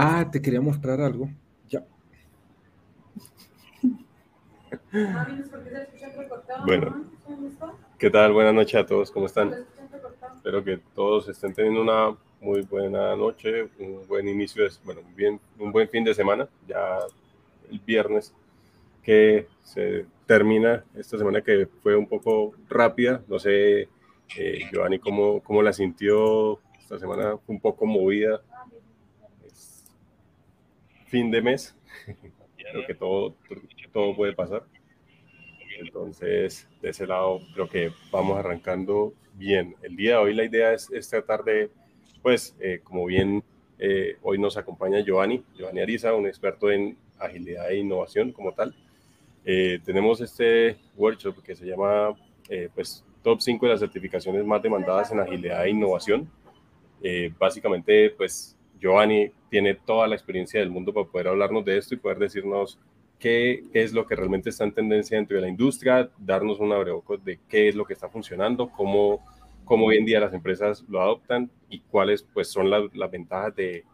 Ah, te quería mostrar algo. Ya. Bueno, ¿qué tal? Buenas noches a todos, ¿cómo están? Espero que todos estén teniendo una muy buena noche, un buen inicio, de, bueno, bien, un buen fin de semana, ya el viernes que se termina esta semana que fue un poco rápida, no sé, eh, Giovanni, ¿cómo, ¿cómo la sintió esta semana? Un poco movida, fin de mes, creo que todo, todo puede pasar. Entonces, de ese lado, creo que vamos arrancando bien. El día de hoy la idea es, tratar de, pues, eh, como bien eh, hoy nos acompaña Giovanni, Giovanni Ariza, un experto en agilidad e innovación como tal. Eh, tenemos este workshop que se llama, pues, Top 5 de las certificaciones más demandadas en agilidad e innovación. básicamente, pues, Giovanni tiene toda la experiencia del mundo para poder hablarnos de esto y poder decirnos qué, es lo que realmente está en tendencia dentro de la industria, darnos un abreoco de qué es lo que está funcionando, cómo, cómo hoy en día las empresas lo adoptan y cuáles pues, son las, ventajas de,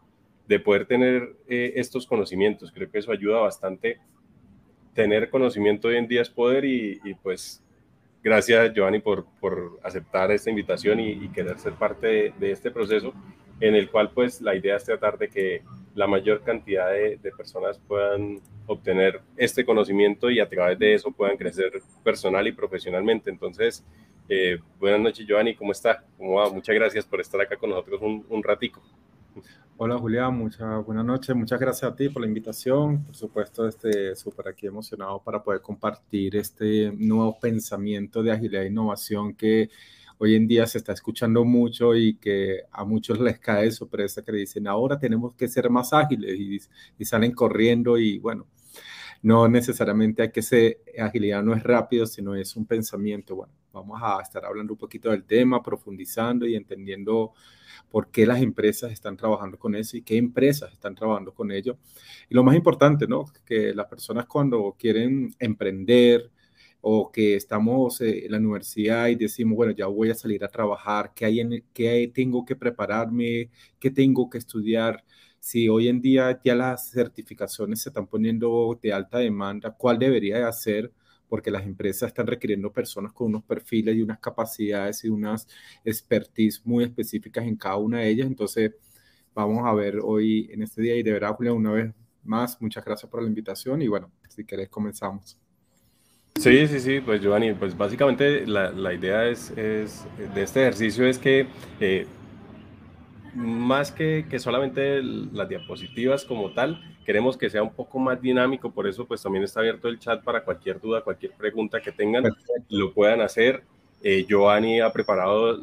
de, poder tener eh, estos conocimientos. Creo que eso ayuda bastante. Tener conocimiento hoy en día es poder y, pues gracias Giovanni por, por aceptar esta invitación y, querer ser parte de este proceso en el cual pues la idea es tratar de que la mayor cantidad de, personas puedan obtener este conocimiento y a través de eso puedan crecer personal y profesionalmente. Entonces, eh, buenas noches, Giovanni, ¿cómo está? Muchas gracias por estar acá con nosotros un, un ratico. Hola Julián, muchas buenas noches, muchas gracias a ti por la invitación, por supuesto, este súper aquí emocionado para poder compartir este nuevo pensamiento de agilidad e innovación que hoy en día se está escuchando mucho y que a muchos les cae sorpresa que dicen, ahora tenemos que ser más ágiles y, salen corriendo y bueno, no necesariamente hay que ser, agilidad no es rápido, sino es un pensamiento. Bueno, vamos a estar hablando un poquito del tema, profundizando y entendiendo por qué las empresas están trabajando con eso y qué empresas están trabajando con ello. Y lo más importante, ¿no? Que las personas cuando quieren emprender, o que estamos eh, en la universidad y decimos, bueno, ya voy a salir a trabajar, ¿qué, hay en, qué tengo que prepararme? ¿Qué tengo que estudiar? Si hoy en día ya las certificaciones se están poniendo de alta demanda, ¿cuál debería de hacer? Porque las empresas están requiriendo personas con unos perfiles y unas capacidades y unas expertise muy específicas en cada una de ellas. Entonces, vamos a ver hoy en este día y de verdad, Julia, una vez más, muchas gracias por la invitación y bueno, si querés comenzamos. Sí, sí, sí, pues Giovanni, pues básicamente la, la idea es, es, de este ejercicio es que eh, más que, que, solamente las diapositivas como tal, queremos que sea un poco más dinámico, por eso pues también está abierto el chat para cualquier duda, cualquier pregunta que tengan, lo puedan hacer. Eh, Giovanni ha preparado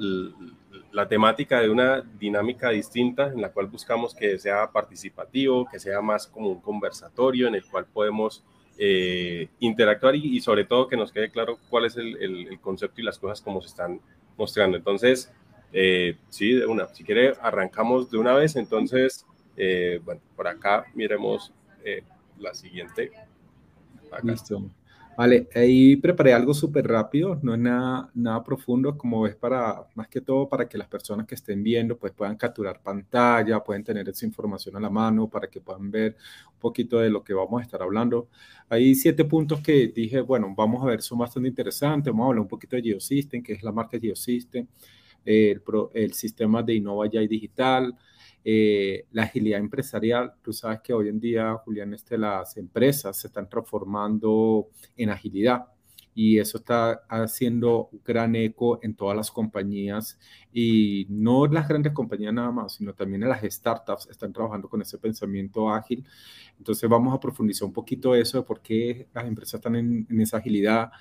la temática de una dinámica distinta en la cual buscamos que sea participativo, que sea más como un conversatorio en el cual podemos eh, interactuar y, sobre todo que nos quede claro cuál es el, concepto y las cosas como se están mostrando. Entonces, eh, sí, de una, si quiere, arrancamos de una vez. Entonces, eh, bueno, por acá miremos la siguiente. Acá. Vale, ahí preparé algo súper rápido, no es nada, nada profundo, como es para, más que todo para que las personas que estén viendo pues puedan capturar pantalla, pueden tener esa información a la mano para que puedan ver un poquito de lo que vamos a estar hablando. Hay siete puntos que dije, bueno, vamos a ver, son bastante interesantes, vamos a hablar un poquito de Geosystem, que es la marca Geosystem, el, el sistema de Innova y Digital, eh, la agilidad empresarial, tú sabes que hoy en día, Julián, este, las empresas se están transformando en agilidad y eso está haciendo gran eco en todas las compañías y no las grandes compañías nada más, sino también las startups están trabajando con ese pensamiento ágil. Entonces vamos a profundizar un poquito eso de por qué las empresas están en esa agilidad,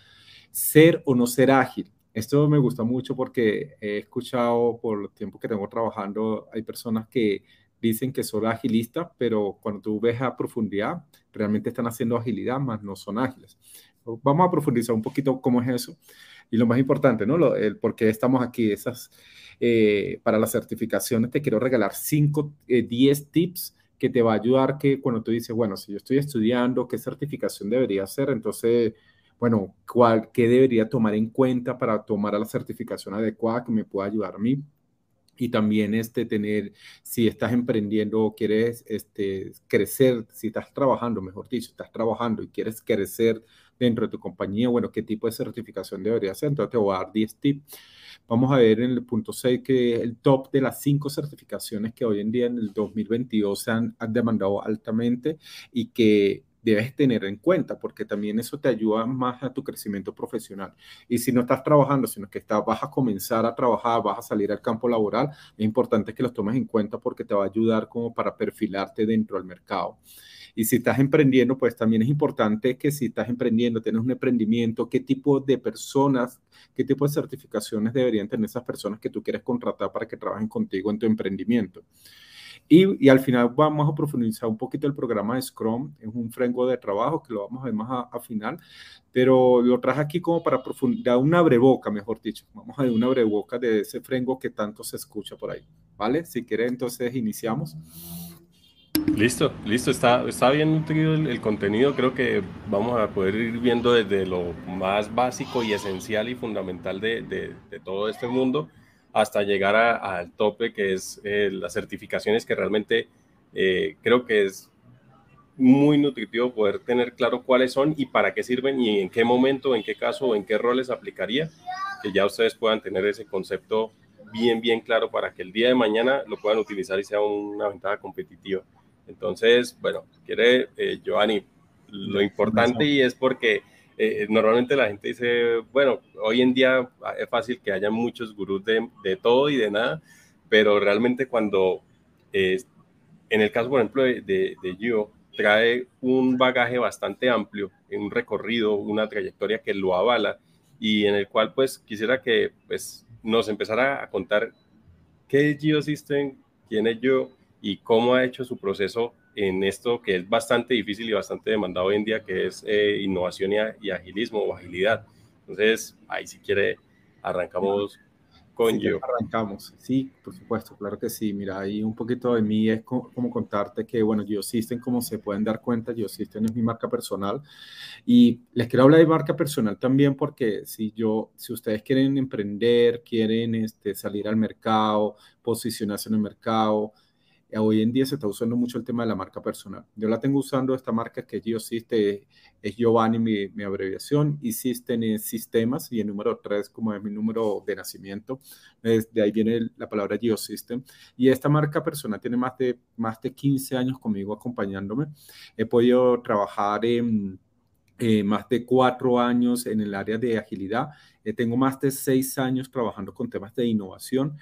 ser o no ser ágil. Esto me gusta mucho porque he escuchado por el tiempo que tengo trabajando, hay personas que dicen que son agilistas, pero cuando tú ves a profundidad, realmente están haciendo agilidad, más no son ágiles. Vamos a profundizar un poquito cómo es eso. Y lo más importante, ¿no? el por qué estamos aquí, esas, eh, para las certificaciones, te quiero regalar 5, 10 eh, tips que te va a ayudar que cuando tú dices, bueno, si yo estoy estudiando, ¿qué certificación debería hacer? Entonces, bueno, ¿cuál, ¿qué debería tomar en cuenta para tomar la certificación adecuada que me pueda ayudar a mí y también este, tener, si estás emprendiendo o quieres este, crecer, si estás trabajando, mejor dicho, estás trabajando y quieres crecer dentro de tu compañía, bueno, qué tipo de certificación debería ser. Entonces te voy a dar 10 tips. Vamos a ver en el punto 6 que el top de las 5 certificaciones que hoy en día en el 2022 se han, han demandado altamente y que debes tener en cuenta, porque también eso te ayuda más a tu crecimiento profesional. Y si no estás trabajando, sino que estás, vas a comenzar a trabajar, vas a salir al campo laboral, es importante que los tomes en cuenta porque te va a ayudar como para perfilarte dentro del mercado. Y si estás emprendiendo, pues también es importante que si estás emprendiendo, tienes un emprendimiento, qué tipo de personas, qué tipo de certificaciones deberían tener esas personas que tú quieres contratar para que trabajen contigo en tu emprendimiento. Y, al final vamos a profundizar un poquito el programa de Scrum, es un framework de trabajo que lo vamos a ver más a, final, pero lo traje aquí como para profundizar una breboca, mejor dicho, vamos a ver una breboca de ese framework que tanto se escucha por ahí, ¿vale? Si quiere entonces iniciamos. Listo, listo, está, está bien nutrido el, contenido, creo que vamos a poder ir viendo desde lo más básico y esencial y fundamental de todo este mundo hasta llegar al tope, que es eh, las certificaciones, que realmente eh, creo que es muy nutritivo poder tener claro cuáles son y para qué sirven y en qué momento, en qué caso o en qué roles aplicaría, que ya ustedes puedan tener ese concepto bien, bien claro para que el día de mañana lo puedan utilizar y sea una ventaja competitiva. Entonces, bueno, quiere eh, Giovanni, lo importante y es porque eh, normalmente la gente dice, bueno, hoy en día es fácil que haya muchos gurús de, de todo y de nada, pero realmente cuando, eh, en el caso, por ejemplo, de, de, Gio, trae un bagaje bastante amplio, un recorrido, una trayectoria que lo avala y en el cual pues quisiera que pues, nos empezara a contar qué es Gio System, quién es yo y cómo ha hecho su proceso en esto que es bastante difícil y bastante demandado hoy en día, que es eh, innovación y, agilismo o agilidad. Entonces, ahí si quiere, arrancamos con yo. Arrancamos, sí, por supuesto, claro que sí. Mira, ahí un poquito de mí es como, contarte que, bueno, GeoSystem, como se pueden dar cuenta, GeoSystem es mi marca personal. Y les quiero hablar de marca personal también porque si yo, si ustedes quieren emprender, quieren este, salir al mercado, posicionarse en el mercado, Hoy en día se está usando mucho el tema de la marca personal. Yo la tengo usando esta marca que GeoSystem es Giovanni, mi, mi abreviación, y System sistemas, y el número 3 como es mi número de nacimiento. de ahí viene la palabra GeoSystem. Y esta marca personal tiene más de, más de 15 años conmigo acompañándome. He podido trabajar en... Eh, más de cuatro años en el área de agilidad. Eh, tengo más de seis años trabajando con temas de innovación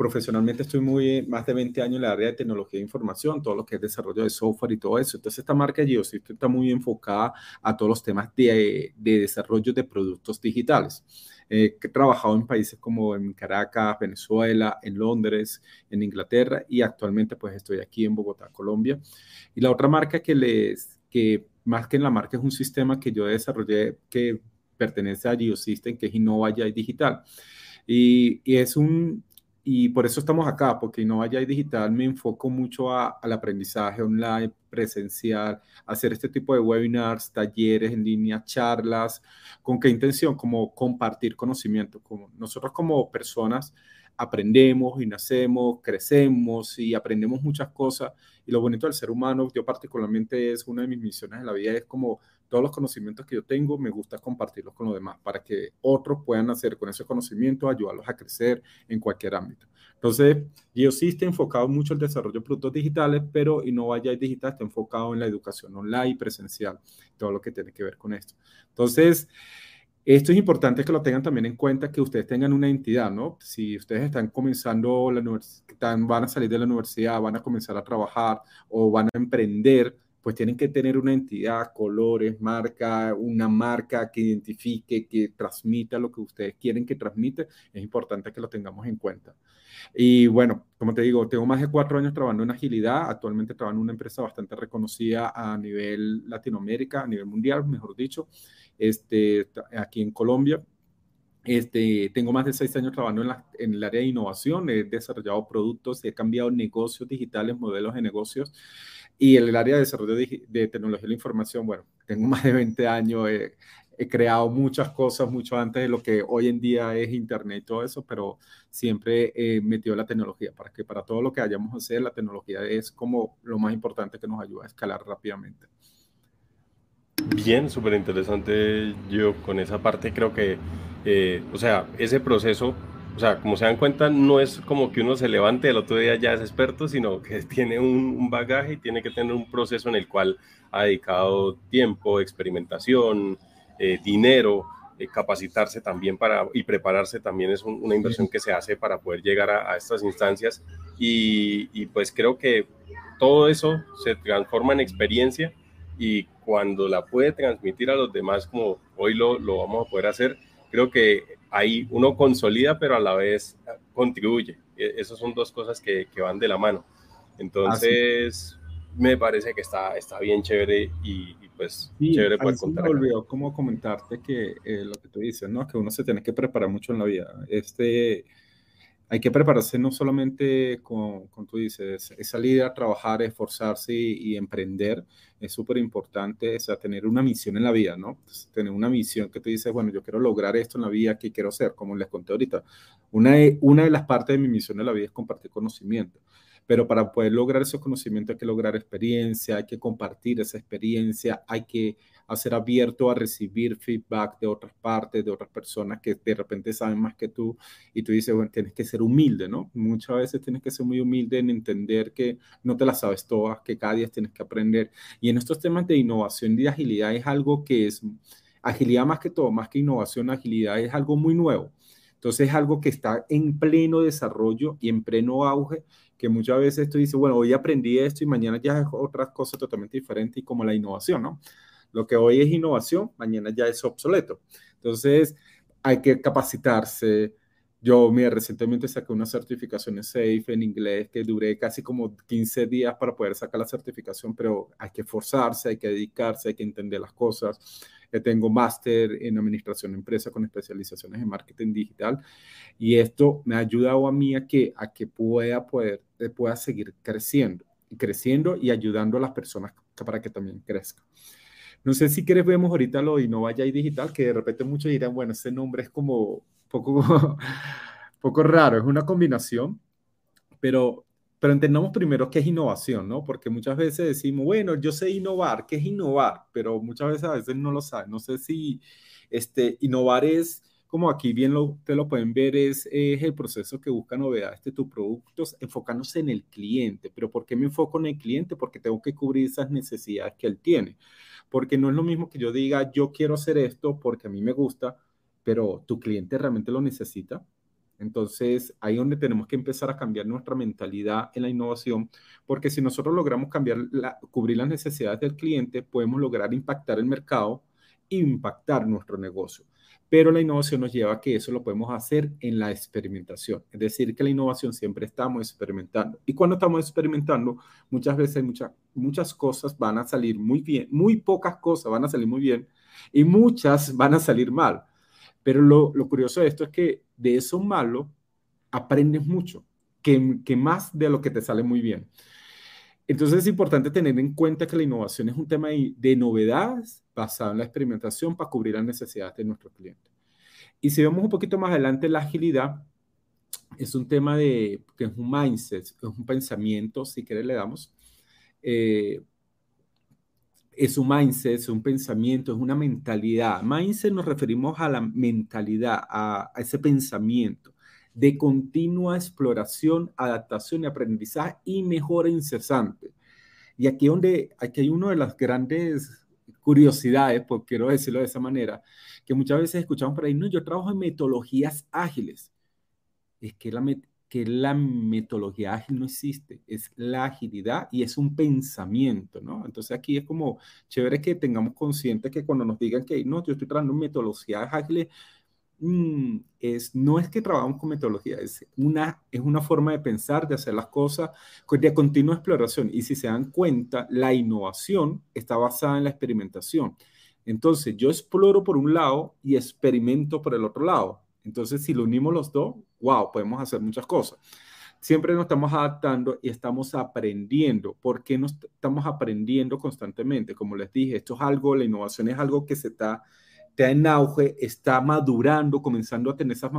profesionalmente estoy muy más de 20 años en la área de tecnología de información, todo lo que es desarrollo de software y todo eso. Entonces, esta marca GeoSystem está muy enfocada a todos los temas de, de desarrollo de productos digitales. Eh, he trabajado en países como en Caracas, Venezuela, en Londres, en Inglaterra y actualmente pues estoy aquí en Bogotá, Colombia. Y la otra marca que les, que más que en la marca es un sistema que yo desarrollé que pertenece a GeoSystem, que es Innova y Digital. Y, y, es un, y por eso estamos acá, porque no vaya Digital me enfoco mucho al aprendizaje online, presencial, hacer este tipo de webinars, talleres en línea, charlas. ¿Con qué intención? Como compartir conocimiento. Como nosotros como personas aprendemos y nacemos, crecemos y aprendemos muchas cosas. Y lo bonito del ser humano, yo particularmente es una de mis misiones en la vida, es como todos los conocimientos que yo tengo, me gusta compartirlos con los demás para que otros puedan hacer con ese conocimiento, ayudarlos a crecer en cualquier ámbito. Entonces, GeoSystem enfocado mucho en el desarrollo de productos digitales, pero Innova Digital está enfocado en la educación online, presencial, todo lo que tiene que ver con esto. Entonces, esto es importante que lo tengan también en cuenta, que ustedes tengan una entidad, ¿no? Si ustedes están comenzando la universidad, van a salir de la universidad, van a comenzar a trabajar o van a emprender, pues tienen que tener una entidad, colores, marca, una marca que identifique, que transmita lo que ustedes quieren que transmite. Es importante que lo tengamos en cuenta. Y bueno, como te digo, tengo más de cuatro años trabajando en agilidad. Actualmente trabajo en una empresa bastante reconocida a nivel Latinoamérica, a nivel mundial, mejor dicho, este, aquí en Colombia. Este, tengo más de seis años trabajando en, en, el área de innovación, he desarrollado productos, he cambiado negocios digitales, modelos de negocios y en el área de desarrollo de, tecnología de la información, bueno, tengo más de 20 años, he creado muchas cosas mucho antes de lo que hoy en día es Internet y todo eso, pero siempre he metido la tecnología para que para todo lo que hayamos a hacer, la tecnología es como lo más importante que nos ayuda a escalar rápidamente. Bien, súper interesante yo con esa parte. Creo que, eh, o sea, ese proceso, o sea, como se dan cuenta, no es como que uno se levante el otro día ya es experto, sino que tiene un bagaje y tiene que tener un proceso en el cual ha dedicado tiempo, experimentación, eh, dinero, eh, capacitarse también para y prepararse también es una inversión que se hace para poder llegar a, estas instancias. Y, pues creo que todo eso se transforma en experiencia y cuando la puede transmitir a los demás como hoy lo, lo vamos a poder hacer, creo que ahí uno consolida pero a la vez contribuye. E, esas son dos cosas que, que van de la mano. Entonces, me parece que está, está bien chévere y, pues chévere poder contar. Me olvidó como comentarte que eh, lo que tú dices, ¿no? Que uno se tiene que preparar mucho en la vida. Este, hay que prepararse no solamente con, con tú dices, es salir a trabajar, esforzarse y, emprender, es súper importante, o sea, tener una misión en la vida, ¿no? tener una misión que tú dices, bueno, yo quiero lograr esto en la vida, ¿qué quiero ser? Como les conté ahorita. Una una de las partes de mi misión en la vida es compartir conocimiento pero para poder lograr ese conocimiento hay que lograr experiencia, hay que compartir esa experiencia, hay que hacer abierto a recibir feedback de otras partes, de otras personas que de repente saben más que tú y tú dices, bueno, tienes que ser humilde, ¿no? Muchas veces tienes que ser muy humilde en entender que no te las sabes todas, que cada día tienes que aprender. Y en estos temas de innovación y de agilidad es algo que es, agilidad más que todo, más que innovación, agilidad es algo muy nuevo. Entonces es algo que está en pleno desarrollo y en pleno auge que muchas veces tú dices, bueno, hoy aprendí esto y mañana ya es otra cosa totalmente diferente y como la innovación, ¿no? Lo que hoy es innovación, mañana ya es obsoleto. Entonces, hay que capacitarse. Yo, mira, recientemente saqué una certificación en SAFE en inglés que duré casi como 15 días para poder sacar la certificación, pero hay que esforzarse, hay que dedicarse, hay que entender las cosas tengo máster en administración de empresa con especializaciones en marketing digital y esto me ha ayudado a mí a que, a que pueda, poder, eh, pueda seguir creciendo, creciendo y ayudando a las personas para que también crezcan. No sé si quieres, vemos ahorita lo de Innova y Digital, que de repente muchos dirán, bueno, ese nombre es como poco, poco raro, es una combinación, pero pero entendamos primero qué es innovación, ¿no? Porque muchas veces decimos, bueno, yo sé innovar, ¿qué es innovar? Pero muchas veces a veces no lo saben. No sé si este, innovar es, como aquí bien lo, te lo pueden ver, es, es el proceso que busca novedades de tus productos enfocándose en el cliente. Pero ¿por qué me enfoco en el cliente? Porque tengo que cubrir esas necesidades que él tiene. Porque no es lo mismo que yo diga, yo quiero hacer esto porque a mí me gusta, pero tu cliente realmente lo necesita. Entonces, ahí es donde tenemos que empezar a cambiar nuestra mentalidad en la innovación, porque si nosotros logramos cambiar cubrir las necesidades del cliente, podemos lograr impactar el mercado e impactar nuestro negocio. Pero la innovación nos lleva a que eso lo podemos hacer en la experimentación. Es decir, que la innovación siempre estamos experimentando. Y cuando estamos experimentando, muchas veces muchas, muchas cosas van a salir muy bien, muy pocas cosas van a salir muy bien y muchas van a salir mal. Pero lo, lo curioso de esto es que de eso malo aprendes mucho, que, que más de lo que te sale muy bien. Entonces es importante tener en cuenta que la innovación es un tema de, novedades basado en la experimentación para cubrir las necesidades de nuestro cliente. Y si vemos un poquito más adelante, la agilidad es un tema de, que es un mindset, es un pensamiento, si quieres le damos, eh, es un mindset, es un pensamiento, es una mentalidad. Mindset nos referimos a la mentalidad, a, ese pensamiento de continua exploración, adaptación y aprendizaje y mejora incesante. Y aquí, donde, aquí hay una de las grandes curiosidades, pues quiero decirlo de esa manera, que muchas veces escuchamos por ahí, no, yo trabajo en metodologías ágiles. Es que la, que la metodología ágil no existe, es la agilidad y es un pensamiento, ¿no? Entonces aquí es como chévere que tengamos consciente que cuando nos digan que no, yo estoy trabajando en metodologías ágiles, mm, es, no es que trabajamos con metodología, es una, es una forma de pensar, de hacer las cosas de continua exploración. Y si se dan cuenta, la innovación está basada en la experimentación. Entonces, yo exploro por un lado y experimento por el otro lado. Entonces, si lo unimos los dos, wow, podemos hacer muchas cosas. Siempre nos estamos adaptando y estamos aprendiendo. ¿Por qué estamos aprendiendo constantemente? Como les dije, esto es algo, la innovación es algo que se está, está en auge, está madurando, comenzando a tener esa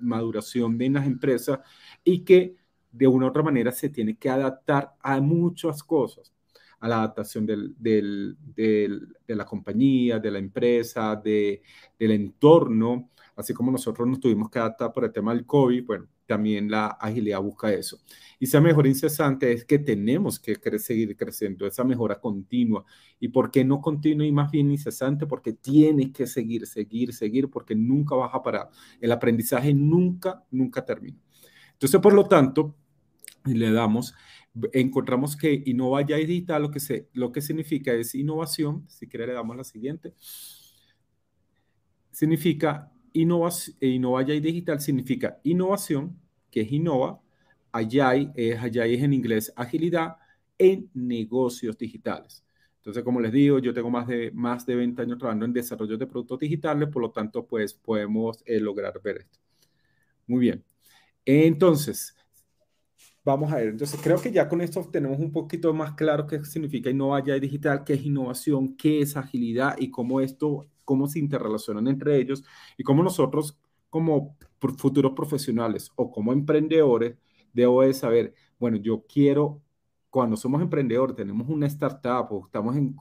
maduración en las empresas y que de una u otra manera se tiene que adaptar a muchas cosas, a la adaptación del, del, de la compañía, de la empresa, de, del entorno, así como nosotros nos tuvimos que adaptar por el tema del COVID, bueno, también la agilidad busca eso. Y esa mejora incesante es que tenemos que seguir creciendo, esa mejora continua. ¿Y por qué no continua y más bien incesante? Porque tienes que seguir, seguir, seguir, porque nunca vas a parar. El aprendizaje nunca, nunca termina. Entonces, por lo tanto, le damos, encontramos que Innova ya Digital lo que, se, lo que significa es innovación. Si quiere, le damos la siguiente. Significa innovación, Innova ya Digital significa innovación, que es Innova, Agile es, Agile es en inglés agilidad en negocios digitales. Entonces, como les digo, yo tengo más de, más de 20 años trabajando en desarrollo de productos digitales, por lo tanto, pues podemos eh, lograr ver esto. Muy bien. Entonces, vamos a ver. Entonces, creo que ya con esto tenemos un poquito más claro qué significa Innova y Digital, qué es innovación, qué es agilidad y cómo esto, cómo se interrelacionan entre ellos y cómo nosotros como futuros profesionales o como emprendedores debo de saber, bueno, yo quiero, cuando somos emprendedores, tenemos una startup o estamos en,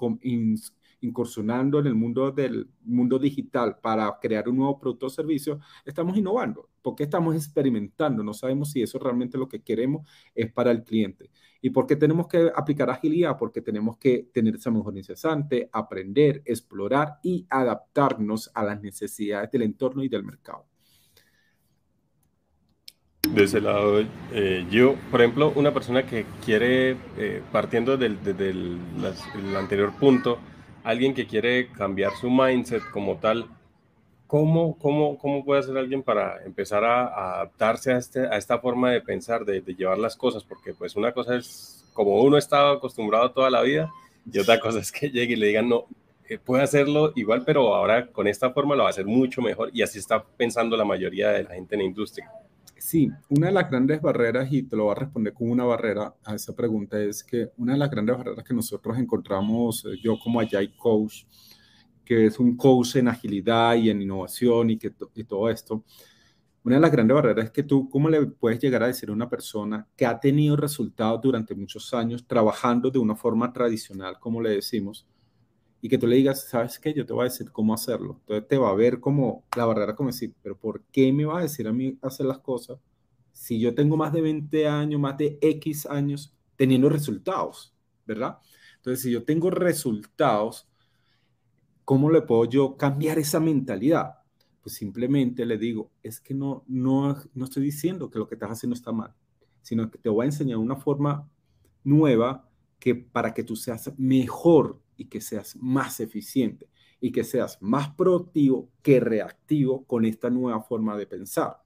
incursionando en el mundo del mundo digital para crear un nuevo producto o servicio, estamos innovando, porque estamos experimentando, no sabemos si eso realmente lo que queremos es para el cliente. ¿Y por qué tenemos que aplicar agilidad? Porque tenemos que tener esa mejor incesante, aprender, explorar y adaptarnos a las necesidades del entorno y del mercado. De ese lado, eh, yo, por ejemplo, una persona que quiere, eh, partiendo del, desde el, anterior punto, alguien que quiere cambiar su mindset como tal, ¿cómo, cómo, cómo puede hacer alguien para empezar a, adaptarse a, este, a esta forma de pensar, de, de, llevar las cosas? Porque pues una cosa es como uno estaba acostumbrado toda la vida y otra cosa es que llegue y le digan, no, eh, puede hacerlo igual, pero ahora con esta forma lo va a hacer mucho mejor y así está pensando la mayoría de la gente en la industria. Sí, una de las grandes barreras, y te lo voy a responder con una barrera a esa pregunta, es que una de las grandes barreras que nosotros encontramos, eh, yo como Agile Coach, que es un coach en agilidad y en innovación y, que y todo esto, una de las grandes barreras es que tú, ¿cómo le puedes llegar a decir a una persona que ha tenido resultados durante muchos años trabajando de una forma tradicional, como le decimos, y que tú le digas, ¿sabes qué? Yo te voy a decir cómo hacerlo. Entonces te va a ver como la barrera, como decir, pero ¿por qué me va a decir a mí hacer las cosas si yo tengo más de 20 años, más de X años teniendo resultados, ¿verdad? Entonces, si yo tengo resultados, ¿cómo le puedo yo cambiar esa mentalidad? Pues simplemente le digo, es que no, no, no estoy diciendo que lo que estás haciendo está mal, sino que te voy a enseñar una forma nueva que para que tú seas mejor y que seas más eficiente y que seas más productivo que reactivo con esta nueva forma de pensar.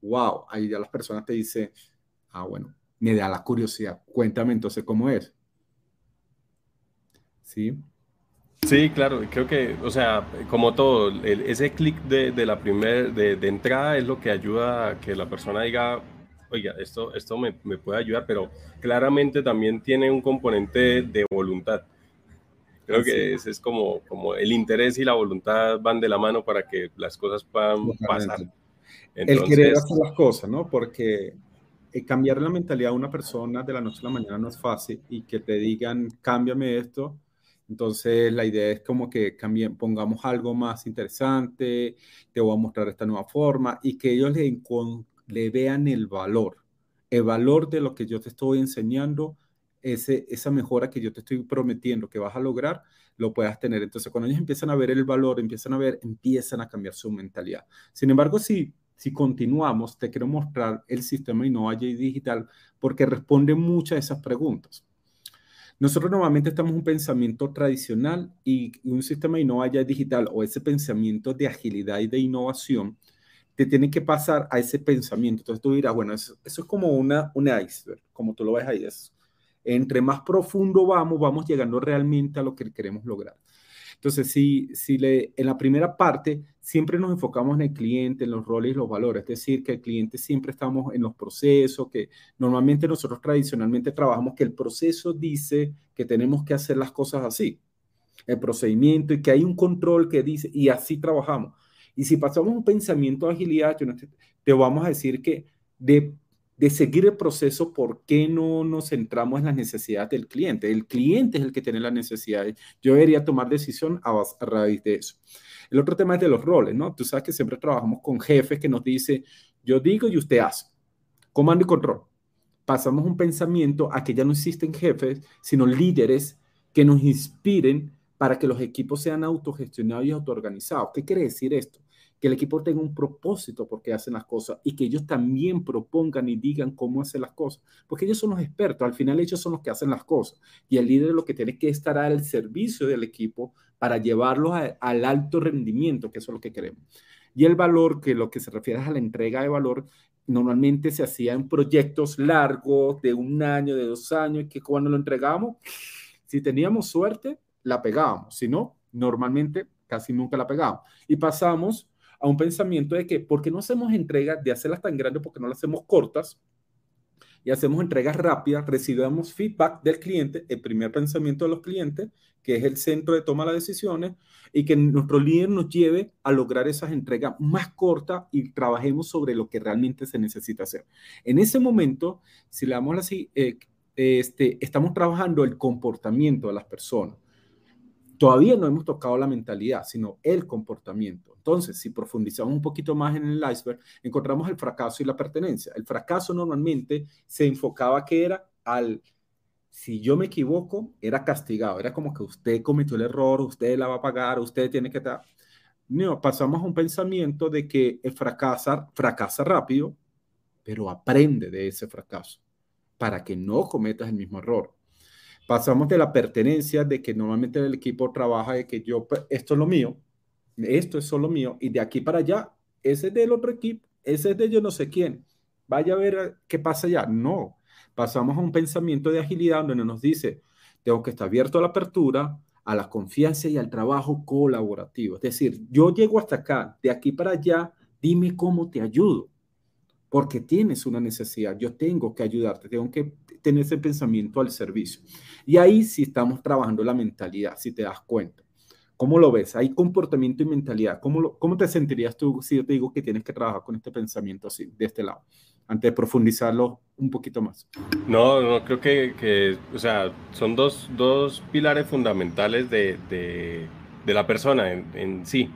Wow, ahí ya las personas te dicen, ah, bueno, me da la curiosidad, cuéntame entonces cómo es. ¿Sí? Sí, claro, creo que, o sea, como todo, ese clic de, de, la primera, de, de, entrada es lo que ayuda a que la persona diga, oiga, esto, esto me, me puede ayudar, pero claramente también tiene un componente de voluntad. Creo que ese es como, como el interés y la voluntad van de la mano para que las cosas puedan pasar. el querer hacer las cosas, ¿no? Porque eh, cambiar la mentalidad de una persona de la noche a la mañana no es fácil y que te digan, cámbiame esto. Entonces la idea es como que cambien, pongamos algo más interesante, te voy a mostrar esta nueva forma y que ellos le, le vean el valor, el valor de lo que yo te estoy enseñando ese, esa mejora que yo te estoy prometiendo que vas a lograr, lo puedas tener. Entonces, cuando ellos empiezan a ver el valor, empiezan a ver, empiezan a cambiar su mentalidad. Sin embargo, si, si continuamos, te quiero mostrar el sistema Innova Digital porque responde muchas de esas preguntas. Nosotros normalmente estamos un pensamiento tradicional y un sistema Innova Digital o ese pensamiento de agilidad y de innovación te tiene que pasar a ese pensamiento. Entonces tú dirás, bueno, eso, eso es como una, un iceberg, como tú lo ves ahí, es entre más profundo vamos, vamos llegando realmente a lo que queremos lograr. Entonces, si, si le, en la primera parte siempre nos enfocamos en el cliente, en los roles y los valores, es decir, que el cliente siempre estamos en los procesos, que normalmente nosotros tradicionalmente trabajamos que el proceso dice que tenemos que hacer las cosas así. el procedimiento y que hay un control que dice, y así trabajamos. Y si pasamos un pensamiento de agilidad, te vamos a decir que de, de seguir el proceso, ¿por qué no nos centramos en las necesidades del cliente? El cliente es el que tiene las necesidades. Yo debería tomar decisión a, raíz de eso. El otro tema es de los roles, ¿no? Tú sabes que siempre trabajamos con jefes que nos dice, yo digo y usted hace. Comando y control. Pasamos un pensamiento a que ya no existen jefes, sino líderes que nos inspiren para que los equipos sean autogestionados y autoorganizados. ¿Qué quiere decir esto? Que el equipo tenga un propósito porque hacen las cosas y que ellos también propongan y digan cómo hacer las cosas, porque ellos son los expertos, al final ellos son los que hacen las cosas y el líder lo que tiene que estar al servicio del equipo para llevarlos al alto rendimiento, que eso es lo que queremos. Y el valor, que lo que se refiere a la entrega de valor, normalmente se hacía en proyectos largos, de un año, de dos años, que cuando lo entregamos, si teníamos suerte, la pegábamos, si no, normalmente casi nunca la pegábamos. Y pasamos a un pensamiento de que, ¿por qué no hacemos entregas de hacerlas tan grandes? porque no las hacemos cortas? Y hacemos entregas rápidas, recibamos feedback del cliente, el primer pensamiento de los clientes, que es el centro de toma de decisiones, y que nuestro líder nos lleve a lograr esas entregas más cortas y trabajemos sobre lo que realmente se necesita hacer. En ese momento, si le damos así, eh, este, estamos trabajando el comportamiento de las personas. Todavía no hemos tocado la mentalidad, sino el comportamiento. Entonces, si profundizamos un poquito más en el iceberg, encontramos el fracaso y la pertenencia. El fracaso normalmente se enfocaba que era al, si yo me equivoco, era castigado, era como que usted cometió el error, usted la va a pagar, usted tiene que estar... No, pasamos a un pensamiento de que el fracasa, fracasa rápido, pero aprende de ese fracaso para que no cometas el mismo error. Pasamos de la pertenencia, de que normalmente el equipo trabaja de que yo, pues, esto es lo mío, esto es solo mío, y de aquí para allá, ese es del otro equipo, ese es de yo no sé quién, vaya a ver qué pasa allá. No, pasamos a un pensamiento de agilidad donde nos dice, tengo que estar abierto a la apertura, a la confianza y al trabajo colaborativo. Es decir, yo llego hasta acá, de aquí para allá, dime cómo te ayudo, porque tienes una necesidad, yo tengo que ayudarte, tengo que tener ese pensamiento al servicio. Y ahí sí estamos trabajando la mentalidad, si te das cuenta. ¿Cómo lo ves? Hay comportamiento y mentalidad. ¿Cómo, ¿Cómo te sentirías tú si yo te digo que tienes que trabajar con este pensamiento así, de este lado, antes de profundizarlo un poquito más? No, no, creo que, que o sea, son dos, dos pilares fundamentales de, de, de la persona en, en, sí.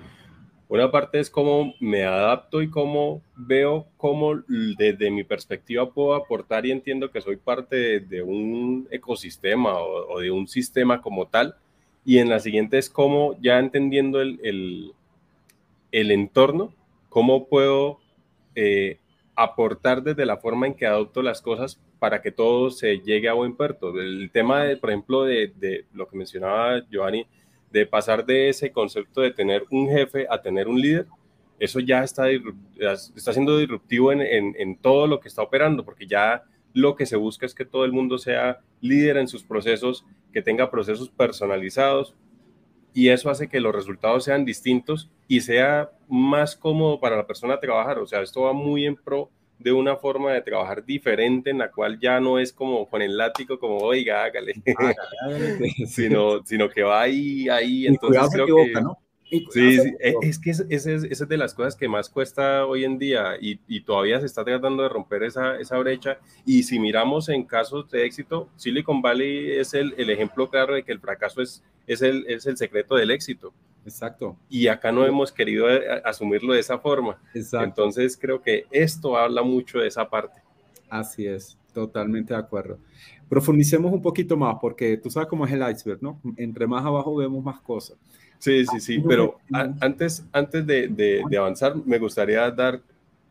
Una parte es cómo me adapto y cómo veo cómo desde mi perspectiva puedo aportar y entiendo que soy parte de, un ecosistema o, de un sistema como tal y en la siguiente es cómo, ya entendiendo el, el, el entorno, cómo puedo eh, aportar desde la forma en que adopto las cosas para que todo se llegue a buen puerto. El tema, de, por ejemplo, de, de lo que mencionaba Giovanni, de pasar de ese concepto de tener un jefe a tener un líder, eso ya está, está siendo disruptivo en, en, en, todo lo que está operando, porque ya lo que se busca es que todo el mundo sea líder en sus procesos, que tenga procesos personalizados y eso hace que los resultados sean distintos y sea más cómodo para la persona trabajar. O sea, esto va muy en pro de una forma de trabajar diferente en la cual ya no es como con el látigo, como oiga, hágale, sino, sino que va ahí, ahí. Entonces creo que, ¿no? Sí, sí, e, es que esa es, es, de las cosas que más cuesta hoy en día y, y todavía se está tratando de romper esa, esa, brecha. Y si miramos en casos de éxito, Silicon Valley es el, el ejemplo claro de que el fracaso es, es, el, es el secreto del éxito. Exacto. Y acá no hemos querido eh, asumirlo de esa forma. Exacto. Entonces creo que esto habla mucho de esa parte. Así es, totalmente de acuerdo. Profundicemos un poquito más porque tú sabes cómo es el iceberg, ¿no? Entre más abajo vemos más cosas. Sí, sí, sí, pero a, antes, antes de, de, de, avanzar, me gustaría dar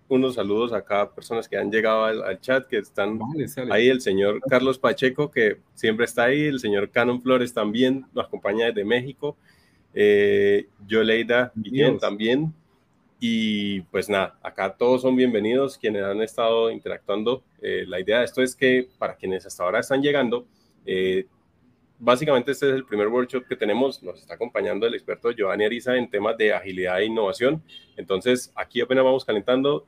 unos saludos a cada personas que han llegado al, al chat, que están vale, ahí, el señor Carlos Pacheco, que siempre está ahí, el señor Canon Flores también nos acompaña desde México, eh, Yoleida Guillén también, y pues nada, acá todos son bienvenidos quienes han estado interactuando. Eh, la idea de esto es que para quienes hasta ahora están llegando, eh, básicamente este es el primer workshop que tenemos, nos está acompañando el experto Giovanni Ariza en temas de agilidad e innovación. Entonces, aquí apenas vamos calentando.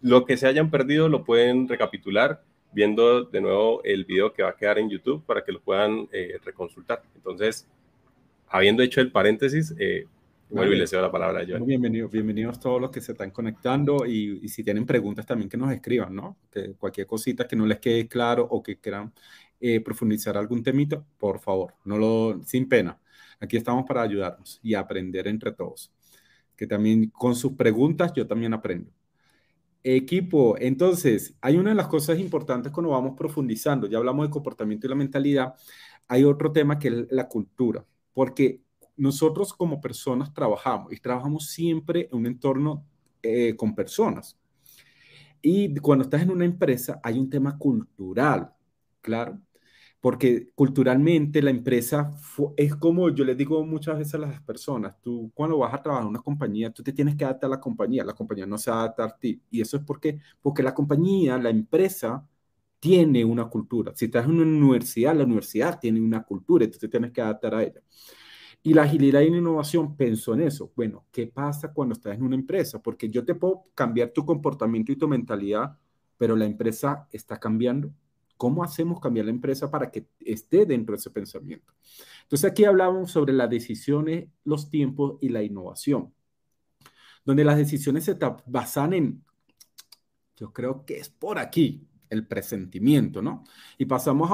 Lo que se hayan perdido lo pueden recapitular viendo de nuevo el video que va a quedar en YouTube para que lo puedan eh, reconsultar. Entonces, habiendo hecho el paréntesis, eh, vuelvo y le cedo la palabra a Joan. Bienvenidos, bienvenidos todos los que se están conectando y, y, si tienen preguntas también que nos escriban, ¿no? Que cualquier cosita que no les quede claro o que quieran eh, profundizar algún temito, por favor, no lo, sin pena. Aquí estamos para ayudarnos y aprender entre todos. Que también con sus preguntas yo también aprendo. Equipo, entonces, hay una de las cosas importantes cuando vamos profundizando, ya hablamos de comportamiento y la mentalidad, hay otro tema que es la cultura, porque nosotros como personas trabajamos y trabajamos siempre en un entorno eh, con personas. Y cuando estás en una empresa hay un tema cultural, claro porque culturalmente la empresa es como yo les digo muchas veces a las personas, tú cuando vas a trabajar en una compañía, tú te tienes que adaptar a la compañía, la compañía no se adapta a ti. Y eso es porque, porque la compañía, la empresa, tiene una cultura. Si estás en una universidad, la universidad tiene una cultura, entonces tienes que adaptar a ella. Y la agilidad y la innovación pensó en eso. Bueno, ¿qué pasa cuando estás en una empresa? Porque yo te puedo cambiar tu comportamiento y tu mentalidad, pero la empresa está cambiando ¿Cómo hacemos cambiar la empresa para que esté dentro de ese pensamiento? Entonces aquí hablamos sobre las decisiones, los tiempos y la innovación, donde las decisiones se basan en, yo creo que es por aquí, el presentimiento, ¿no? Y pasamos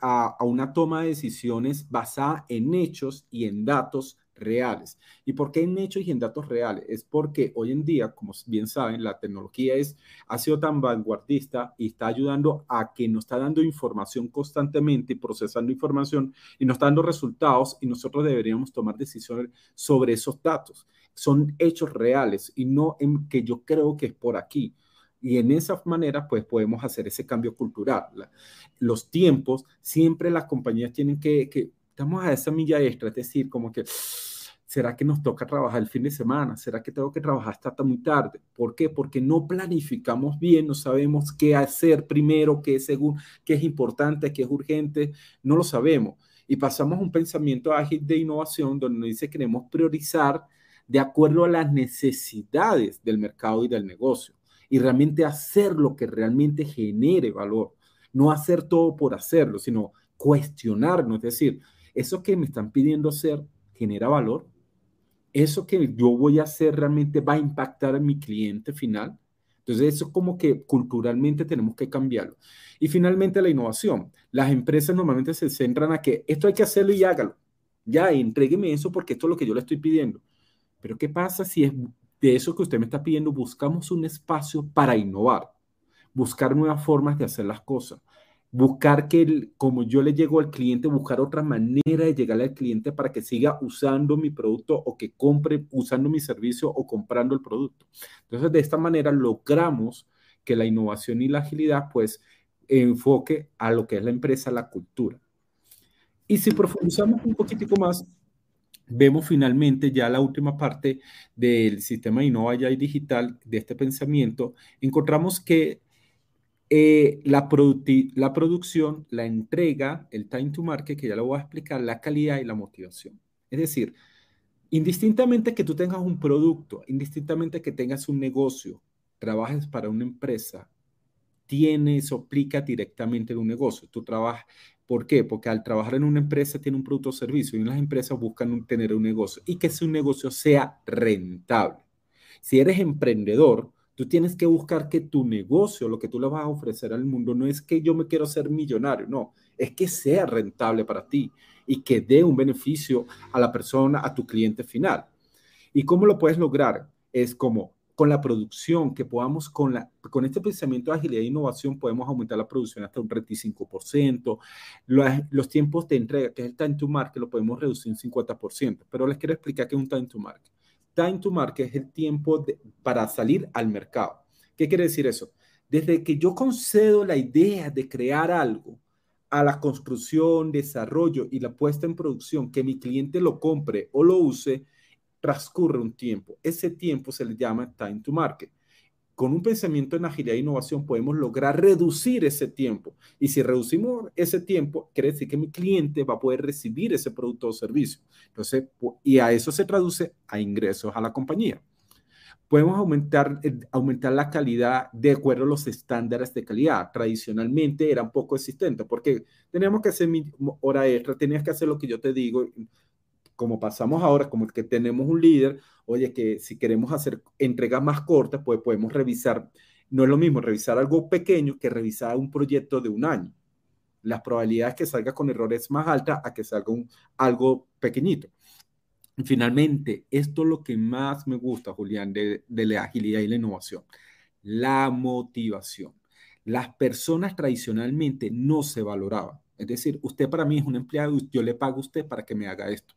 a, a una toma de decisiones basada en hechos y en datos reales. ¿Y por qué en hechos y en datos reales? Es porque hoy en día, como bien saben, la tecnología es, ha sido tan vanguardista y está ayudando a que nos está dando información constantemente y procesando información y nos está dando resultados y nosotros deberíamos tomar decisiones sobre esos datos. Son hechos reales y no en que yo creo que es por aquí. Y en esa manera, pues podemos hacer ese cambio cultural. Los tiempos, siempre las compañías tienen que, que estamos a esa milla extra, es decir, como que, ¿será que nos toca trabajar el fin de semana? ¿Será que tengo que trabajar hasta muy tarde? ¿Por qué? Porque no planificamos bien, no sabemos qué hacer primero, qué es, qué es importante, qué es urgente, no lo sabemos. Y pasamos a un pensamiento ágil de innovación donde nos dice que queremos priorizar de acuerdo a las necesidades del mercado y del negocio y realmente hacer lo que realmente genere valor. No hacer todo por hacerlo, sino cuestionarnos, es decir, eso que me están pidiendo hacer genera valor, eso que yo voy a hacer realmente va a impactar a mi cliente final. Entonces, eso como que culturalmente tenemos que cambiarlo. Y finalmente, la innovación. Las empresas normalmente se centran a que esto hay que hacerlo y hágalo. Ya, entrégueme eso porque esto es lo que yo le estoy pidiendo. Pero, ¿qué pasa si es de eso que usted me está pidiendo? Buscamos un espacio para innovar, buscar nuevas formas de hacer las cosas buscar que, como yo le llego al cliente, buscar otra manera de llegarle al cliente para que siga usando mi producto o que compre usando mi servicio o comprando el producto. Entonces, de esta manera logramos que la innovación y la agilidad, pues, enfoque a lo que es la empresa, la cultura. Y si profundizamos un poquitico más, vemos finalmente ya la última parte del sistema Innova y Digital, de este pensamiento, encontramos que eh, la, la producción, la entrega, el time to market, que ya lo voy a explicar, la calidad y la motivación. Es decir, indistintamente que tú tengas un producto, indistintamente que tengas un negocio, trabajes para una empresa, tiene, eso aplica directamente en un negocio. Tú trabajas, ¿por qué? Porque al trabajar en una empresa tiene un producto o servicio y las empresas buscan tener un negocio y que ese negocio sea rentable. Si eres emprendedor, Tú tienes que buscar que tu negocio, lo que tú le vas a ofrecer al mundo, no es que yo me quiero ser millonario, no, es que sea rentable para ti y que dé un beneficio a la persona, a tu cliente final. ¿Y cómo lo puedes lograr? Es como con la producción, que podamos, con, la, con este pensamiento de agilidad e innovación, podemos aumentar la producción hasta un 35%. Los, los tiempos de entrega, que es el time to market, lo podemos reducir un 50%. Pero les quiero explicar qué es un time to market time to market es el tiempo para salir al mercado. ¿Qué quiere decir eso? Desde que yo concedo la idea de crear algo a la construcción, desarrollo y la puesta en producción, que mi cliente lo compre o lo use, transcurre un tiempo. Ese tiempo se le llama time to market con un pensamiento en agilidad e innovación podemos lograr reducir ese tiempo. Y si reducimos ese tiempo, quiere decir que mi cliente va a poder recibir ese producto o servicio. Entonces, y a eso se traduce a ingresos a la compañía. Podemos aumentar, eh, aumentar la calidad de acuerdo a los estándares de calidad. Tradicionalmente eran poco existentes porque teníamos que hacer mi hora extra, tenías que hacer lo que yo te digo, como pasamos ahora, como que tenemos un líder, oye, que si queremos hacer entregas más cortas, pues podemos revisar, no es lo mismo revisar algo pequeño que revisar un proyecto de un año. Las probabilidades que salga con errores más altas a que salga algo pequeñito. finalmente, esto es lo que más me gusta, Julián, de, la agilidad y la innovación, la motivación. Las personas tradicionalmente no se valoraban. Es decir, usted para mí es un empleado yo le pago a usted para que me haga esto.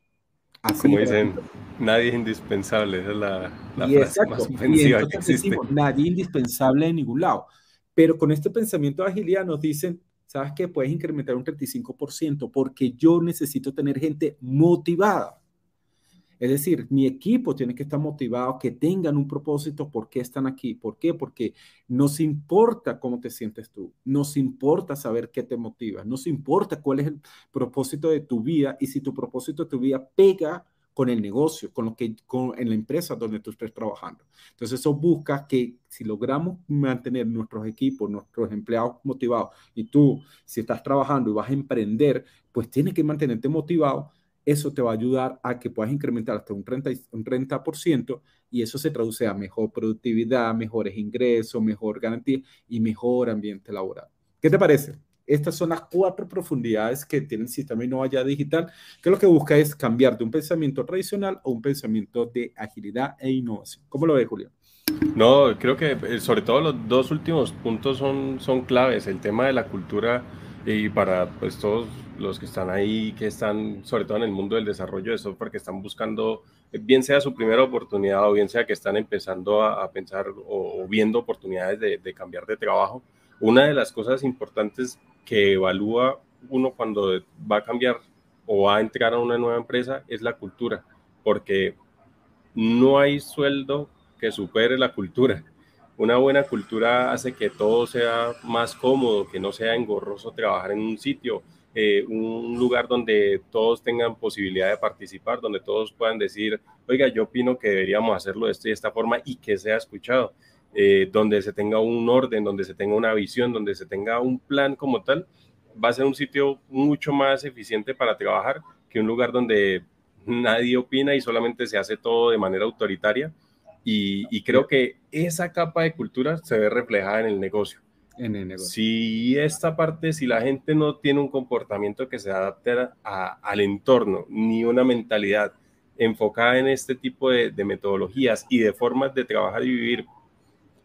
Como dicen, nadie es indispensable, esa es la, frase más ofensiva que existe. nadie indispensable en ningún lado. Pero con este pensamiento de agilidad nos dicen, ¿sabes qué? Puedes incrementar un 35% porque yo necesito tener gente motivada. Es decir, mi equipo tiene que estar motivado, que tengan un propósito, ¿por qué están aquí? ¿Por qué? Porque nos importa cómo te sientes tú, nos importa saber qué te motiva, nos importa cuál es el propósito de tu vida y si tu propósito de tu vida pega con el negocio, con lo que con, en la empresa donde tú estés trabajando. Entonces eso busca que si logramos mantener nuestros equipos, nuestros empleados motivados y tú si estás trabajando y vas a emprender, pues tienes que mantenerte motivado eso te va a ayudar a que puedas incrementar hasta un 30%, un 30 y eso se traduce a mejor productividad, mejores ingresos, mejor garantía y mejor ambiente laboral. ¿Qué te parece? Estas son las cuatro profundidades que tiene el sistema Innova Digital, que lo que busca es cambiar de un pensamiento tradicional a un pensamiento de agilidad e innovación. ¿Cómo lo ves, Julio? No, creo que eh, sobre todo los dos últimos puntos son, son claves. El tema de la cultura y para pues, todos los que están ahí, que están sobre todo en el mundo del desarrollo de software, que están buscando, eh, bien sea su primera oportunidad o bien sea que están empezando a, pensar o, viendo oportunidades de, de, cambiar de trabajo, una de las cosas importantes que evalúa uno cuando va a cambiar o va a entrar a una nueva empresa es la cultura, porque no hay sueldo que supere la cultura una buena cultura hace que todo sea más cómodo, que no sea engorroso trabajar en un sitio, eh, un lugar donde todos tengan posibilidad de participar, donde todos puedan decir, oiga, yo opino que deberíamos hacerlo de esta y esta forma y que sea escuchado, eh, donde se tenga un orden, donde se tenga una visión, donde se tenga un plan como tal, va a ser un sitio mucho más eficiente para trabajar que un lugar donde nadie opina y solamente se hace todo de manera autoritaria y, creo que esa capa de cultura se ve reflejada en el negocio. En el negocio. Si esta parte, si la gente no tiene un comportamiento que se adapte al entorno, ni una mentalidad enfocada en este tipo de, de metodologías y de formas de trabajar y vivir,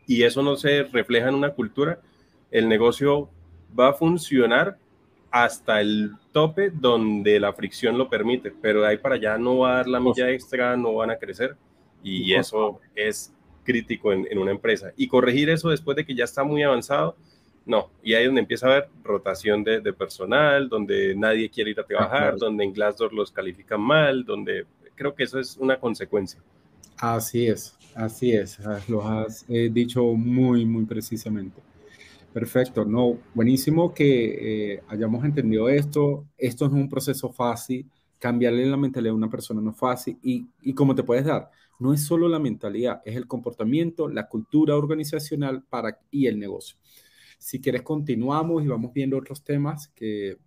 y eso no se refleja en una cultura, el negocio va a funcionar hasta el tope donde la fricción lo permite, pero de ahí para allá no va a dar la milla extra, no van a crecer y eso es crítico en, una empresa. Y corregir eso después de que ya está muy avanzado, no. Y ahí es donde empieza a haber rotación de, personal, donde nadie quiere ir a trabajar, donde en Glassdoor los califican mal, donde creo que eso es una consecuencia. Así es, así es. Ah, lo has eh, dicho muy, muy precisamente. Perfecto, no, buenísimo que eh, hayamos entendido esto. Esto no es un proceso fácil. Cambiarle la mentalidad a una persona no es fácil. Y, y como te puedes dar, no es solo la mentalidad, es el comportamiento, la cultura organizacional para, y el negocio. Si quieres, continuamos y vamos viendo otros temas que,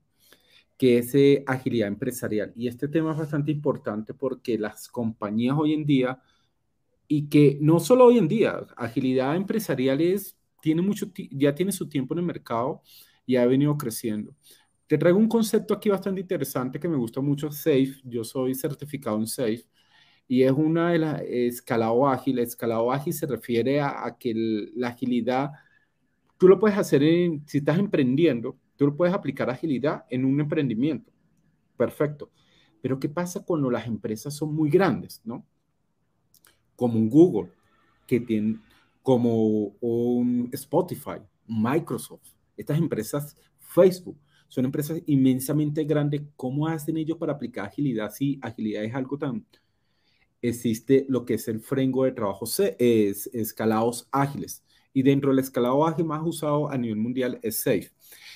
que es agilidad empresarial. Y este tema es bastante importante porque las compañías hoy en día, y que no solo hoy en día, agilidad empresarial es, tiene mucho, ya tiene su tiempo en el mercado y ha venido creciendo. Te traigo un concepto aquí bastante interesante que me gusta mucho, SAFE. Yo soy certificado en SAFE y es una de las escalado ágil. Escalado ágil se refiere a, que la agilidad, tú lo puedes hacer en, si estás emprendiendo, tú lo puedes aplicar agilidad en un emprendimiento. Perfecto. Pero ¿qué pasa cuando las empresas son muy grandes, no? Como un Google, que tiene, como un Spotify, Microsoft, estas empresas, Facebook, son empresas inmensamente grandes. ¿Cómo hacen ellos para aplicar agilidad si agilidad es algo tan, existe lo que es el framework de trabajo C, es escalados ágiles. Y dentro del escalado ágil más usado a nivel mundial es SAFE.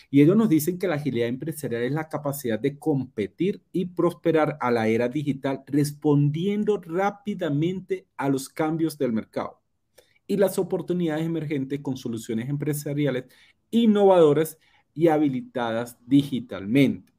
Y ellos nos dicen que la agilidad empresarial es la capacidad de competir y prosperar a la era digital respondiendo rápidamente a los cambios del mercado y las oportunidades emergentes con soluciones empresariales innovadoras y habilitadas digitalmente.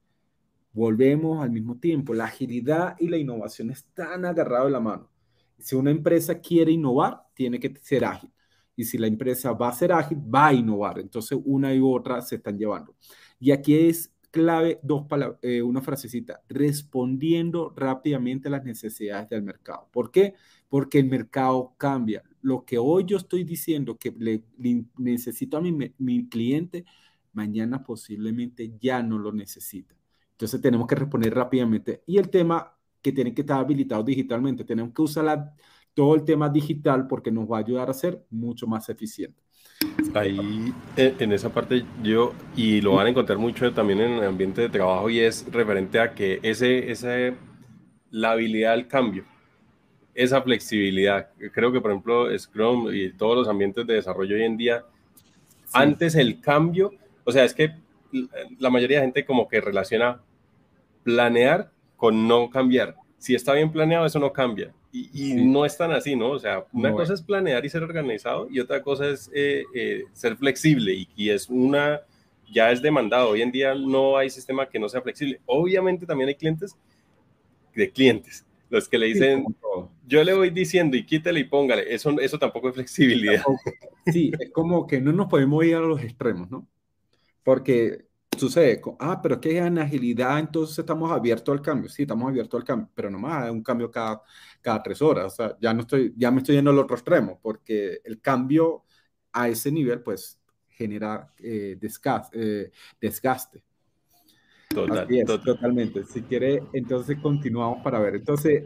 Volvemos al mismo tiempo. La agilidad y la innovación están agarrados de la mano. Si una empresa quiere innovar, tiene que ser ágil. Y si la empresa va a ser ágil, va a innovar. Entonces, una y otra se están llevando. Y aquí es clave dos palabras, eh, una frasecita, respondiendo rápidamente a las necesidades del mercado. ¿Por qué? Porque el mercado cambia. Lo que hoy yo estoy diciendo que le, necesito a mi, mi cliente, mañana posiblemente ya no lo necesita. Entonces tenemos que responder rápidamente. Y el tema que tiene que estar habilitado digitalmente, tenemos que usar todo el tema digital porque nos va a ayudar a ser mucho más eficiente. Ahí, eh, en esa parte, yo, y lo van a encontrar mucho también en el ambiente de trabajo, y es referente a que ese, ese, la habilidad al cambio, esa flexibilidad. Creo que, por ejemplo, Scrum y todos los ambientes de desarrollo hoy en día, antes el cambio, o sea, es que la mayoría de gente como que relaciona planear con no cambiar. Si está bien planeado, eso no cambia. Y, no es tan así, ¿no? O sea, una cosa es planear y ser organizado y otra cosa es eh, eh, ser flexible y, y, es una, ya es demandado. Hoy en día no hay sistema que no sea flexible. Obviamente también hay clientes de clientes, los que le dicen, yo le voy diciendo y quítale y póngale, eso, eso tampoco es flexibilidad. Sí, es como que no nos podemos ir a los extremos, ¿no? Porque sucede, ah, pero que en agilidad, entonces estamos abiertos al cambio. Sí, estamos abiertos al cambio, pero nomás es un cambio cada, cada tres horas. O sea, ya, no estoy, ya me estoy yendo al otro extremo, porque el cambio a ese nivel, pues, genera eh, eh, desgaste. Totalmente. Si quiere, entonces continuamos para ver. Entonces,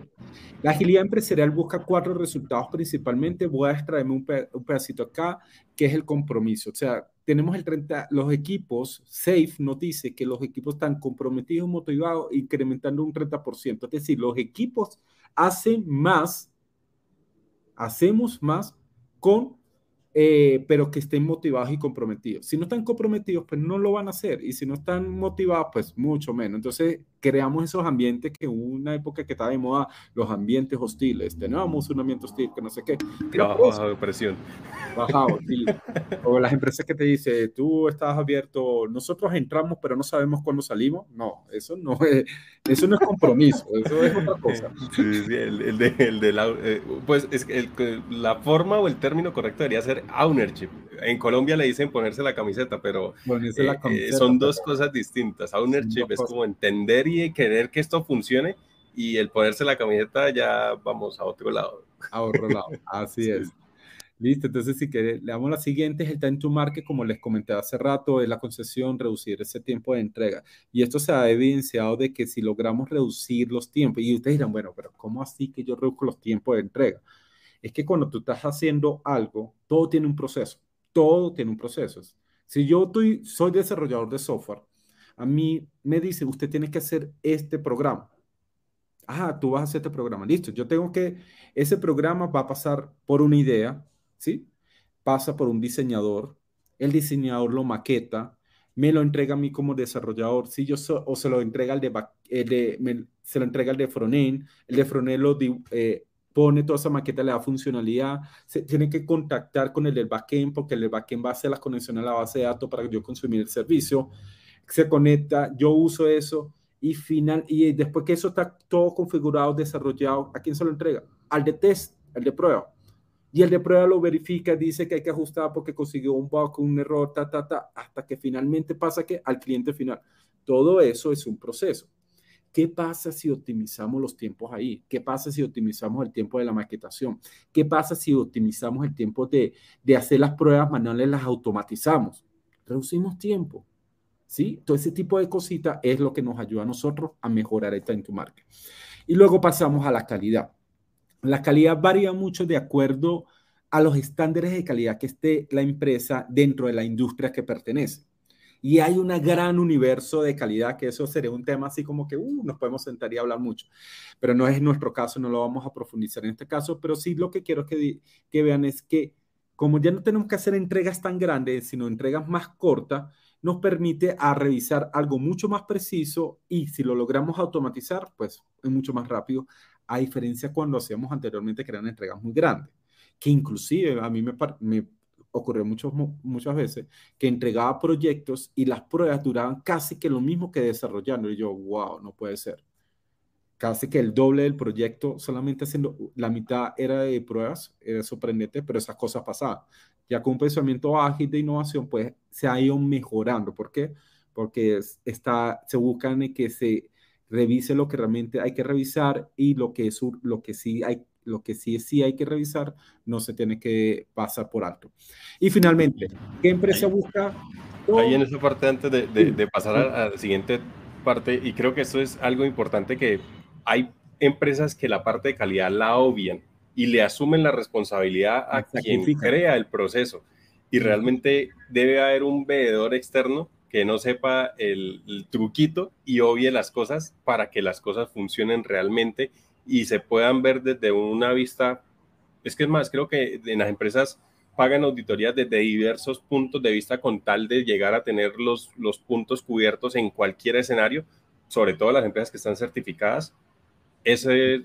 la agilidad empresarial busca cuatro resultados principalmente. Voy a extraerme un, un pedacito acá, que es el compromiso. O sea, tenemos el 30, los equipos, SAFE nos dice que los equipos están comprometidos, motivados, incrementando un 30%. Es decir, los equipos hacen más, hacemos más con eh, pero que estén motivados y comprometidos. Si no están comprometidos, pues no lo van a hacer. Y si no están motivados, pues mucho menos. Entonces, creamos esos ambientes que en una época que estaba de moda, los ambientes hostiles. Teníamos un ambiente hostil que no sé qué. Bajo, de presión. Bajado, sí. o las empresas que te dicen, tú estás abierto, nosotros entramos, pero no sabemos cuándo salimos. No, eso no es, eso no es compromiso, eso es otra cosa. Sí, sí, el, de, el de la, eh, pues es que la forma o el término correcto debería ser ownership. En Colombia le dicen ponerse la camiseta, pero eh, eh, son dos cosas distintas. Ownership es como entender y querer que esto funcione y el ponerse la camiseta ya vamos a otro lado. A otro lado, así es. Listo, entonces si que le damos la siguiente, es el time to market, como les comenté hace rato, es la concesión, reducir ese tiempo de entrega. Y esto se ha evidenciado de que si logramos reducir los tiempos, y ustedes dirán, bueno, pero ¿cómo así que yo reduzco los tiempos de entrega? es que cuando tú estás haciendo algo, todo tiene un proceso, todo tiene un proceso. Si yo estoy, soy desarrollador de software, a mí me dice, usted tiene que hacer este programa. Ah, tú vas a hacer este programa. Listo, yo tengo que, ese programa va a pasar por una idea, ¿sí? Pasa por un diseñador, el diseñador lo maqueta, me lo entrega a mí como desarrollador, si yo o se lo entrega al de, de se lo entrega al de frontend, el de frontend lo, eh, pone toda esa maqueta, le da funcionalidad, se tiene que contactar con el del backend porque el del backend va a hacer la conexión a la base de datos para yo consumir el servicio, se conecta, yo uso eso y final y después que eso está todo configurado, desarrollado, ¿a quién se lo entrega? Al de test, al de prueba. Y el de prueba lo verifica, dice que hay que ajustar porque consiguió un bug, un error, ta, ta, ta, hasta que finalmente pasa que al cliente final. Todo eso es un proceso. ¿Qué pasa si optimizamos los tiempos ahí? ¿Qué pasa si optimizamos el tiempo de la maquetación? ¿Qué pasa si optimizamos el tiempo de, de hacer las pruebas manuales, las automatizamos? Reducimos tiempo. ¿Sí? Todo ese tipo de cositas es lo que nos ayuda a nosotros a mejorar el time to market. Y luego pasamos a la calidad. La calidad varía mucho de acuerdo a los estándares de calidad que esté la empresa dentro de la industria que pertenece y hay un gran universo de calidad, que eso sería un tema así como que uh, nos podemos sentar y hablar mucho, pero no es nuestro caso, no lo vamos a profundizar en este caso, pero sí lo que quiero que, que vean es que como ya no tenemos que hacer entregas tan grandes, sino entregas más cortas, nos permite a revisar algo mucho más preciso y si lo logramos automatizar, pues es mucho más rápido, a diferencia cuando hacíamos anteriormente que eran entregas muy grandes, que inclusive a mí me, me ocurrió muchos, muchas veces, que entregaba proyectos y las pruebas duraban casi que lo mismo que desarrollando. Y yo, wow, no puede ser. Casi que el doble del proyecto, solamente haciendo la mitad era de pruebas, era sorprendente, pero esas cosas pasaban. Ya con un pensamiento ágil de innovación, pues se ha ido mejorando. ¿Por qué? Porque está, se buscan que se revise lo que realmente hay que revisar y lo que, es, lo que sí hay lo que sí, sí hay que revisar no se tiene que pasar por alto. Y finalmente, ¿qué empresa busca? Ahí en esa parte, antes de, de, pasar a, la siguiente parte, y creo que esto es algo importante que hay empresas que la parte de calidad la obvian y le asumen la responsabilidad a quien crea el proceso. Y realmente debe haber un veedor externo que no sepa el, el, truquito y obvie las cosas para que las cosas funcionen realmente y se puedan ver desde una vista, es que es más, creo que en las empresas pagan auditorías desde diversos puntos de vista con tal de llegar a tener los, los puntos cubiertos en cualquier escenario, sobre todo las empresas que están certificadas. Ese,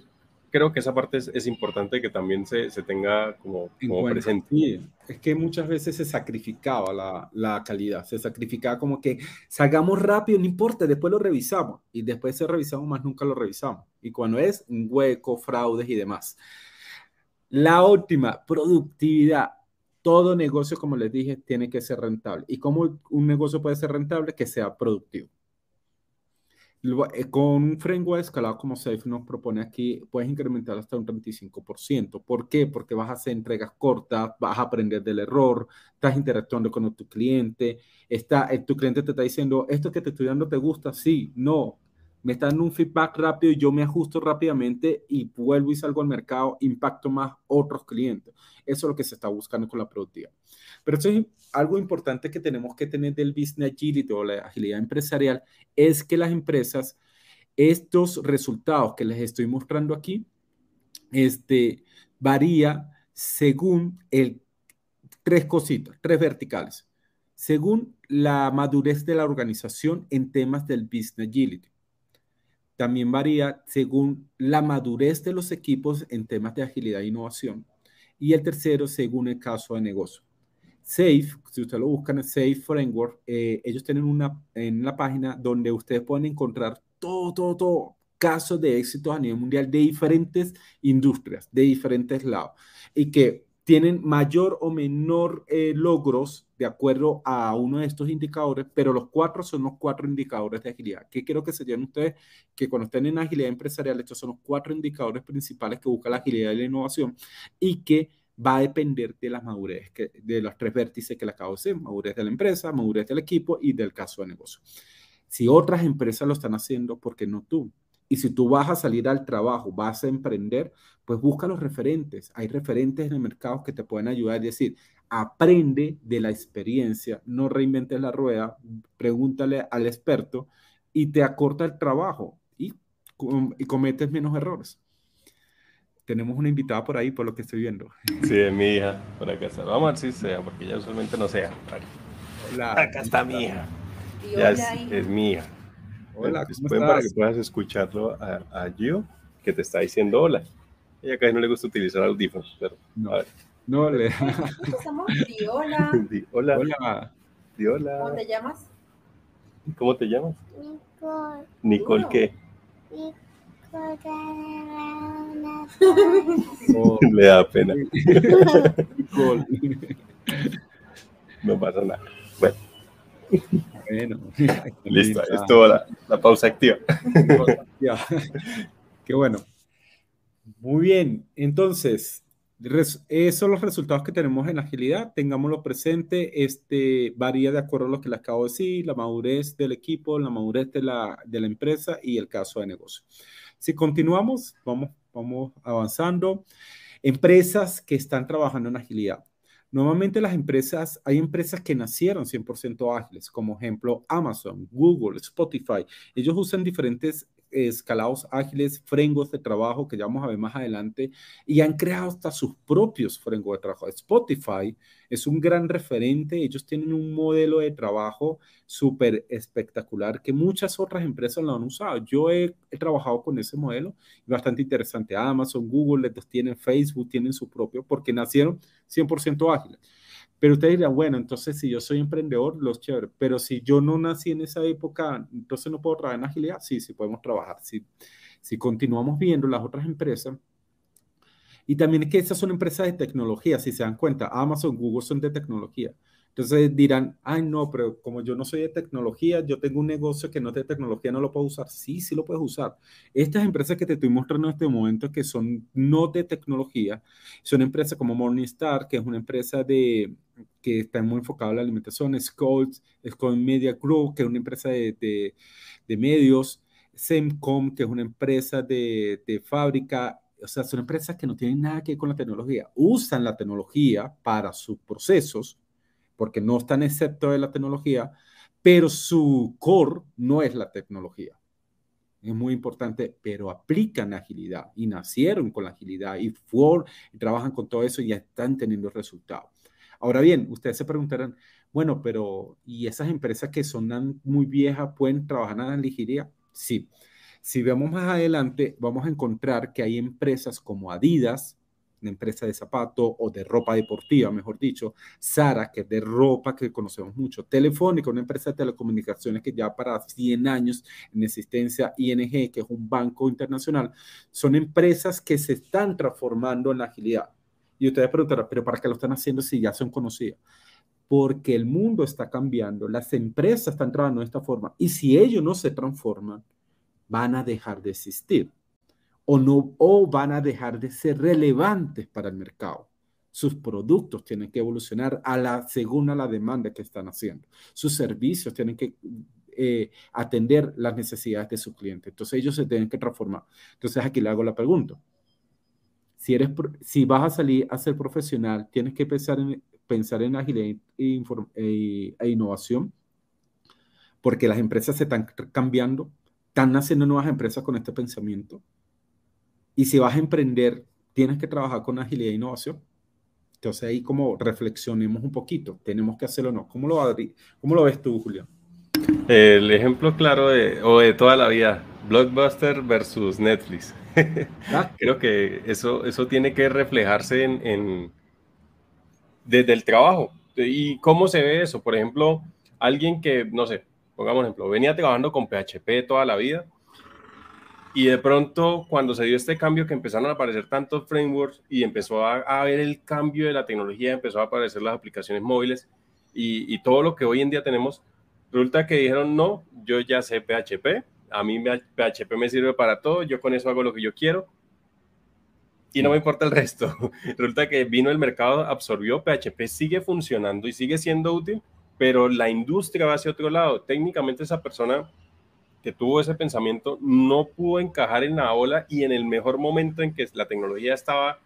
creo que esa parte es, importante que también se, se tenga como, como presente. es que muchas veces se sacrificaba la, la, calidad, se sacrificaba como que salgamos rápido, no importa, después lo revisamos y después se revisamos más, nunca lo revisamos. Y cuando es un hueco, fraudes y demás. La última, productividad. Todo negocio, como les dije, tiene que ser rentable. ¿Y cómo un negocio puede ser rentable? Que sea productivo. Eh, con un framework escalado como Safe nos propone aquí, puedes incrementar hasta un 35%. ¿Por qué? Porque vas a hacer entregas cortas, vas a aprender del error, estás interactuando con tu cliente, está, eh, tu cliente te está diciendo, esto que te estoy dando te gusta, sí, no, me está dando un feedback rápido y yo me ajusto rápidamente y vuelvo y salgo al mercado, impacto más otros clientes. Eso es lo que se está buscando con la productividad. Pero eso es algo importante que tenemos que tener del business agility o la agilidad empresarial, es que las empresas, estos resultados que les estoy mostrando aquí, este, varía según tres cositas, tres verticales, según la madurez de la organización en temas del business agility. También varía según la madurez de los equipos en temas de agilidad e innovación. Y el tercero, según el caso de negocio. Safe, si ustedes lo buscan Safe Framework, eh, ellos tienen una en la página donde ustedes pueden encontrar todo, todo, todo casos de éxito a nivel mundial de diferentes industrias, de diferentes lados, y que tienen mayor o menor eh, logros de acuerdo a uno de estos indicadores, pero los cuatro son los cuatro indicadores de agilidad. ¿Qué quiero que se sepan ustedes? Que cuando estén en agilidad empresarial, estos son los cuatro indicadores principales que busca la agilidad y la innovación y que va a depender de las madurez, de los tres vértices que le acabo de decir, madurez de la empresa, madurez del equipo y del caso de negocio. Si otras empresas lo están haciendo, ¿por qué no tú? Y si tú vas a salir al trabajo, vas a emprender, pues busca los referentes. Hay referentes en el mercado que te pueden ayudar. Es decir, aprende de la experiencia, no reinventes la rueda, pregúntale al experto y te acorta el trabajo y, y cometes menos errores. Tenemos una invitada por ahí, por lo que estoy viendo. Sí, es mi hija, por acá está. Vamos a ver si sea, porque ya usualmente no sea. Hola. Acá está mi hija. Es, es, mi hija. Hola, ¿cómo estás? para que puedas escucharlo a, a Gio, que te está diciendo hola. Ella casi no le gusta utilizar audífonos, pero no. a ver. No le. Somos Diola. Hola. Hola. Diola. ¿Cómo te llamas? ¿Cómo te llamas? Nicole. ¿Nicole qué? Nicole. Oh. Le da pena. no pasa nada. Bueno. Bueno. Listo, esto la, la pausa activa. Qué bueno. Muy bien, entonces, esos son los resultados que tenemos en agilidad. Tengámoslo presente. Este varía de acuerdo a lo que les acabo de decir, la madurez del equipo, la madurez de la, de la empresa y el caso de negocio. Si continuamos, vamos, vamos avanzando. Empresas que están trabajando en agilidad. Normalmente las empresas, hay empresas que nacieron 100% ágiles, como ejemplo Amazon, Google, Spotify. Ellos usan diferentes escalados ágiles, frameworks de trabajo que ya vamos a ver más adelante, y han creado hasta sus propios frameworks de trabajo. Spotify es un gran referente, ellos tienen un modelo de trabajo súper espectacular que muchas otras empresas lo han usado. Yo he, trabajado con ese modelo, bastante interesante. Amazon, Google, tienen Facebook, tienen su propio, porque nacieron 100% ágiles. Pero ustedes dirán, bueno, entonces si yo soy emprendedor, los chévere, pero si yo no nací en esa época, entonces no puedo trabajar en agilidad. Sí, sí podemos trabajar. Si, si continuamos viendo las otras empresas, y también es que esas son empresas de tecnología, si se dan cuenta, Amazon, Google son de tecnología. Entonces dirán, ay, no, pero como yo no soy de tecnología, yo tengo un negocio que no es de tecnología, no lo puedo usar. Sí, sí lo puedes usar. Estas empresas que te estoy mostrando en este momento, que son no de tecnología, son empresas como Morningstar, que es una empresa de, que está muy enfocada en la alimentación, Scott, Scott Media Group, que es una empresa de, de, de medios, Semcom, que es una empresa de, de fábrica, o sea, son empresas que no tienen nada que ver con la tecnología. Usan la tecnología para sus procesos, porque no están excepto de la tecnología, pero su core no es la tecnología. Es muy importante, pero aplican agilidad y nacieron con la agilidad y, y trabajan con todo eso y ya están teniendo resultados. Ahora bien, ustedes se preguntarán, bueno, pero ¿y esas empresas que son muy viejas pueden trabajar en la? Sí. Si vemos más adelante, vamos a encontrar que hay empresas como Adidas, una empresa de zapato o de ropa deportiva, mejor dicho, Sara, que es de ropa que conocemos mucho, Telefónica, una empresa de telecomunicaciones que ya para 100 años en existencia, ING, que es un banco internacional, son empresas que se están transformando en la agilidad. Y ustedes preguntarán, pero ¿para qué lo están haciendo si ya son conocidas? Porque el mundo está cambiando, las empresas están trabajando de esta forma, y si ellos no se transforman, van a dejar de existir o, no, o van a dejar de ser relevantes para el mercado. Sus productos tienen que evolucionar a la, según a la demanda que están haciendo. Sus servicios tienen que eh, atender las necesidades de su cliente. Entonces ellos se tienen que transformar. Entonces aquí le hago la pregunta. Si, eres, si vas a salir a ser profesional, tienes que pensar en, pensar en agilidad e, e innovación, porque las empresas se están cambiando, están naciendo nuevas empresas con este pensamiento. Y si vas a emprender, tienes que trabajar con agilidad e innovación. Entonces ahí como reflexionemos un poquito, tenemos que hacerlo o no. ¿Cómo lo, cómo lo ves tú, Julián? El ejemplo claro de, o de toda la vida, Blockbuster versus Netflix. Creo que eso, eso tiene que reflejarse en, en, desde el trabajo. ¿Y cómo se ve eso? Por ejemplo, alguien que, no sé, pongamos ejemplo, venía trabajando con PHP toda la vida y de pronto, cuando se dio este cambio, que empezaron a aparecer tantos frameworks y empezó a, a ver el cambio de la tecnología, empezó a aparecer las aplicaciones móviles y, y, todo lo que hoy en día tenemos, resulta que dijeron, no, yo ya sé PHP, a mí PHP me sirve para todo, yo con eso hago lo que yo quiero y no me importa el resto. resulta que vino el mercado, absorbió, PHP sigue funcionando y sigue siendo útil, pero la industria va hacia otro lado. Técnicamente esa persona que tuvo ese pensamiento no pudo encajar en la ola y en el mejor momento en que la tecnología estaba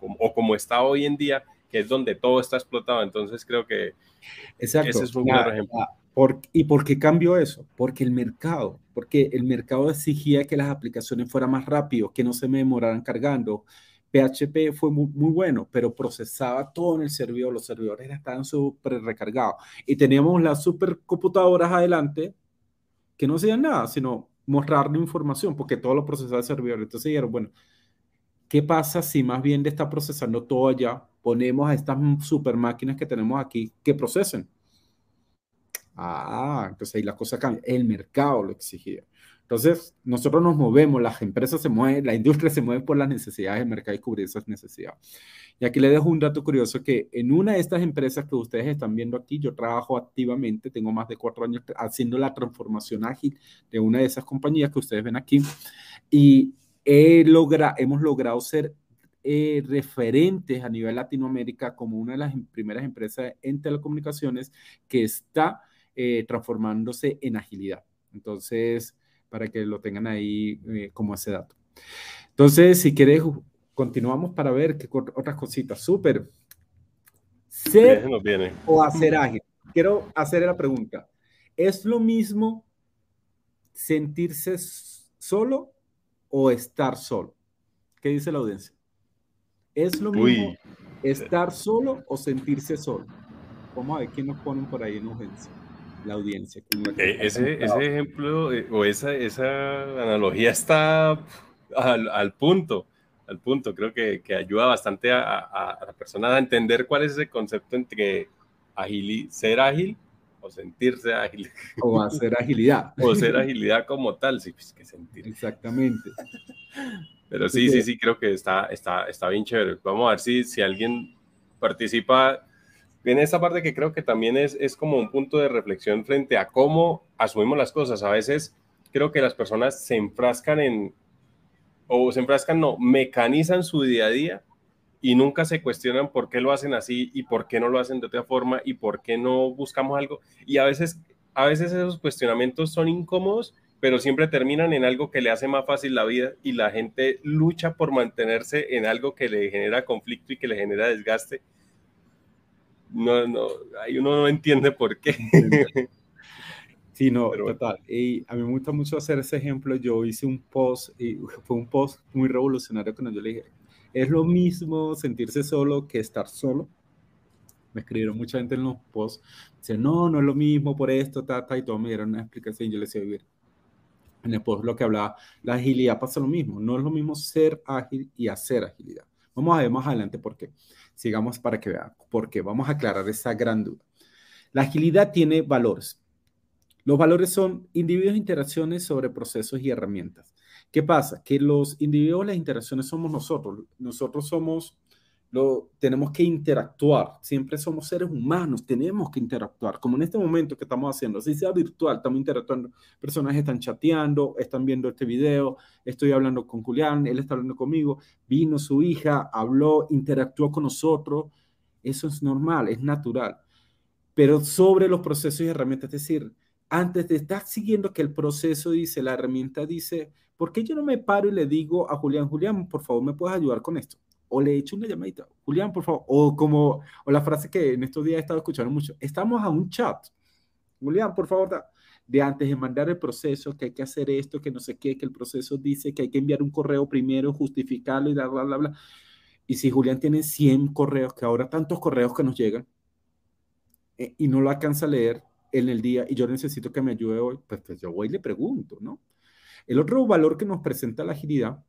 o como está hoy en día, que es donde todo está explotado. Entonces creo que Exacto. ese es un claro ejemplo. Por, ¿Y por qué cambió eso? Porque el mercado, porque el mercado exigía que las aplicaciones fueran más rápido, que no se me demoraran cargando. PHP fue muy, muy, bueno, pero procesaba todo en el servidor, los servidores estaban súper recargados y teníamos las supercomputadoras adelante que no hacían nada, sino mostrarle información, porque todo lo procesaba el servidor. Entonces dijeron, bueno, ¿qué pasa si más bien de está procesando todo allá, ponemos a estas super máquinas que tenemos aquí que procesen? Ah, entonces ahí la cosa cambia. El mercado lo exigía. Entonces, nosotros nos movemos, las empresas se mueven, la industria se mueve por las necesidades del mercado y cubrir esas necesidades. Y aquí le dejo un dato curioso que en una de estas empresas que ustedes están viendo aquí, yo trabajo activamente, tengo más de cuatro años haciendo la transformación ágil de una de esas compañías que ustedes ven aquí y he logra, hemos logrado ser eh, referentes a nivel Latinoamérica como una de las em, primeras empresas en telecomunicaciones que está eh, transformándose en agilidad. Entonces, para que lo tengan ahí eh, como ese dato. Entonces, si quieres, continuamos para ver qué otras cositas. Súper. Ser o hacer ágil. Quiero hacer la pregunta. ¿Es lo mismo sentirse solo o estar solo? ¿Qué dice la audiencia? ¿Es lo mismo estar solo o sentirse solo? Vamos a ver quién nos ponen por ahí en audiencia la audiencia. Eh, ese, ese, ejemplo eh, o esa, esa analogía está al, al, punto, al punto. Creo que, que ayuda bastante a, a, la persona a entender cuál es ese concepto entre agil, ser ágil o sentirse ágil. O hacer agilidad. o ser agilidad como tal, sí, pues que sentir. Exactamente. Pero sí, sí, sí, creo que está, está, está bien chévere. Vamos a ver si, si alguien participa en esta parte que creo que también es, es como un punto de reflexión frente a cómo asumimos las cosas. A veces creo que las personas se enfrascan en, o se enfrascan, no, mecanizan su día a día y nunca se cuestionan por qué lo hacen así y por qué no lo hacen de otra forma y por qué no buscamos algo. Y a veces, a veces esos cuestionamientos son incómodos, pero siempre terminan en algo que le hace más fácil la vida y la gente lucha por mantenerse en algo que le genera conflicto y que le genera desgaste. No, no, ahí uno no entiende por qué. Sí, no, total. Y a mí me gusta mucho hacer ese ejemplo. Yo hice un post, y fue un post muy revolucionario cuando yo le dije, es lo mismo sentirse solo que estar solo. Me escribieron mucha gente en los posts, dice, no, no es lo mismo por esto, ta, ta, y todo me dieron una explicación. Yo les decía, vivir. En el post lo que hablaba, la agilidad pasa lo mismo. No es lo mismo ser ágil y hacer agilidad. Vamos a ver más adelante por qué. Sigamos para que vean por qué. Vamos a aclarar esa gran duda. La agilidad tiene valores. Los valores son individuos e interacciones sobre procesos y herramientas. ¿Qué pasa? Que los individuos, las interacciones somos nosotros. Nosotros somos, lo, tenemos que interactuar. Siempre somos seres humanos, tenemos que interactuar. Como en este momento que estamos haciendo, así sea virtual, estamos interactuando. Personas están chateando, están viendo este video, estoy hablando con Julián, él está hablando conmigo, vino su hija, habló, interactuó con nosotros. Eso es normal, es natural. Pero sobre los procesos y herramientas, es decir, antes de estar siguiendo que el proceso dice, la herramienta dice, ¿por qué yo no me paro y le digo a Julián, Julián, por favor, ¿me puedes ayudar con esto? O le echo una llamadita, Julián, por favor, o como, o la frase que en estos días he estado escuchando mucho, estamos a un chat. Julián, por favor, de antes de mandar el proceso, que hay que hacer esto, que no sé qué, que el proceso dice que hay que enviar un correo primero, justificarlo y bla, bla, bla, bla. Y si Julián tiene 100 correos, que ahora tantos correos que nos llegan, eh, y no lo alcanza a leer, en el día y yo necesito que me ayude hoy, pues, pues, yo voy y le pregunto, ¿no? El otro valor que nos presenta la agilidad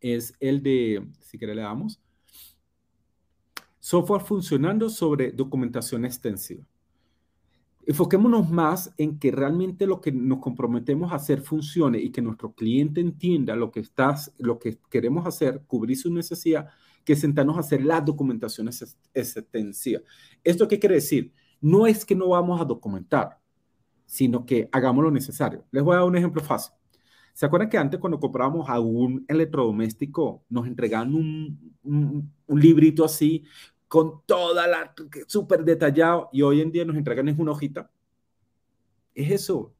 es el de, si le damos, software funcionando sobre documentación extensiva. Enfoquémonos más en que realmente lo que nos comprometemos a hacer funcione y que nuestro cliente entienda lo que, estás, lo que queremos hacer, cubrir su necesidad, que sentarnos a hacer la documentación extensiva. ¿Esto qué quiere decir? no es que no vamos a documentar, sino que hagamos lo necesario. Les voy a dar un ejemplo fácil. ¿Se acuerdan que antes cuando comprábamos a un electrodoméstico nos entregaban un, librito así con toda la súper detallado y hoy en día nos entregan es una hojita? Es eso.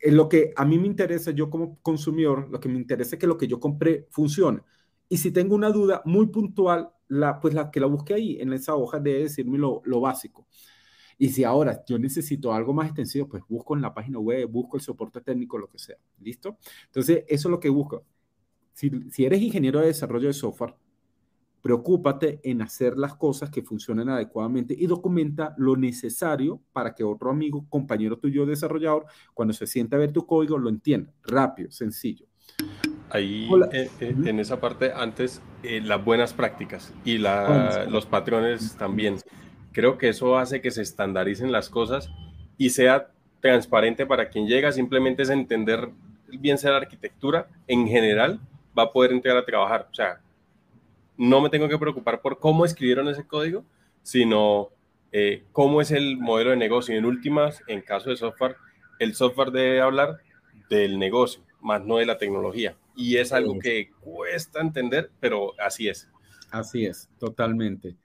Es lo que a mí me interesa, yo como consumidor, lo que me interesa es que lo que yo compré funcione. Y si tengo una duda muy puntual, la, pues la que la busque ahí en esa hoja de decirme lo, lo básico. Y si ahora yo necesito algo más extensivo, pues busco en la página web, busco el soporte técnico, lo que sea. ¿Listo? Entonces, eso es lo que busco. Si, si eres ingeniero de desarrollo de software, preocúpate en hacer las cosas que funcionen adecuadamente y documenta lo necesario para que otro amigo, compañero tuyo desarrollador, cuando se sienta a ver tu código, lo entienda. Rápido, sencillo. Ahí eh, eh, en esa parte, antes, eh, las buenas prácticas y la, los patrones también creo que eso hace que se estandaricen las cosas y sea transparente para quien llega, simplemente es entender bien sea la arquitectura en general, va a poder entrar a trabajar. O sea, no me tengo que preocupar por cómo escribieron ese código, sino eh, cómo es el modelo de negocio. Y en últimas, en caso de software, el software debe hablar del negocio, más no de la tecnología. Y es algo que cuesta entender, pero así es. Así es, totalmente.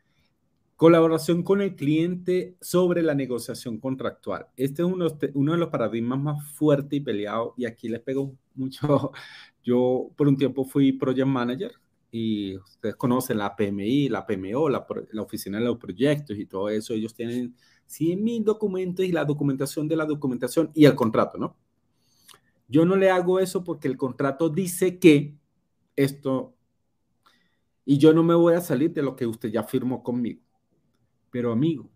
Colaboración con el cliente sobre la negociación contractual. Este es uno, de los paradigmas más fuertes y peleados y aquí les pego mucho. Yo por un tiempo fui project manager y ustedes conocen la PMI, la PMO, la, la oficina de los proyectos y todo eso. Ellos tienen 100 mil documentos y la documentación de la documentación y el contrato, ¿no? Yo no le hago eso porque el contrato dice que esto y yo no me voy a salir de lo que usted ya firmó conmigo. Pero amigo,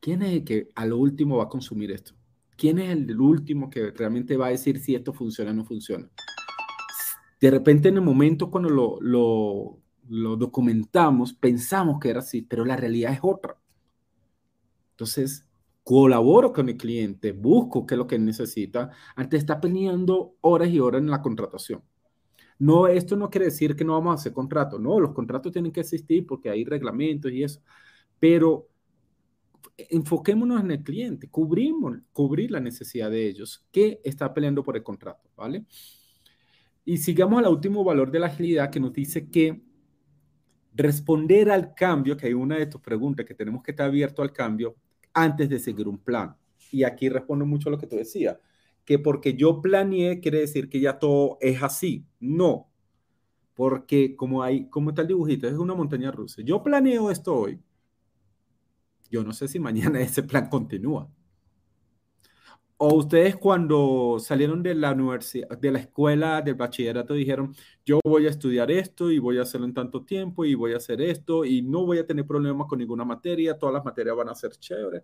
¿quién es el que a lo último va a consumir esto? ¿Quién es el último que realmente va a decir si esto funciona o no funciona? De repente en el momento cuando lo, lo, lo documentamos, pensamos que era así, pero la realidad es otra. Entonces, colaboro con el cliente, busco qué es lo que necesita, antes estar peleando horas y horas en la contratación. No, esto no quiere decir que no vamos a hacer contratos, no, los contratos tienen que existir porque hay reglamentos y eso, pero enfoquémonos en el cliente, cubrimos, cubrir la necesidad de ellos que está peleando por el contrato, ¿vale? Y sigamos al último valor de la agilidad que nos dice que responder al cambio, que hay una de tus preguntas que tenemos que estar abierto al cambio antes de seguir un plan. Y aquí respondo mucho a lo que tú decías que porque yo planeé quiere decir que ya todo es así. No, porque como hay, como está el dibujito, es una montaña rusa. Yo planeo esto hoy. Yo no sé si mañana ese plan continúa. O ustedes cuando salieron de la universidad, de la escuela, del bachillerato, dijeron, yo voy a estudiar esto y voy a hacerlo en tanto tiempo y voy a hacer esto y no voy a tener problemas con ninguna materia, todas las materias van a ser chéveres.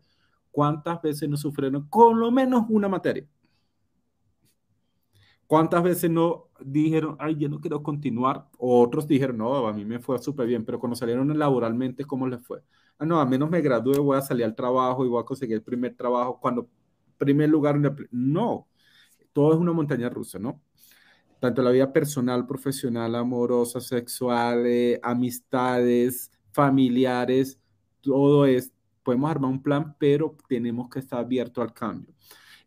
¿Cuántas veces no sufrieron con lo menos una materia? ¿Cuántas veces no dijeron, ay, yo no quiero continuar? O otros dijeron, no, a mí me fue súper bien, pero cuando salieron laboralmente, ¿cómo les fue? Ah, no, a menos me gradué, voy a salir al trabajo y voy a conseguir el primer trabajo. Cuando, primer lugar, no, todo es una montaña rusa, ¿no? Tanto la vida personal, profesional, amorosa, sexual, eh, amistades, familiares, todo es, podemos armar un plan, pero tenemos que estar abierto al cambio.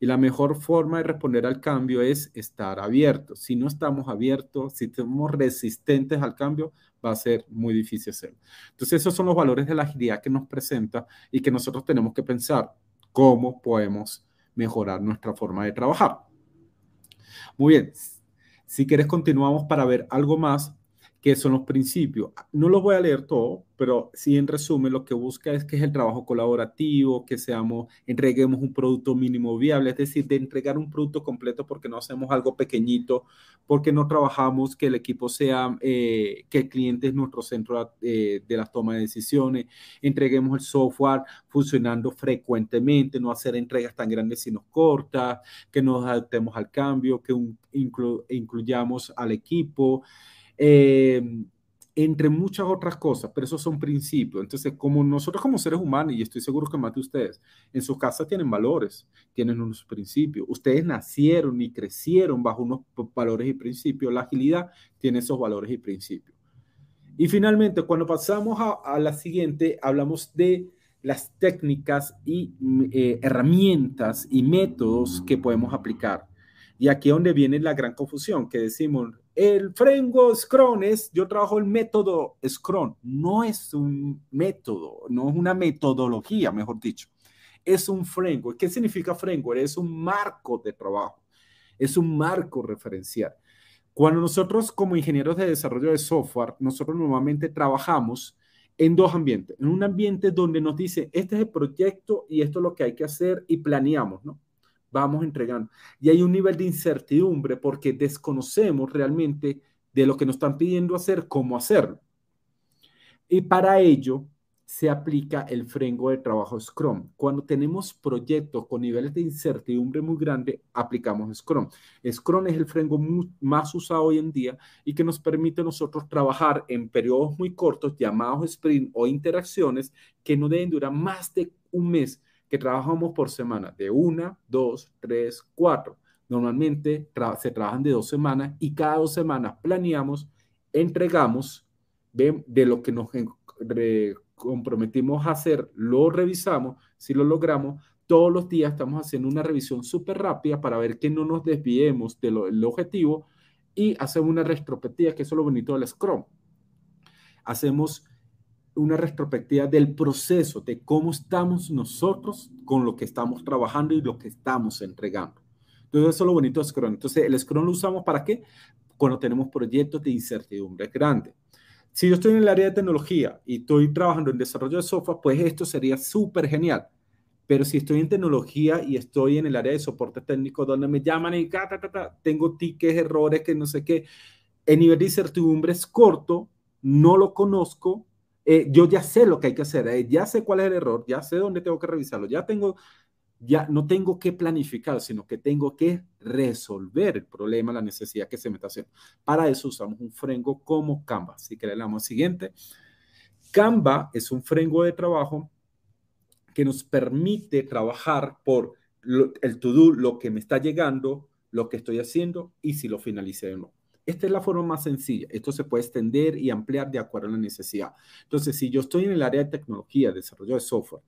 Y la mejor forma de responder al cambio es estar abiertos. Si no estamos abiertos, si somos resistentes al cambio, va a ser muy difícil hacerlo. Entonces, esos son los valores de la agilidad que nos presenta y que nosotros tenemos que pensar cómo podemos mejorar nuestra forma de trabajar. Muy bien, si quieres continuamos para ver algo más que son los principios. No los voy a leer todo, pero sí en resumen lo que busca es que es el trabajo colaborativo, que seamos, entreguemos un producto mínimo viable, es decir, de entregar un producto completo porque no hacemos algo pequeñito, porque no trabajamos que el equipo sea, eh, que el cliente es nuestro centro eh, de las tomas de decisiones, entreguemos el software funcionando frecuentemente, no hacer entregas tan grandes sino cortas, que nos adaptemos al cambio, que incluyamos al equipo. Eh, entre muchas otras cosas, pero esos son principios. Entonces, como nosotros como seres humanos, y estoy seguro que más de ustedes, en sus casas tienen valores, tienen unos principios. Ustedes nacieron y crecieron bajo unos valores y principios. La agilidad tiene esos valores y principios. Y finalmente, cuando pasamos a, la siguiente, hablamos de las técnicas y eh, herramientas y métodos que podemos aplicar. Y aquí es donde viene la gran confusión, que decimos, el framework Scrum es, yo trabajo el método Scrum, no es un método, no es una metodología, mejor dicho, es un framework. ¿Qué significa framework? Es un marco de trabajo, es un marco referencial. Cuando nosotros como ingenieros de desarrollo de software, nosotros normalmente trabajamos en dos ambientes. En un ambiente donde nos dice, este es el proyecto y esto es lo que hay que hacer y planeamos, ¿no? Vamos entregando. Y hay un nivel de incertidumbre porque desconocemos realmente de lo que nos están pidiendo hacer, cómo hacerlo. Y para ello se aplica el framework de trabajo Scrum. Cuando tenemos proyectos con niveles de incertidumbre muy grandes, aplicamos Scrum. Scrum es el framework más usado hoy en día y que nos permite a nosotros trabajar en periodos muy cortos llamados sprint o interacciones que no deben durar más de un mes que trabajamos por semana, de una, dos, tres, cuatro. Normalmente se trabajan de dos semanas y cada dos semanas planeamos, entregamos de, lo que nos comprometimos a hacer, lo revisamos, si lo logramos, todos los días estamos haciendo una revisión súper rápida para ver que no nos desviemos del objetivo y hacemos una retrospectiva, que eso es lo bonito del Scrum. Hacemos una retrospectiva del proceso, de cómo estamos nosotros con lo que estamos trabajando y lo que estamos entregando. Entonces, eso es lo bonito de Scrum. Entonces, el Scrum lo usamos para qué? Cuando tenemos proyectos de incertidumbre grande. Si yo estoy en el área de tecnología y estoy trabajando en desarrollo de software, pues esto sería súper genial. Pero si estoy en tecnología y estoy en el área de soporte técnico donde me llaman y tengo tickets, errores, que no sé qué, el nivel de incertidumbre es corto, no lo conozco, eh, yo ya sé lo que hay que hacer, eh, ya sé cuál es el error, ya sé dónde tengo que revisarlo, ya tengo, ya no tengo que planificar, sino que tengo que resolver el problema, la necesidad que se me está haciendo. Para eso usamos un framework como Canva. Así que le damos siguiente. Canva es un framework de trabajo que nos permite trabajar por el to-do, lo que me está llegando, lo que estoy haciendo y si lo finalicé o no. Esta es la forma más sencilla. Esto se puede extender y ampliar de acuerdo a la necesidad. Entonces, si yo estoy en el área de tecnología, desarrollo de software,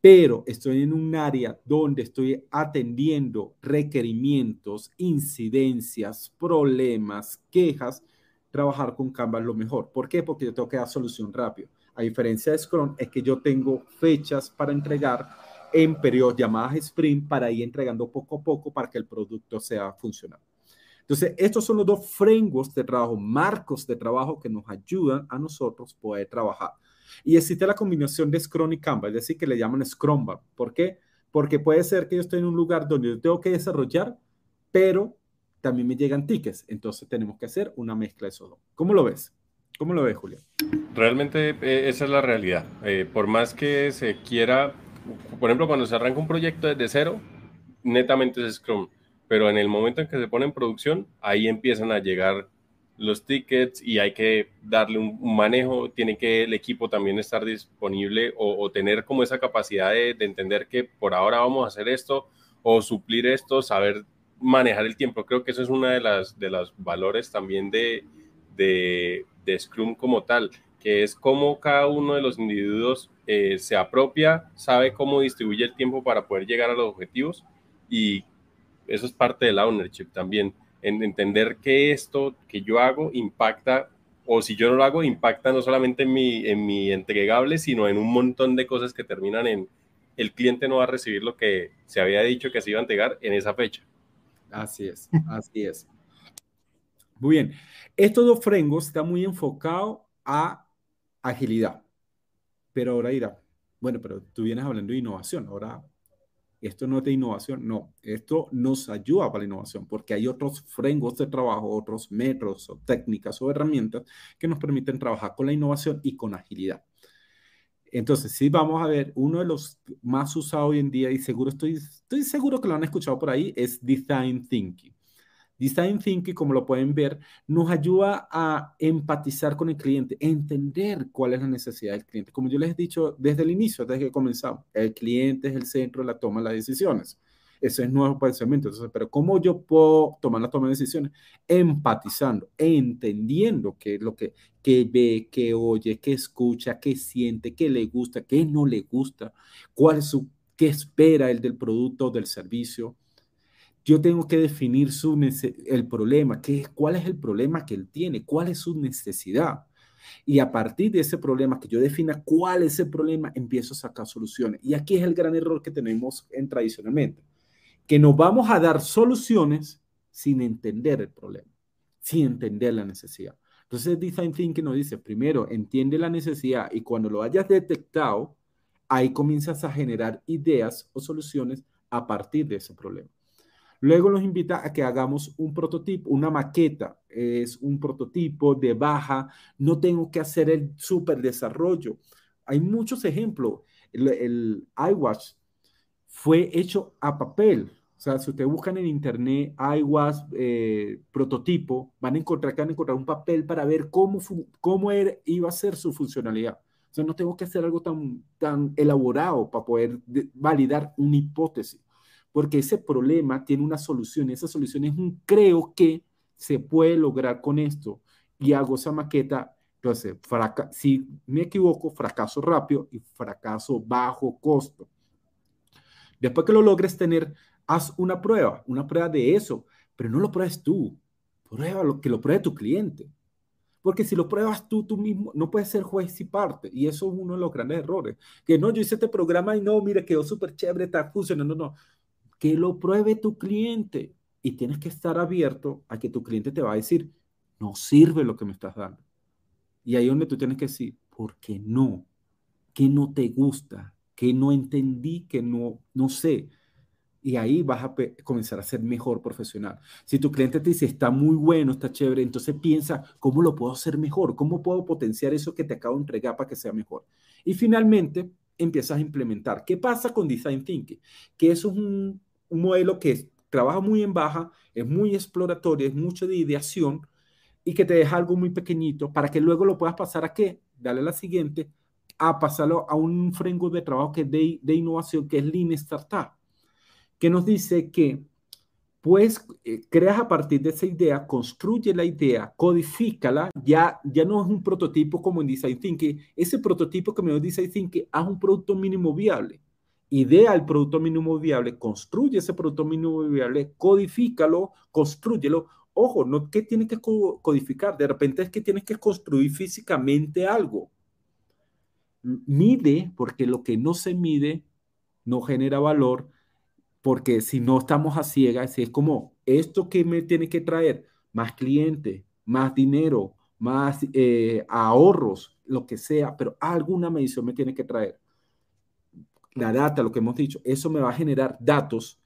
pero estoy en un área donde estoy atendiendo requerimientos, incidencias, problemas, quejas, trabajar con Canva es lo mejor. ¿Por qué? Porque yo tengo que dar solución rápido. A diferencia de Scrum, es que yo tengo fechas para entregar en periodos llamadas sprint para ir entregando poco a poco para que el producto sea funcional. Entonces, estos son los dos frameworks de trabajo, marcos de trabajo que nos ayudan a nosotros poder trabajar. Y existe la combinación de Scrum y Canva, es decir, que le llaman Scrum. ¿Por qué? Porque puede ser que yo estoy en un lugar donde yo tengo que desarrollar, pero también me llegan tickets. Entonces tenemos que hacer una mezcla de esos dos. ¿Cómo lo ves? ¿Cómo lo ves, Julián? Realmente eh, esa es la realidad. Eh, por más que se quiera, por ejemplo, cuando se arranca un proyecto desde cero, netamente es Scrum. Pero en el momento en que se pone en producción, ahí empiezan a llegar los tickets y hay que darle un, manejo, tiene que el equipo también estar disponible o, tener como esa capacidad de, entender que por ahora vamos a hacer esto o suplir esto, saber manejar el tiempo. Creo que eso es una de las de los valores también de, de, Scrum como tal, que es cómo cada uno de los individuos eh, se apropia, sabe cómo distribuye el tiempo para poder llegar a los objetivos y eso es parte del ownership también en entender que esto que yo hago impacta, o si yo no lo hago, impacta no solamente en mi, en mi entregable, sino en un montón de cosas que terminan en el cliente no va a recibir lo que se había dicho que se iba a entregar en esa fecha. Así es, así es. Muy bien. Estos dos frameworks están muy enfocados a agilidad. Pero ahora irá, bueno, pero tú vienes hablando de innovación. Ahora esto no es de innovación, no, esto nos ayuda para la innovación porque hay otros frameworks de trabajo, otros métodos o técnicas o herramientas que nos permiten trabajar con la innovación y con agilidad. Entonces, sí, vamos a ver, uno de los más usados hoy en día, y seguro estoy, estoy seguro que lo han escuchado por ahí, es Design Thinking. Design Thinking, como lo pueden ver, nos ayuda a empatizar con el cliente, entender cuál es la necesidad del cliente. Como yo les he dicho desde el inicio, desde que comenzamos, el cliente es el centro de la toma de las decisiones. Eso es nuevo pensamiento. Entonces, pero ¿cómo yo puedo tomar la toma de decisiones? Empatizando, entendiendo qué es lo que, que ve, qué oye, qué escucha, qué siente, qué le gusta, qué no le gusta, cuál es su, qué espera el del producto o del servicio yo tengo que definir su el problema, qué, cuál es el problema que él tiene, cuál es su necesidad. Y a partir de ese problema, que yo defina cuál es el problema, empiezo a sacar soluciones. Y aquí es el gran error que tenemos en tradicionalmente, que nos vamos a dar soluciones sin entender el problema, sin entender la necesidad. Entonces, Design Thinking nos dice, primero, entiende la necesidad y cuando lo hayas detectado, ahí comienzas a generar ideas o soluciones a partir de ese problema. Luego nos invita a que hagamos un prototipo, una maqueta. Es un prototipo de baja. No tengo que hacer el super desarrollo. Hay muchos ejemplos. El, iWatch fue hecho a papel. O sea, si ustedes buscan en internet iWatch eh, prototipo, van a encontrar que van a encontrar un papel para ver cómo, cómo iba a ser su funcionalidad. O sea, no tengo que hacer algo tan, tan elaborado para poder validar una hipótesis porque ese problema tiene una solución esa solución es un creo que se puede lograr con esto y hago esa maqueta. Entonces, si me equivoco, fracaso rápido y fracaso bajo costo. Después que lo logres tener, haz una prueba, una prueba de eso, pero no lo pruebes tú, pruébalo, que lo pruebe tu cliente. Porque si lo pruebas tú, tú mismo, no puedes ser juez y parte. Y eso es uno de los grandes errores. Que no, yo hice este programa y no, mire, quedó súper chévere, está funcionando. No, no que lo pruebe tu cliente y tienes que estar abierto a que tu cliente te va a decir, no sirve lo que me estás dando. Y ahí es donde tú tienes que decir, ¿por qué no? ¿Qué no te gusta? ¿Qué no entendí? ¿Qué no, no sé? Y ahí vas a comenzar a ser mejor profesional. Si tu cliente te dice, está muy bueno, está chévere, entonces piensa, ¿cómo lo puedo hacer mejor? ¿Cómo puedo potenciar eso que te acabo de entregar para que sea mejor? Y finalmente, empiezas a implementar. ¿Qué pasa con Design Thinking? Que eso es un, modelo que trabaja muy en baja, es muy exploratorio, es mucho de ideación y que te deja algo muy pequeñito para que luego lo puedas pasar a qué? Dale la siguiente, a pasarlo a un framework de trabajo que es de, de innovación, que es Lean Startup, que nos dice que pues creas a partir de esa idea, construye la idea, codifícala, ya, ya no es un prototipo como en Design Thinking, ese prototipo que me dio Design Thinking, haz un producto mínimo viable, idea el producto mínimo viable, construye ese producto mínimo viable, codifícalo, construyelo, ojo, no que tienes que codificar, de repente es que tienes que construir físicamente algo, mide, porque lo que no se mide no genera valor, porque si no estamos a ciegas, es como esto que me tiene que traer más clientes, más dinero, más eh, ahorros, lo que sea, pero alguna medición me tiene que traer. La data, lo que hemos dicho, eso me va a generar datos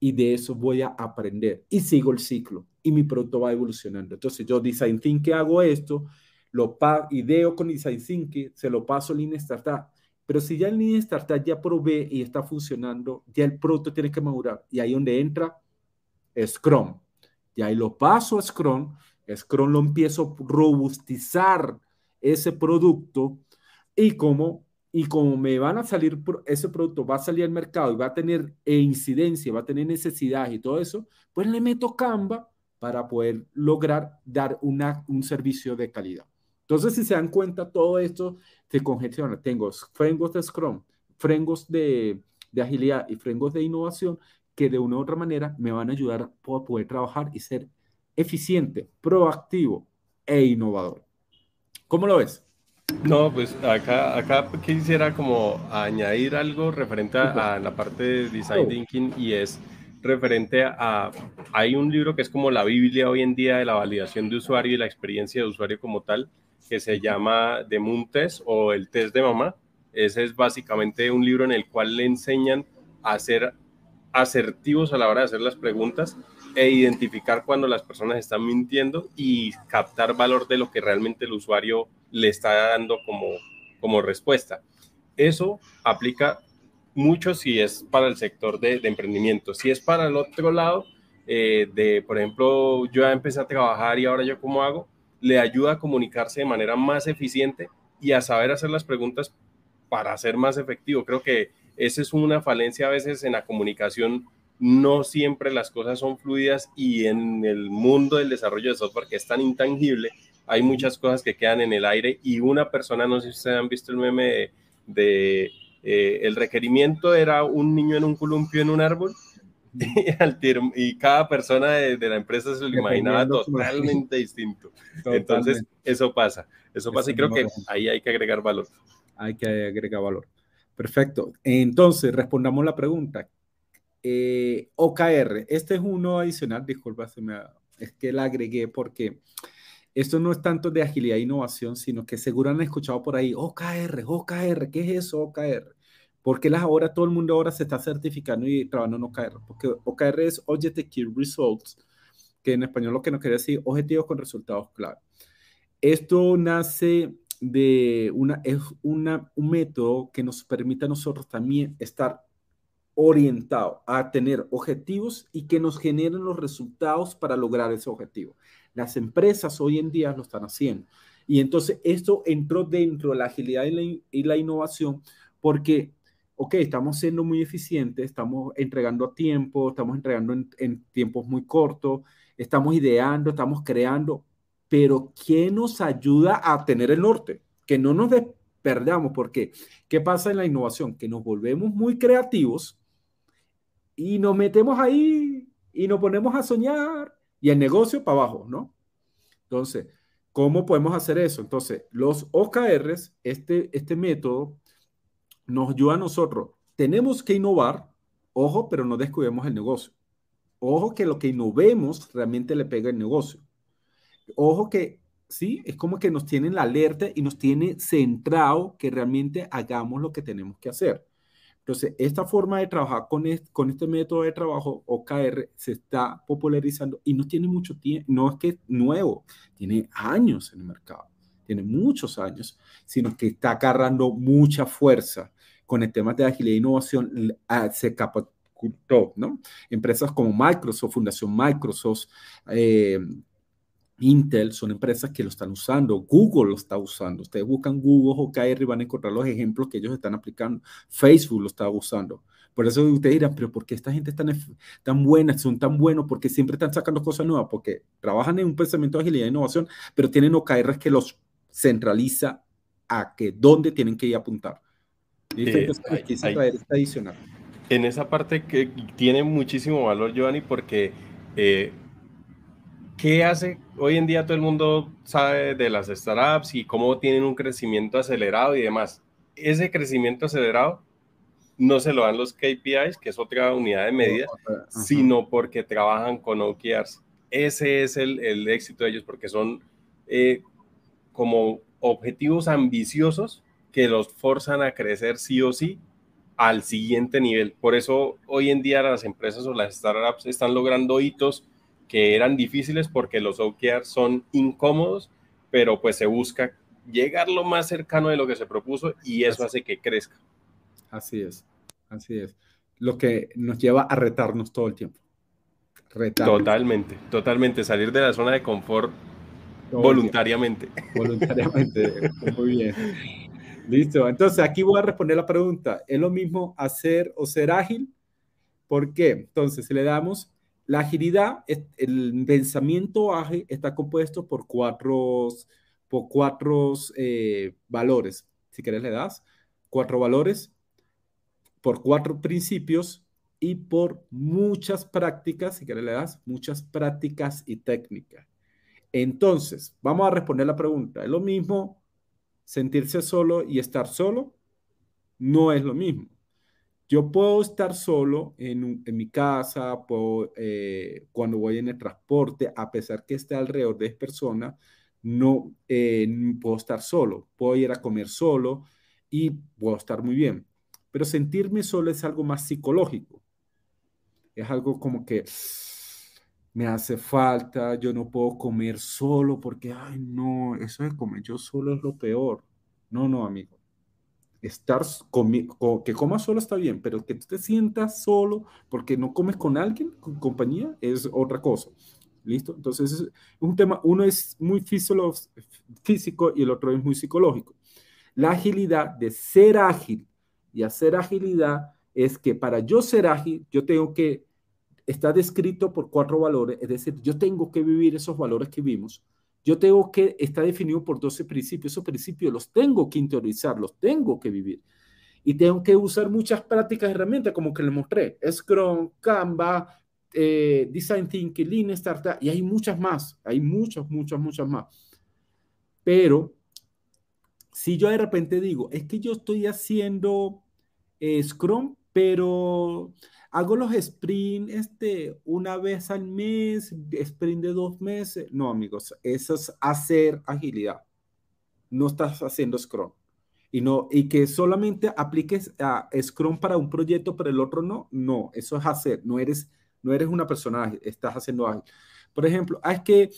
y de eso voy a aprender y sigo el ciclo y mi producto va evolucionando. Entonces yo design thinking hago esto, lo ideo con design thinking, se lo paso a Lean Startup pero si ya el Lean Startup ya probé y está funcionando, ya el producto tiene que madurar. Y ahí donde entra Scrum. Y ahí lo paso a Scrum. Scrum lo empiezo a robustizar ese producto. Y como, y como me van a salir, ese producto va a salir al mercado y va a tener incidencia, va a tener necesidad y todo eso, pues le meto Canva para poder lograr dar una, un servicio de calidad. Entonces, si se dan cuenta, todo esto se congestiona. Tengo frengos de Scrum, frengos de, de agilidad y frengos de innovación que de una u otra manera me van a ayudar a poder trabajar y ser eficiente, proactivo e innovador. ¿Cómo lo ves? No, pues acá, acá quisiera como añadir algo referente a, a la parte de design thinking y es referente a, hay un libro que es como la Biblia hoy en día de la validación de usuario y la experiencia de usuario como tal, que se llama The Moon Test o el test de mamá. Ese es básicamente un libro en el cual le enseñan a ser asertivos a la hora de hacer las preguntas e identificar cuando las personas están mintiendo y captar valor de lo que realmente el usuario le está dando como, como respuesta. Eso aplica mucho si es para el sector de, emprendimiento. Si es para el otro lado, eh, de, por ejemplo, yo ya empecé a trabajar y ahora yo cómo hago, le ayuda a comunicarse de manera más eficiente y a saber hacer las preguntas para ser más efectivo. Creo que esa es una falencia a veces en la comunicación. No siempre las cosas son fluidas y en el mundo del desarrollo de software que es tan intangible, hay muchas cosas que quedan en el aire y una persona, no sé si ustedes han visto el meme de, eh, el requerimiento era un niño en un columpio en un árbol y, cada persona de, la empresa se lo imaginaba totalmente distinto. Entonces, eso pasa, eso pasa y creo que ahí hay que agregar valor. Hay que agregar valor. Perfecto. Entonces, respondamos la pregunta. Eh, OKR, este es uno adicional, disculpa, es que la agregué porque esto no es tanto de agilidad e innovación, sino que seguro han escuchado por ahí, OKR, OKR, ¿qué es eso OKR? Porque las ahora todo el mundo ahora se está certificando y trabajando en OKR? Porque OKR es Objective Key Results, que en español lo que nos quiere decir objetivos con resultados clave. Esto nace de una, es una, un método que nos permite a nosotros también estar orientado a tener objetivos y que nos generen los resultados para lograr ese objetivo. Las empresas hoy en día lo están haciendo. Y entonces esto entró dentro de la agilidad y la, y la innovación porque ok, estamos siendo muy eficientes, estamos entregando a tiempo, estamos entregando en, tiempos muy cortos, estamos ideando, estamos creando, pero ¿quién nos ayuda a tener el norte? Que no nos perdamos, porque ¿qué pasa en la innovación? Que nos volvemos muy creativos y nos metemos ahí y nos ponemos a soñar y el negocio para abajo, ¿no? Entonces, ¿cómo podemos hacer eso? Entonces, los OKRs, este, este método nos ayuda a nosotros. Tenemos que innovar, ojo, pero no descuidemos el negocio. Ojo que lo que innovemos realmente le pega el negocio. Ojo que, sí, es como que nos tiene la alerta y nos tiene centrado que realmente hagamos lo que tenemos que hacer. Entonces, esta forma de trabajar con este, con este método de trabajo OKR se está popularizando y no tiene mucho tiempo, no es que es nuevo, tiene años en el mercado, tiene muchos años, sino que está agarrando mucha fuerza con el tema de agilidad e innovación se catapultó, ¿no? Empresas como Microsoft, Fundación Microsoft, eh, Intel son empresas que lo están usando, Google lo está usando. Ustedes buscan Google o OKR y van a encontrar los ejemplos que ellos están aplicando. Facebook lo está usando. Por eso ustedes dirán, pero ¿por qué esta gente es tan, buena, son tan buenos? Porque siempre están sacando cosas nuevas, porque trabajan en un pensamiento de agilidad e innovación, pero tienen OKRs que los centraliza a que dónde tienen que apuntar. Eh, adicional. En esa parte que tiene muchísimo valor, Giovanni, porque eh, ¿qué hace? Hoy en día todo el mundo sabe de las startups y cómo tienen un crecimiento acelerado y demás. Ese crecimiento acelerado no se lo dan los KPIs, que es otra unidad de medida, sino porque trabajan con OKRs. Ese es el, el éxito de ellos, porque son eh, como objetivos ambiciosos que los forzan a crecer sí o sí al siguiente nivel. Por eso hoy en día las empresas o las startups están logrando hitos que eran difíciles porque los OKRs son incómodos, pero pues se busca llegar lo más cercano de lo que se propuso y eso hace que crezca. Así es, así es. Lo que nos lleva a retarnos todo el tiempo. Totalmente, totalmente. Salir de la zona de confort voluntariamente. Voluntariamente, muy bien. Listo, entonces aquí voy a responder la pregunta. ¿Es lo mismo hacer o ser ágil? ¿Por qué? Entonces, si le damos la agilidad, el pensamiento ágil está compuesto por cuatro, por cuatro eh, valores. Si quieres le das cuatro valores por cuatro principios y por muchas prácticas, si quieres le das, muchas prácticas y técnicas. Entonces, vamos a responder la pregunta. ¿Es lo mismo sentirse solo y estar solo? No es lo mismo. Yo puedo estar solo en, mi casa, eh, cuando voy en el transporte, a pesar que esté alrededor de personas, no eh, puedo estar solo. Puedo ir a comer solo y puedo estar muy bien. Pero sentirme solo es algo más psicológico. Es algo como que me hace falta, yo no puedo comer solo porque, ay, no, eso de comer yo solo es lo peor. No, no, amigo. Estar que comas solo está bien, pero que tú te sientas solo porque no comes con alguien, con compañía, es otra cosa. ¿Listo? Entonces, es un tema, uno es muy físico y el otro es muy psicológico. La agilidad de ser ágil y hacer agilidad es que para yo ser ágil, yo tengo que, está descrito por cuatro valores, es decir, yo tengo que vivir esos valores que vimos, yo tengo que, está definido por 12 principios, esos principios los tengo que interiorizar, los tengo que vivir. Y tengo que usar muchas prácticas herramientas como que le mostré, Scrum, Canva, eh, Design Thinking, Lean Startup, y hay muchas más, hay muchas, muchas, muchas más. Pero si yo de repente digo, es que yo estoy haciendo eh, Scrum, pero hago los sprint este, una vez al mes, sprint de dos meses. No, amigos, eso es hacer agilidad. No estás haciendo Scrum. Y, no, y que solamente apliques a Scrum para un proyecto, pero el otro no. No, eso es hacer. No eres, no eres una persona estás haciendo ágil. Por ejemplo, ah, es que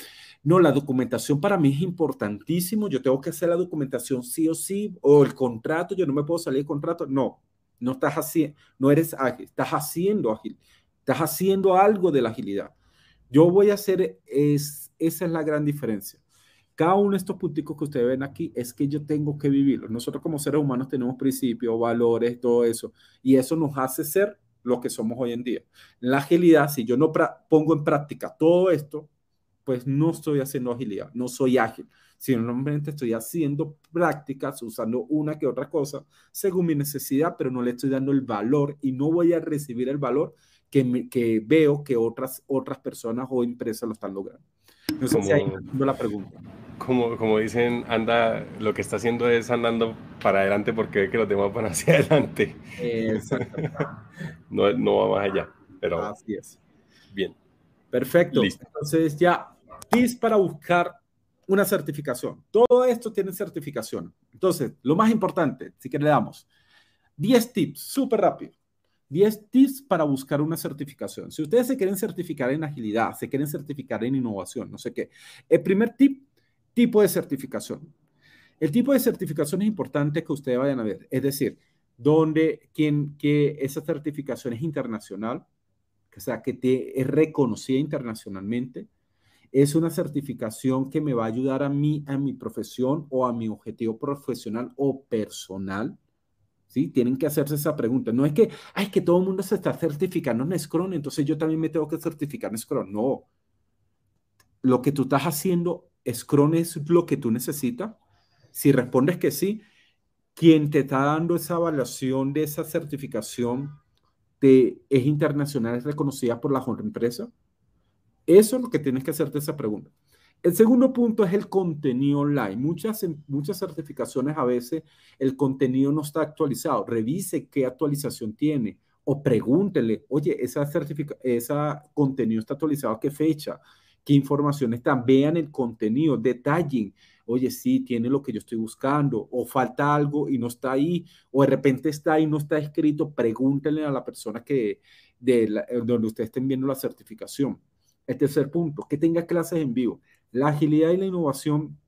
no, la documentación para mí es importantísimo. Yo tengo que hacer la documentación sí o sí, o el contrato, yo no me puedo salir del contrato. No, no estás haciendo, no eres ágil, estás haciendo ágil, estás haciendo algo de la agilidad. Yo voy a hacer, es, esa es la gran diferencia. Cada uno de estos puntos que ustedes ven aquí es que yo tengo que vivirlo. Nosotros como seres humanos tenemos principios, valores, todo eso, y eso nos hace ser lo que somos hoy en día. La agilidad, si yo no pongo en práctica todo esto, pues no estoy haciendo agilidad, no soy ágil simplemente estoy haciendo prácticas, usando una que otra cosa según mi necesidad, pero no le estoy dando el valor y no voy a recibir el valor que, que veo que otras, otras personas o empresas lo están logrando. No sé si ahí la pregunta. Como, como dicen, anda, lo que está haciendo es andando para adelante porque ve que los demás van hacia adelante. no, no va más allá, pero Así es. Bien. Perfecto. Entonces ya, tips para buscar una certificación. Todo esto tiene certificación. Entonces, lo más importante, si que le damos 10 tips, súper rápido. 10 tips para buscar una certificación. Si ustedes se quieren certificar en agilidad, se quieren certificar en innovación, no sé qué. El primer tip, tipo de certificación. El tipo de certificación es importante que ustedes vayan a ver. Es decir, donde quien, que esa certificación es internacional, o sea, que te, es reconocida internacionalmente. Es una certificación que me va a ayudar a mí, a mi profesión o a mi objetivo profesional o personal. ¿Sí? Tienen que hacerse esa pregunta. No es que, ay, que todo el mundo se está certificando en Scrum, entonces yo también me tengo que certificar en Scrum. No. Lo que tú estás haciendo, Scrum es lo que tú necesitas. Si respondes que sí, quien te está dando esa evaluación de esa certificación te, es internacional, es reconocida por la empresa? Eso es lo que tienes que hacerte esa pregunta. El segundo punto es el contenido online. Muchas, muchas certificaciones a veces el contenido no está actualizado. Revise qué actualización tiene o pregúntele, oye, esa esa contenido está actualizado, ¿qué fecha? ¿Qué información está? Vean el contenido, detallen oye, sí, tiene lo que yo estoy buscando, o falta algo y no está ahí, o de repente está ahí no está escrito, pregúntenle a la persona que, de eh, donde ustedes estén viendo la certificación. El tercer punto, que tenga clases en vivo. La agilidad y la innovación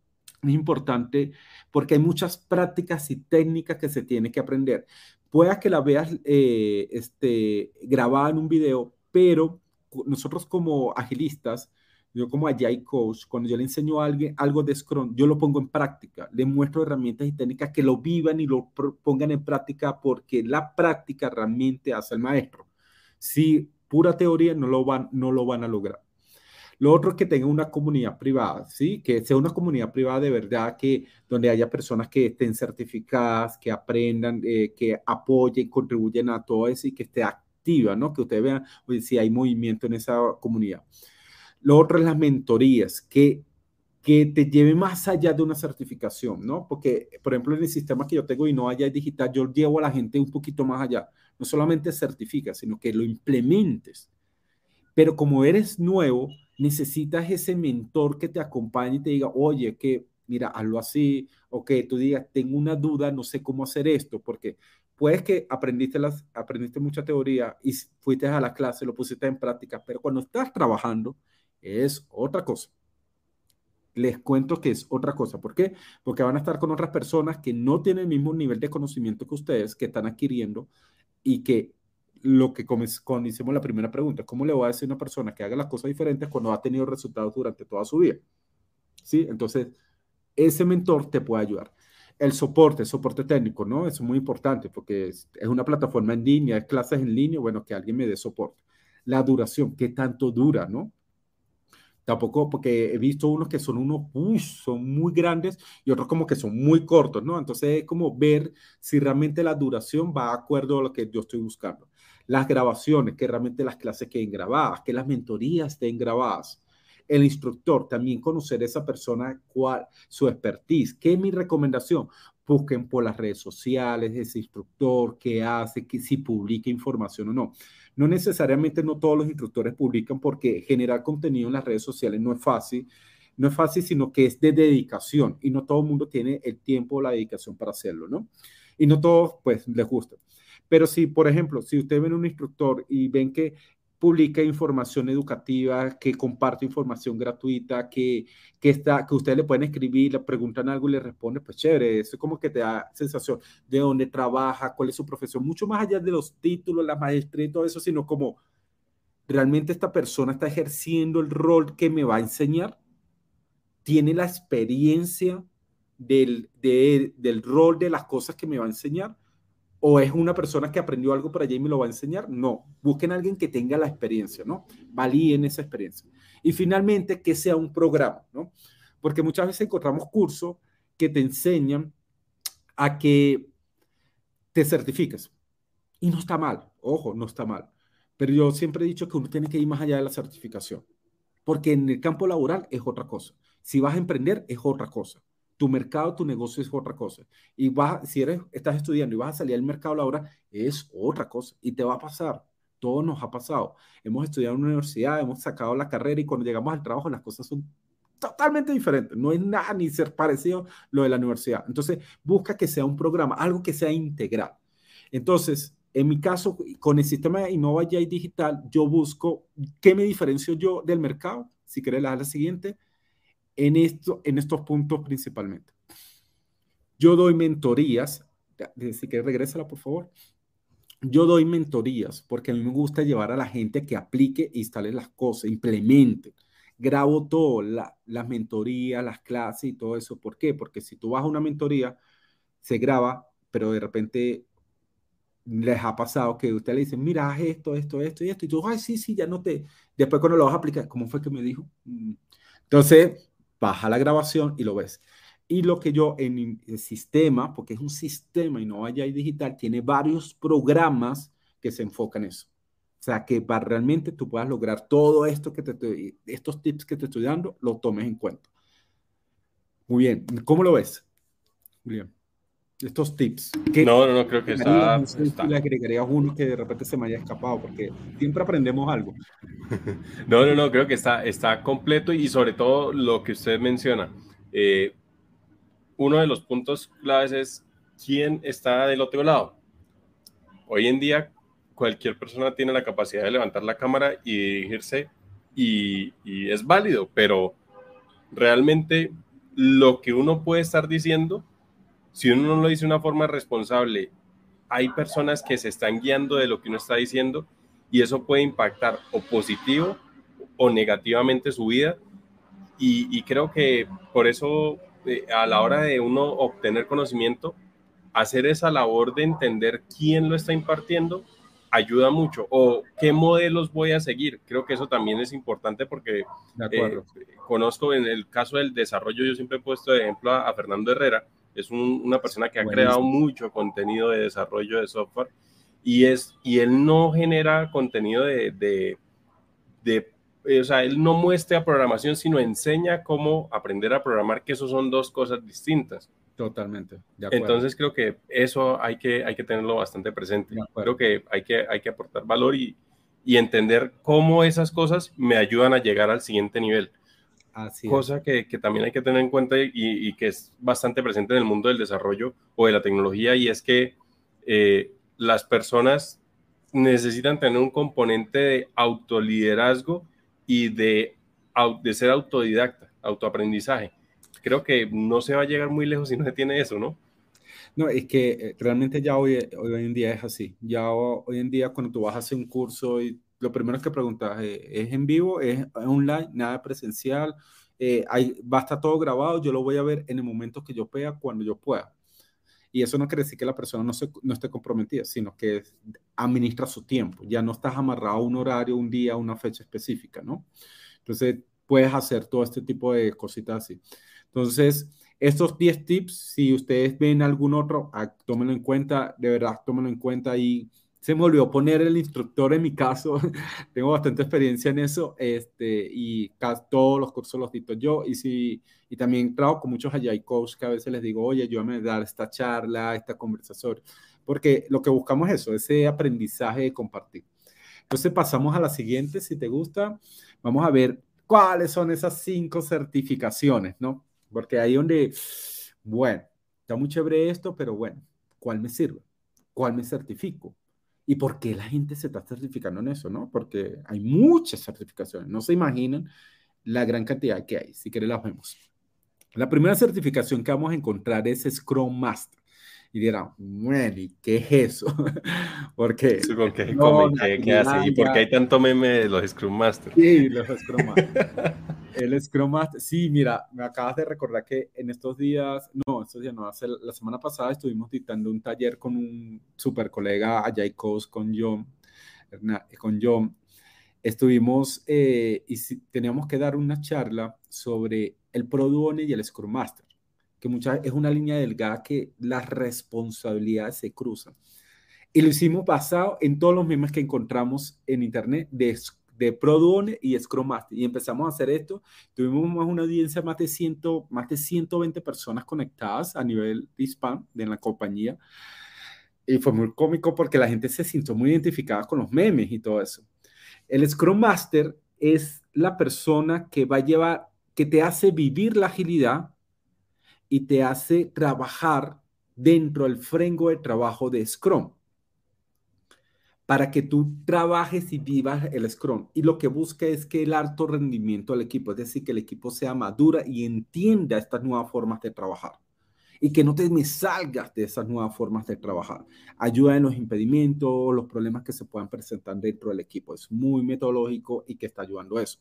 es importante porque hay muchas prácticas y técnicas que se tienen que aprender. Pueda que la veas eh, este, grabada en un video, pero nosotros como agilistas yo como Agile Coach, cuando yo le enseño a alguien algo de Scrum, yo lo pongo en práctica, le muestro herramientas y técnicas que lo vivan y lo pongan en práctica porque la práctica realmente hace el maestro. Si pura teoría no lo van, no lo van a lograr. Lo otro es que tenga una comunidad privada, ¿sí? Que sea una comunidad privada de verdad, que donde haya personas que estén certificadas, que aprendan, eh, que apoyen, contribuyen a todo eso y que esté activa, ¿no? Que ustedes vean si hay movimiento en esa comunidad. Lo otro es las mentorías, que, que te lleve más allá de una certificación, ¿no? Porque, por ejemplo, en el sistema que yo tengo y no haya digital, yo llevo a la gente un poquito más allá. No solamente certifica, sino que lo implementes. Pero como eres nuevo, necesitas ese mentor que te acompañe y te diga, oye, que mira, hazlo así, o que tú digas, tengo una duda, no sé cómo hacer esto, porque puedes que aprendiste, las, aprendiste mucha teoría y fuiste a la clase, lo pusiste en práctica, pero cuando estás trabajando, es otra cosa. Les cuento que es otra cosa. ¿Por qué? Porque van a estar con otras personas que no tienen el mismo nivel de conocimiento que ustedes, que están adquiriendo y que lo que cuando hicimos la primera pregunta, ¿cómo le voy a decir a una persona que haga las cosas diferentes cuando ha tenido resultados durante toda su vida? ¿Sí? Entonces, ese mentor te puede ayudar. El soporte, soporte técnico, ¿no? Es muy importante porque es, una plataforma en línea, es clases en línea, bueno, que alguien me dé soporte. La duración, ¿qué tanto dura, no? Tampoco, porque he visto unos que son unos, son muy grandes y otros como que son muy cortos, ¿no? Entonces es como ver si realmente la duración va de acuerdo a lo que yo estoy buscando. Las grabaciones, que realmente las clases queden grabadas, que las mentorías estén grabadas. El instructor, también conocer a esa persona, cuál, su expertise. ¿Qué es mi recomendación? Busquen por las redes sociales ese instructor, qué hace, que, si publica información o no. No necesariamente no todos los instructores publican porque generar contenido en las redes sociales no es fácil. No es fácil, sino que es de dedicación y no todo el mundo tiene el tiempo o la dedicación para hacerlo, ¿no? Y no todos, pues, les gusta. Pero si, por ejemplo, si usted ven un instructor y ven que publica información educativa, que comparte información gratuita, que, que, está, que ustedes le pueden escribir, le preguntan algo y le responde, pues chévere, eso es como que te da sensación de dónde trabaja, cuál es su profesión, mucho más allá de los títulos, la maestría y todo eso, sino como realmente esta persona está ejerciendo el rol que me va a enseñar, tiene la experiencia del, del rol de las cosas que me va a enseñar o es una persona que aprendió algo por allá y me lo va a enseñar. No, busquen a alguien que tenga la experiencia, ¿no? Valíen esa experiencia. Y finalmente, que sea un programa, ¿no? Porque muchas veces encontramos cursos que te enseñan a que te certifiques. Y no está mal, ojo, no está mal. Pero yo siempre he dicho que uno tiene que ir más allá de la certificación. Porque en el campo laboral es otra cosa. Si vas a emprender, es otra cosa tu mercado, tu negocio es otra cosa. Y vas, si eres, estás estudiando y vas a salir al mercado laboral, es otra cosa. Y te va a pasar. Todo nos ha pasado. Hemos estudiado en una universidad, hemos sacado la carrera y cuando llegamos al trabajo las cosas son totalmente diferentes. No es nada ni ser parecido lo de la universidad. Entonces, busca que sea un programa, algo que sea integral. Entonces, en mi caso, con el sistema Innova y Digital, yo busco qué me diferencio yo del mercado. Si quieres, la siguiente en, esto, en estos puntos principalmente. Yo doy mentorías si quieres, regrésala, por favor. Yo doy mentorías porque a mí me gusta llevar a la gente que aplique, instale las cosas, implemente. Grabo todo, las mentorías, las clases y todo eso. ¿Por qué? Porque si tú vas a una mentoría, se graba, pero de repente les ha pasado que usted le dice, mira, haz esto, esto, esto y esto, y tú, ay, sí, sí, ya no te. Después cuando lo vas a aplicar, ¿cómo fue que me dijo? Mm. Entonces, baja la grabación y lo ves. Y lo que yo en el sistema, porque es un sistema y no vaya digital, tiene varios programas que se enfocan en eso. O sea, que para realmente tú puedas lograr todo esto que te estoy, estos tips que te estoy dando, lo tomes en cuenta. Muy bien. ¿Cómo lo ves, Julián? Estos tips. No, no, no, creo que está, Le agregaría uno que de repente se me haya escapado, porque siempre aprendemos algo. No, no, no, creo que está, está completo y sobre todo lo que usted menciona. Eh, uno de los puntos claves es quién está del otro lado. Hoy en día, cualquier persona tiene la capacidad de levantar la cámara y dirigirse y, es válido, pero realmente lo que uno puede estar diciendo, si uno no lo dice de una forma responsable, hay personas que se están guiando de lo que uno está diciendo y eso puede impactar o positivo o negativamente su vida. y creo que por eso a la hora de uno obtener conocimiento, hacer esa labor de entender quién lo está impartiendo ayuda mucho. O qué modelos voy a seguir. Creo que eso también es importante porque eh, conozco en el caso del desarrollo, yo siempre he puesto de ejemplo a, Fernando Herrera. Es una persona que ha creado mucho contenido de desarrollo de software y, es, y él no genera contenido de, de, de eh, o sea, él no muestra programación, sino enseña cómo aprender a programar, que eso son dos cosas distintas. Totalmente. Entonces creo que eso hay que, hay que tenerlo bastante presente. Creo que hay que, hay que aportar valor y, y entender cómo esas cosas me ayudan a llegar al siguiente nivel. Así Cosa que, que, también hay que tener en cuenta y, y, que es bastante presente en el mundo del desarrollo o de la tecnología y es que eh, las personas necesitan tener un componente de autoliderazgo y de, de ser autodidacta, autoaprendizaje. Creo que no se va a llegar muy lejos si no se tiene eso, ¿no? No, es que eh, realmente ya hoy, hoy en día es así. Ya hoy en día cuando tú vas a hacer un curso y lo primero que preguntas es, eh, ¿es en vivo? ¿Es online? ¿Nada presencial? Eh, hay, va a estar todo grabado, yo lo voy a ver en el momento que yo pueda, cuando yo pueda. Y eso no quiere decir que la persona no, se, no esté comprometida, sino que administra su tiempo. Ya no estás amarrado a un horario, un día, una fecha específica, ¿no? Entonces, puedes hacer todo este tipo de cositas así. Entonces, estos 10 tips, si ustedes ven algún otro, ah, tómenlo en cuenta, de verdad, tómenlo en cuenta y se me olvidó poner el instructor en mi caso. Tengo bastante experiencia en eso este, y todos los cursos los dicto yo. Y, si, y también trabajo con muchos Agile Coach que a veces les digo, oye, ayúdame a dar esta charla, esta conversación. Porque lo que buscamos es eso, ese aprendizaje de compartir. Entonces pasamos a la siguiente, si te gusta. Vamos a ver cuáles son esas cinco certificaciones, ¿no? Porque ahí donde, bueno, está muy chévere esto, pero bueno, ¿cuál me sirve? ¿Cuál me certifico? ¿Y por qué la gente se está certificando en eso? ¿no? Porque hay muchas certificaciones. No se imaginan la gran cantidad que hay. Si quieren, las vemos. La primera certificación que vamos a encontrar es Scrum Master. Y dirán, bueno, ¿y qué es eso? porque qué, no, ¿Qué, hace? ¿Y por qué hay tanto meme de los Scrum Masters? Sí, los Scrum Masters. el Scrum Master, sí, mira, me acabas de recordar que en estos días, no, estos días no, hace, la semana pasada estuvimos dictando un taller con un super colega Ajay Coast, con John, con John. Estuvimos eh, y teníamos que dar una charla sobre el Product y el Scrum Master, que muchas, es una línea delgada que las responsabilidades se cruzan. Y lo hicimos basado en todos los memes que encontramos en internet de de Product y Scrum Master. Y empezamos a hacer esto. Tuvimos una audiencia más de, 100, más de 120 personas conectadas a nivel spam de la compañía. Y fue muy cómico porque la gente se sintió muy identificada con los memes y todo eso. El Scrum Master es la persona que va a llevar, que te hace vivir la agilidad y te hace trabajar dentro del framework de trabajo de Scrum para que tú trabajes y vivas el Scrum. Y lo que busca es que el alto rendimiento del equipo, es decir, que el equipo sea madura y entienda estas nuevas formas de trabajar. y que no te me salgas de esas nuevas formas de trabajar. Ayuda en los impedimentos, los problemas que se puedan presentar dentro del equipo. Es muy metodológico y que está ayudando a eso.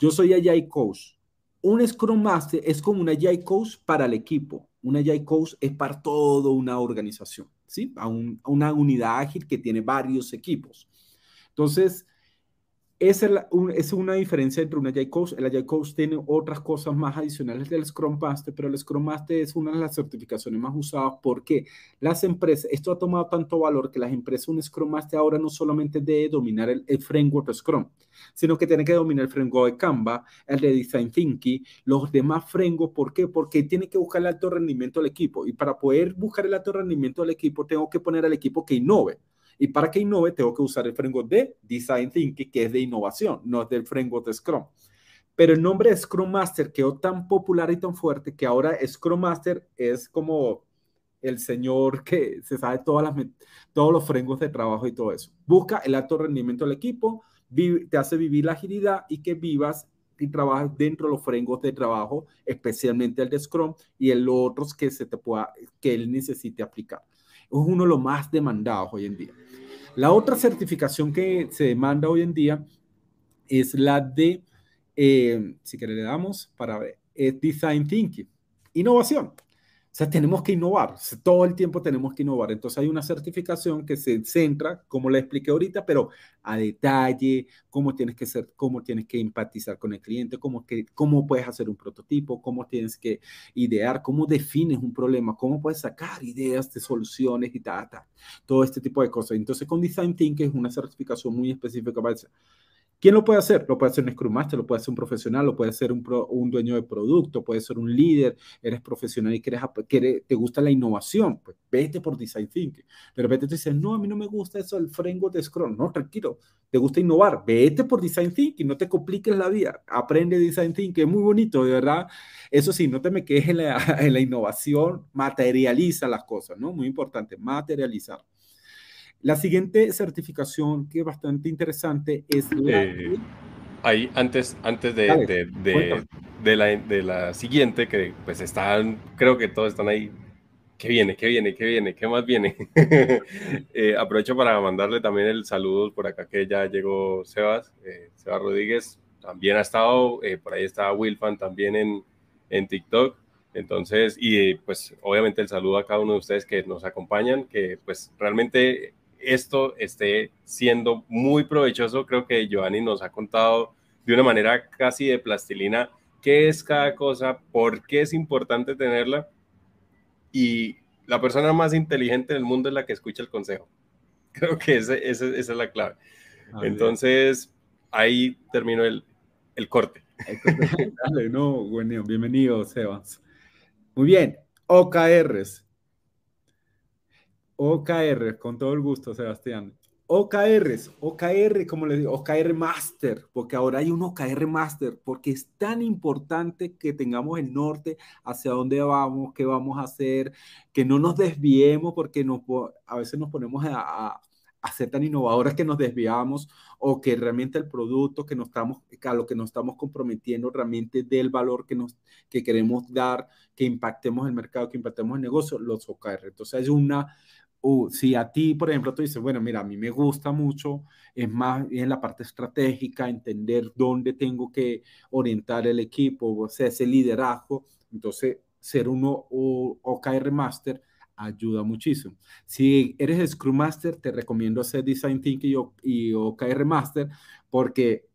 Yo soy Agile Coach. Un Scrum Master es como un Agile Coach para el equipo. Un Agile Coach es para toda una organización, ¿sí? A, a una unidad ágil que tiene varios equipos. Entonces, esa es, una diferencia entre un Agile Coach. El Agile Coach tiene otras cosas más adicionales del Scrum Master, pero el Scrum Master es una de las certificaciones más usadas porque las empresas, esto ha tomado tanto valor que las empresas, un Scrum Master ahora no solamente debe dominar el, framework de Scrum, sino que tiene que dominar el framework de Canva, el de Design Thinking, los demás frameworks. ¿Por qué? Porque tiene que buscar el alto rendimiento del equipo. Y para poder buscar el alto rendimiento del equipo, tengo que poner al equipo que innove. Y para que innove, tengo que usar el framework de Design Thinking, que es de innovación, no es del framework de Scrum. Pero el nombre de Scrum Master quedó tan popular y tan fuerte que ahora Scrum Master es como el señor que se sabe todas las, todos los frameworks de trabajo y todo eso. Busca el alto rendimiento del equipo, te hace vivir la agilidad y que vivas y trabajes dentro de los frameworks de trabajo, especialmente el de Scrum y el otros que se te pueda, que él necesite aplicar. Es uno de los más demandados hoy en día. La otra certificación que se demanda hoy en día es la de, eh, si que le damos para ver, es Design Thinking, innovación. Sea, tenemos que innovar, todo el tiempo tenemos que innovar. Entonces hay una certificación que se centra, como le expliqué ahorita, pero a detalle, cómo tienes que ser, cómo tienes que empatizar con el cliente, cómo, que, cómo puedes hacer un prototipo, cómo tienes que idear, cómo defines un problema, cómo puedes sacar ideas de soluciones y tal, todo este tipo de cosas. Entonces con Design Thinking es una certificación muy específica para eso. ¿Quién lo puede hacer? Lo puede hacer un Scrum Master, lo puede hacer un profesional, lo puede hacer un, un dueño de producto, puede ser un líder, eres profesional y quieres, quieres, te gusta la innovación, pues vete por Design Thinking. De repente te dices, no, a mí no me gusta eso, el framework de Scrum. No, tranquilo, te gusta innovar, vete por Design Thinking, no te compliques la vida, aprende Design Thinking, es muy bonito, de verdad. Eso sí, no te me quejes en la, en la innovación, materializa las cosas, ¿no? Muy importante, materializar. La siguiente certificación que es bastante interesante es la... Eh, ahí, antes, antes de, de, de, la, de, la, siguiente, que pues están, creo que todos están ahí. ¿Qué viene? ¿Qué viene? ¿Qué viene? ¿Qué más viene? eh, aprovecho para mandarle también el saludo por acá que ya llegó Sebas, eh, Sebas Rodríguez, también ha estado, eh, por ahí está Wilfan también en, en TikTok. Entonces, y pues obviamente el saludo a cada uno de ustedes que nos acompañan, que pues realmente esto esté siendo muy provechoso. Creo que Giovanni nos ha contado de una manera casi de plastilina qué es cada cosa, por qué es importante tenerla. Y la persona más inteligente del mundo es la que escucha el consejo. Creo que esa es la clave. Ah, Entonces, ahí termino el, el corte. Dale, no, bueno, bienvenido, Sebas. Muy bien, OKRs. OKR, con todo el gusto, Sebastián. OKRs, OKR, como les digo, OKR Master, porque ahora hay un OKR Master, porque es tan importante que tengamos el norte, hacia dónde vamos, qué vamos a hacer, que no nos desviemos, porque nos, a veces nos ponemos a, a, ser tan innovadores que nos desviamos, o que realmente el producto que nos estamos, a lo que nos estamos comprometiendo realmente del valor que, nos, que queremos dar, que impactemos el mercado, que impactemos el negocio, los OKR. Entonces hay una si a ti, por ejemplo, tú dices, bueno, mira, a mí me gusta mucho, es más en la parte estratégica, entender dónde tengo que orientar el equipo, o sea, ese liderazgo, entonces ser uno OKR Master ayuda muchísimo. Si eres Scrum Master, te recomiendo hacer Design Thinking y, OKR Master porque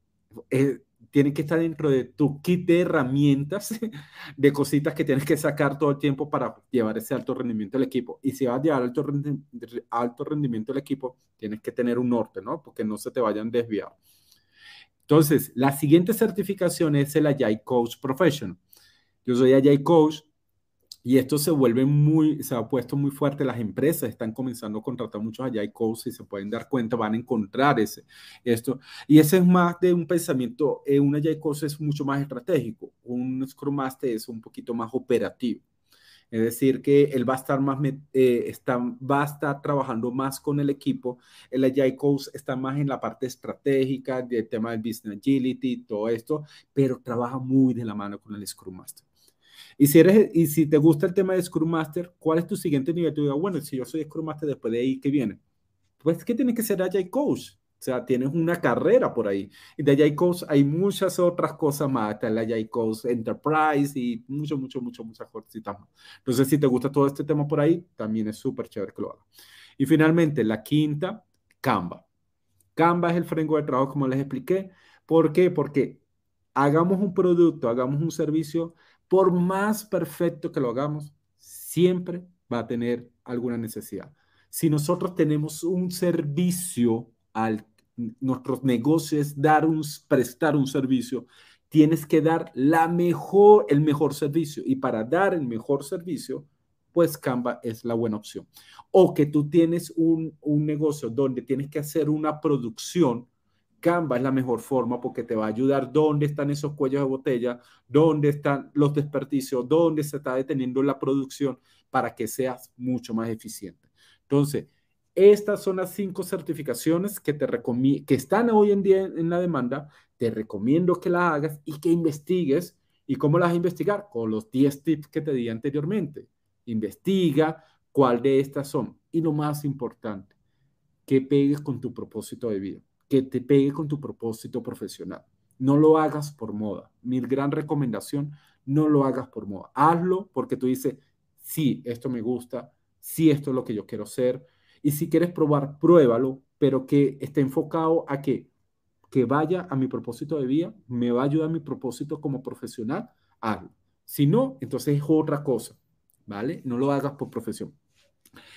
es, tiene que estar dentro de tu kit de herramientas, de cositas que tienes que sacar todo el tiempo para llevar ese alto rendimiento del equipo. Y si vas a llevar alto, rendimiento del equipo, tienes que tener un norte, ¿no? Porque no se te vayan desviados. Entonces, la siguiente certificación es el Agile Coach Professional. Yo soy Agile Coach, y esto se vuelve muy, se ha puesto muy fuerte. Las empresas están comenzando a contratar muchos allá y y se pueden dar cuenta, van a encontrar ese, esto. Y ese es más de un pensamiento, eh, un Agile Coach es mucho más estratégico. Un Scrum Master es un poquito más operativo. Es decir, que él va a estar más, eh, está, va a estar trabajando más con el equipo. El Agile Coach está más en la parte estratégica, del tema del Business Agility, todo esto, pero trabaja muy de la mano con el Scrum Master. Y si, eres, y si te gusta el tema de Scrum Master, ¿cuál es tu siguiente nivel? Tú digas, bueno, si yo soy Scrum Master, después de ahí, ¿qué viene? Pues que tienes que ser Agile Coach. O sea, tienes una carrera por ahí. Y de Agile Coach hay muchas otras cosas más. Está el Agile Coach Enterprise y mucho, mucho, mucho, muchas cositas más. Entonces, si te gusta todo este tema por ahí, también es súper chévere que lo hagas. Y finalmente, la quinta, Canva. Canva es el framework de trabajo, como les expliqué. ¿Por qué? Porque hagamos un producto, hagamos un servicio, por más perfecto que lo hagamos, siempre va a tener alguna necesidad. Si nosotros tenemos un servicio al nuestros negocios dar un, prestar un servicio, tienes que dar la mejor, el mejor servicio. Y para dar el mejor servicio, pues Canva es la buena opción. O que tú tienes un, un negocio donde tienes que hacer una producción, Canva es la mejor forma porque te va a ayudar dónde están esos cuellos de botella, dónde están los desperdicios, dónde se está deteniendo la producción para que seas mucho más eficiente. Entonces, estas son las cinco certificaciones que, te que están hoy en día en la demanda. Te recomiendo que las hagas y que investigues. ¿Y cómo las vas investigar? Con los 10 tips que te di anteriormente. Investiga cuál de estas son. Y lo más importante, que pegues con tu propósito de vida, que te pegue con tu propósito profesional. No lo hagas por moda. Mi gran recomendación, no lo hagas por moda. Hazlo porque tú dices, sí, esto me gusta, sí, esto es lo que yo quiero ser y si quieres probar, pruébalo, pero que esté enfocado a que, que vaya a mi propósito de vida, me va a ayudar a mi propósito como profesional, hazlo. Si no, entonces es otra cosa, ¿vale? No lo hagas por profesión.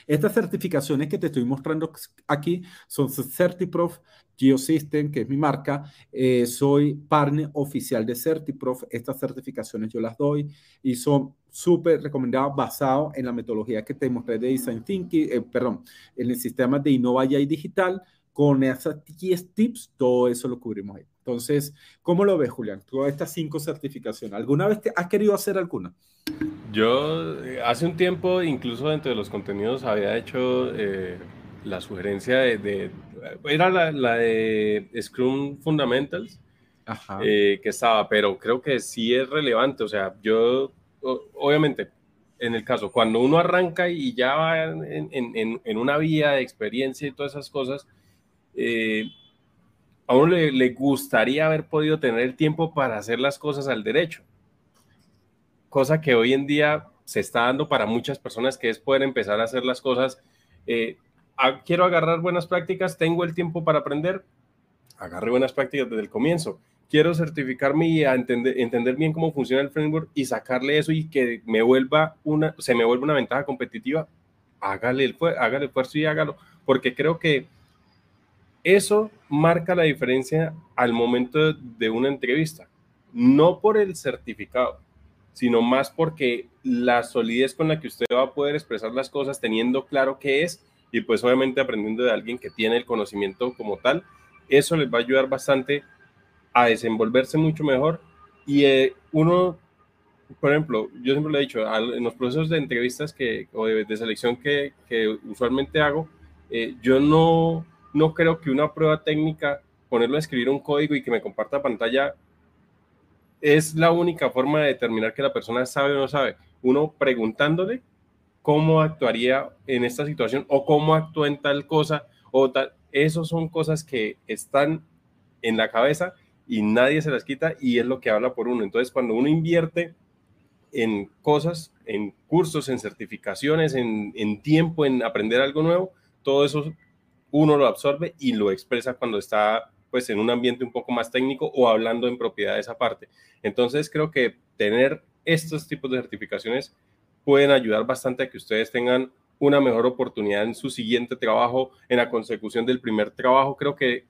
Estas certificaciones que te estoy mostrando aquí son CertiProf Geosystem, que es mi marca. Eh, soy partner oficial de CertiProf. Estas certificaciones yo las doy y son súper recomendadas basadas en la metodología que te mostré de Design Thinking, eh, perdón, en el sistema de Innova y Digital. Con esas 10 tips, todo eso lo cubrimos ahí. Entonces, ¿cómo lo ves, Julián? Todas estas cinco certificaciones. ¿Alguna vez te has querido hacer alguna? Yo eh, hace un tiempo, incluso dentro de los contenidos, había hecho eh, la sugerencia de, era la, de Scrum Fundamentals, eh, que estaba, pero creo que sí es relevante. O sea, yo, obviamente, en el caso, cuando uno arranca y ya va en, en, en una vía de experiencia y todas esas cosas, a uno le, le gustaría haber podido tener el tiempo para hacer las cosas al derecho cosa que hoy en día se está dando para muchas personas, que es poder empezar a hacer las cosas. Eh, quiero agarrar buenas prácticas, tengo el tiempo para aprender, agarre buenas prácticas desde el comienzo. Quiero certificarme y entender, entender bien cómo funciona el framework y sacarle eso y que me vuelva una, se me vuelva una ventaja competitiva. Hágale el, hágale el esfuerzo y hágalo, porque creo que eso marca la diferencia al momento de una entrevista, no por el certificado, sino más porque la solidez con la que usted va a poder expresar las cosas teniendo claro qué es y pues obviamente aprendiendo de alguien que tiene el conocimiento como tal, eso les va a ayudar bastante a desenvolverse mucho mejor. Y eh, uno, por ejemplo, yo siempre lo he dicho, en los procesos de entrevistas que, o de, selección que, usualmente hago, eh, yo no, no creo que una prueba técnica, ponerlo a escribir un código y que me comparta pantalla es la única forma de determinar que la persona sabe o no sabe. Uno preguntándole cómo actuaría en esta situación o cómo actúa en tal cosa o tal. Esas son cosas que están en la cabeza y nadie se las quita y es lo que habla por uno. Entonces, cuando uno invierte en cosas, en cursos, en certificaciones, en, en tiempo, en aprender algo nuevo, todo eso uno lo absorbe y lo expresa cuando está pues en un ambiente un poco más técnico o hablando en propiedad de esa parte. Entonces creo que tener estos tipos de certificaciones pueden ayudar bastante a que ustedes tengan una mejor oportunidad en su siguiente trabajo, en la consecución del primer trabajo. Creo que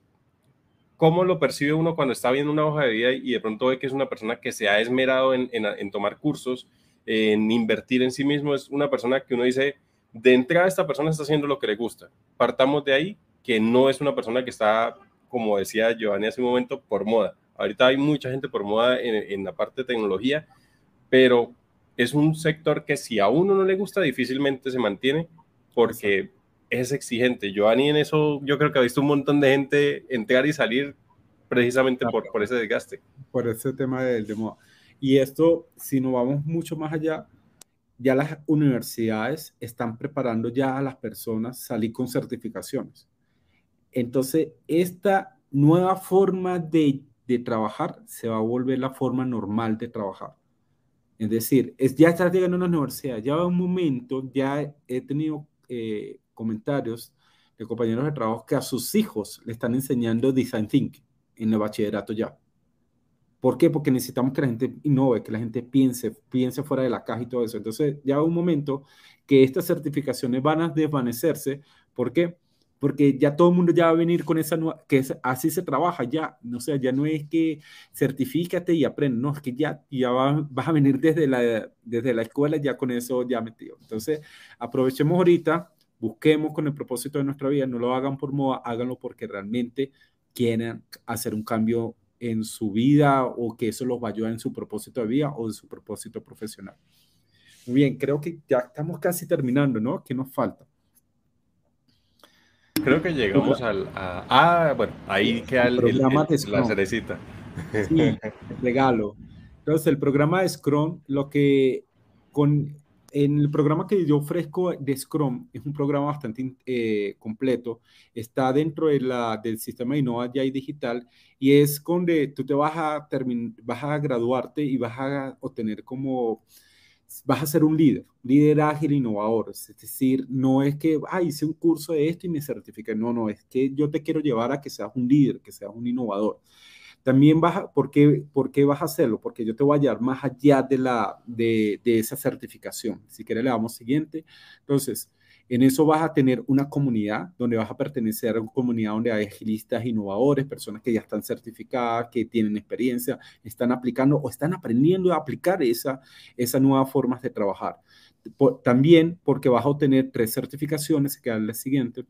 cómo lo percibe uno cuando está viendo una hoja de vida y de pronto ve que es una persona que se ha esmerado en, en tomar cursos, en invertir en sí mismo, es una persona que uno dice, de entrada esta persona está haciendo lo que le gusta. Partamos de ahí, que no es una persona que está como decía Giovanni hace un momento, por moda. Ahorita hay mucha gente por moda en, la parte de tecnología, pero es un sector que si a uno no le gusta, difícilmente se mantiene porque es exigente. Giovanni en eso yo creo que ha visto un montón de gente entrar y salir precisamente por, por ese desgaste. Por ese tema del de moda. Y esto, si nos vamos mucho más allá, ya las universidades están preparando ya a las personas salir con certificaciones. Entonces, esta nueva forma de, trabajar se va a volver la forma normal de trabajar. Es decir, es, ya está llegando a una universidad. Ya va un momento, ya he tenido eh, comentarios de compañeros de trabajo que a sus hijos le están enseñando design thinking en el bachillerato ya. ¿Por qué? Porque necesitamos que la gente innove, que la gente piense, piense fuera de la caja y todo eso. Entonces, ya va un momento que estas certificaciones van a desvanecerse. ¿Por qué? Porque ya todo el mundo ya va a venir con esa nueva, que así se trabaja ya. No sé, ya no es que certifícate y aprende, no, es que ya, ya vas a venir desde la, desde la escuela ya con eso ya metido. Entonces, aprovechemos ahorita busquemos con el propósito de nuestra vida, no lo hagan por moda, háganlo porque realmente quieren hacer un cambio en su vida o que eso los va en su propósito de vida o en su propósito profesional. Muy bien, creo que ya estamos casi terminando, ¿no? ¿Qué nos falta? Creo que llegamos al... ah, bueno, ahí queda el, la cerecita. Sí, el regalo. Entonces, el programa de Scrum, lo que con en el programa que yo ofrezco de Scrum, es un programa bastante eh, completo, está dentro de la, del sistema de Innova y Digital y es donde tú te vas a, vas a graduarte y vas a obtener como, vas a ser un líder, líder ágil, innovador. Es decir, no es que, ah, hice un curso de esto y me certifique, no, no, es que yo te quiero llevar a que seas un líder, que seas un innovador. También vas a, ¿por qué, ¿por qué vas a hacerlo? Porque yo te voy a llevar más allá de, la, de, de esa certificación. Si quieres, le damos siguiente. Entonces, en eso vas a tener una comunidad donde vas a pertenecer a una comunidad donde hay agilistas, innovadores, personas que ya están certificadas, que tienen experiencia, están aplicando o están aprendiendo a aplicar esa, esas nuevas formas de trabajar. también porque vas a obtener tres certificaciones, que es la siguiente,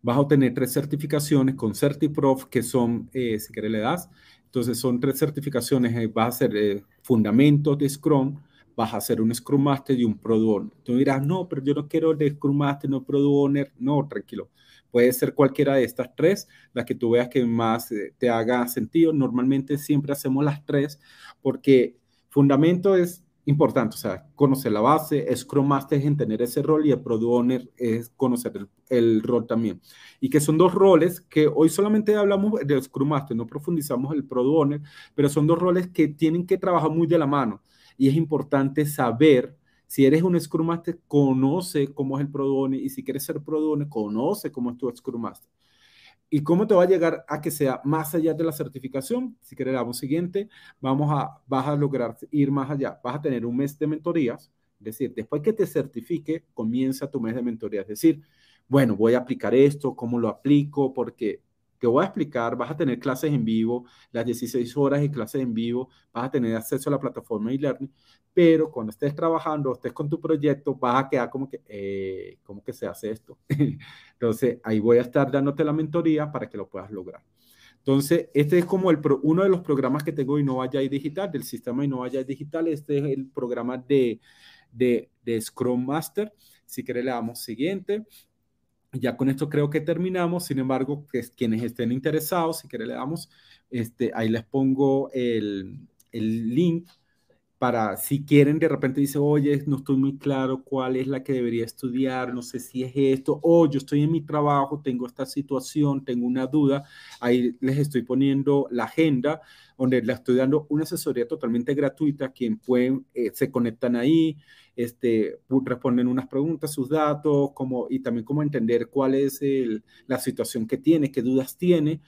vas a obtener tres certificaciones con CertiProf, que son, eh, si quieres le das, entonces son tres certificaciones, eh, vas a hacer eh, fundamentos de Scrum, vas a hacer un Scrum Master y un Product Owner. Tú dirás, no, pero yo no quiero de Scrum Master, no Product Owner. No, tranquilo. Puede ser cualquiera de estas tres, la que tú veas que más te haga sentido. Normalmente siempre hacemos las tres porque fundamento es importante, o sea, conocer la base, Scrum Master es en tener ese rol y el Product Owner es conocer el, rol también. Y que son dos roles que hoy solamente hablamos de Scrum Master, no profundizamos el Product Owner, pero son dos roles que tienen que trabajar muy de la mano. Y es importante saber, si eres un Scrum Master, conoce cómo es el Product Owner y si quieres ser Product Owner, conoce cómo es tu Scrum Master. ¿Y cómo te va a llegar a que sea más allá de la certificación? Si quieres, damos siguiente, vamos a, vas a lograr ir más allá. Vas a tener un mes de mentorías, es decir, después que te certifique, comienza tu mes de mentoría. Es decir, bueno, voy a aplicar esto, cómo lo aplico, porque te voy a explicar, vas a tener clases en vivo, las 16 horas de clases en vivo, vas a tener acceso a la plataforma e-learning, pero cuando estés trabajando, estés con tu proyecto, vas a quedar como que, eh, ¿cómo que se hace esto? Entonces, ahí voy a estar dándote la mentoría para que lo puedas lograr. Entonces, este es como el uno de los programas que tengo Innova y Digital, del sistema Innova y Digital. Este es el programa de, de, de Scrum Master. Si quieres, le damos siguiente. Ya con esto creo que terminamos. Sin embargo, que quienes estén interesados, si quieren le damos, este, ahí les pongo el, el link para si quieren de repente dice, oye, no estoy muy claro cuál es la que debería estudiar, no sé si es esto, o yo estoy en mi trabajo, tengo esta situación, tengo una duda, ahí les estoy poniendo la agenda donde les estoy dando una asesoría totalmente gratuita, quien pueden, eh, se conectan ahí, este, responden unas preguntas, sus datos, como, y también cómo entender cuál es la situación que tiene, qué dudas tiene,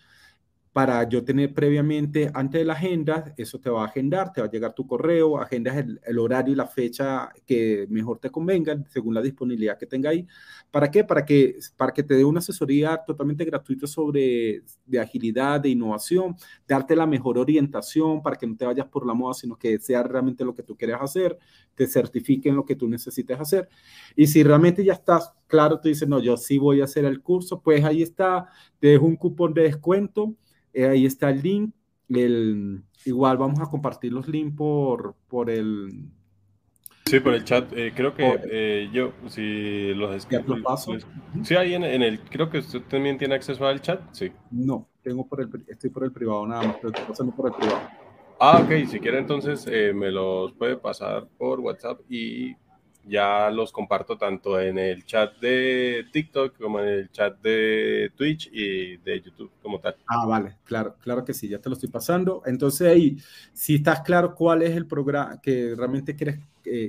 para yo tener previamente antes de la agenda, eso te va a agendar, te va a llegar tu correo, agendas el, horario y la fecha que mejor te convenga según la disponibilidad que tenga ahí. ¿Para qué? Para que, para que te dé una asesoría totalmente gratuita sobre de agilidad, de innovación, darte la mejor orientación para que no te vayas por la moda, sino que sea realmente lo que tú quieres hacer, te certifiquen lo que tú necesites hacer. Y si realmente ya estás claro, tú dices, no, yo sí voy a hacer el curso, pues ahí está, te dejo un cupón de descuento eh, ahí está el link. El, igual vamos a compartir los links por, por el... Sí, por el chat. Eh, creo que eh, yo, si los escribo... paso? Sí, ahí en, en, el... Creo que usted también tiene acceso al chat, sí. No, tengo por el, estoy por el privado nada más, pero estoy pasando por el privado. Ah, ok, si quiere entonces me los puede pasar por WhatsApp y ya los comparto tanto en el chat de TikTok como en el chat de Twitch y de YouTube como tal. Ah, vale, claro, claro que sí, ya te lo estoy pasando. Entonces ahí, si estás claro cuál es el programa que realmente quieres,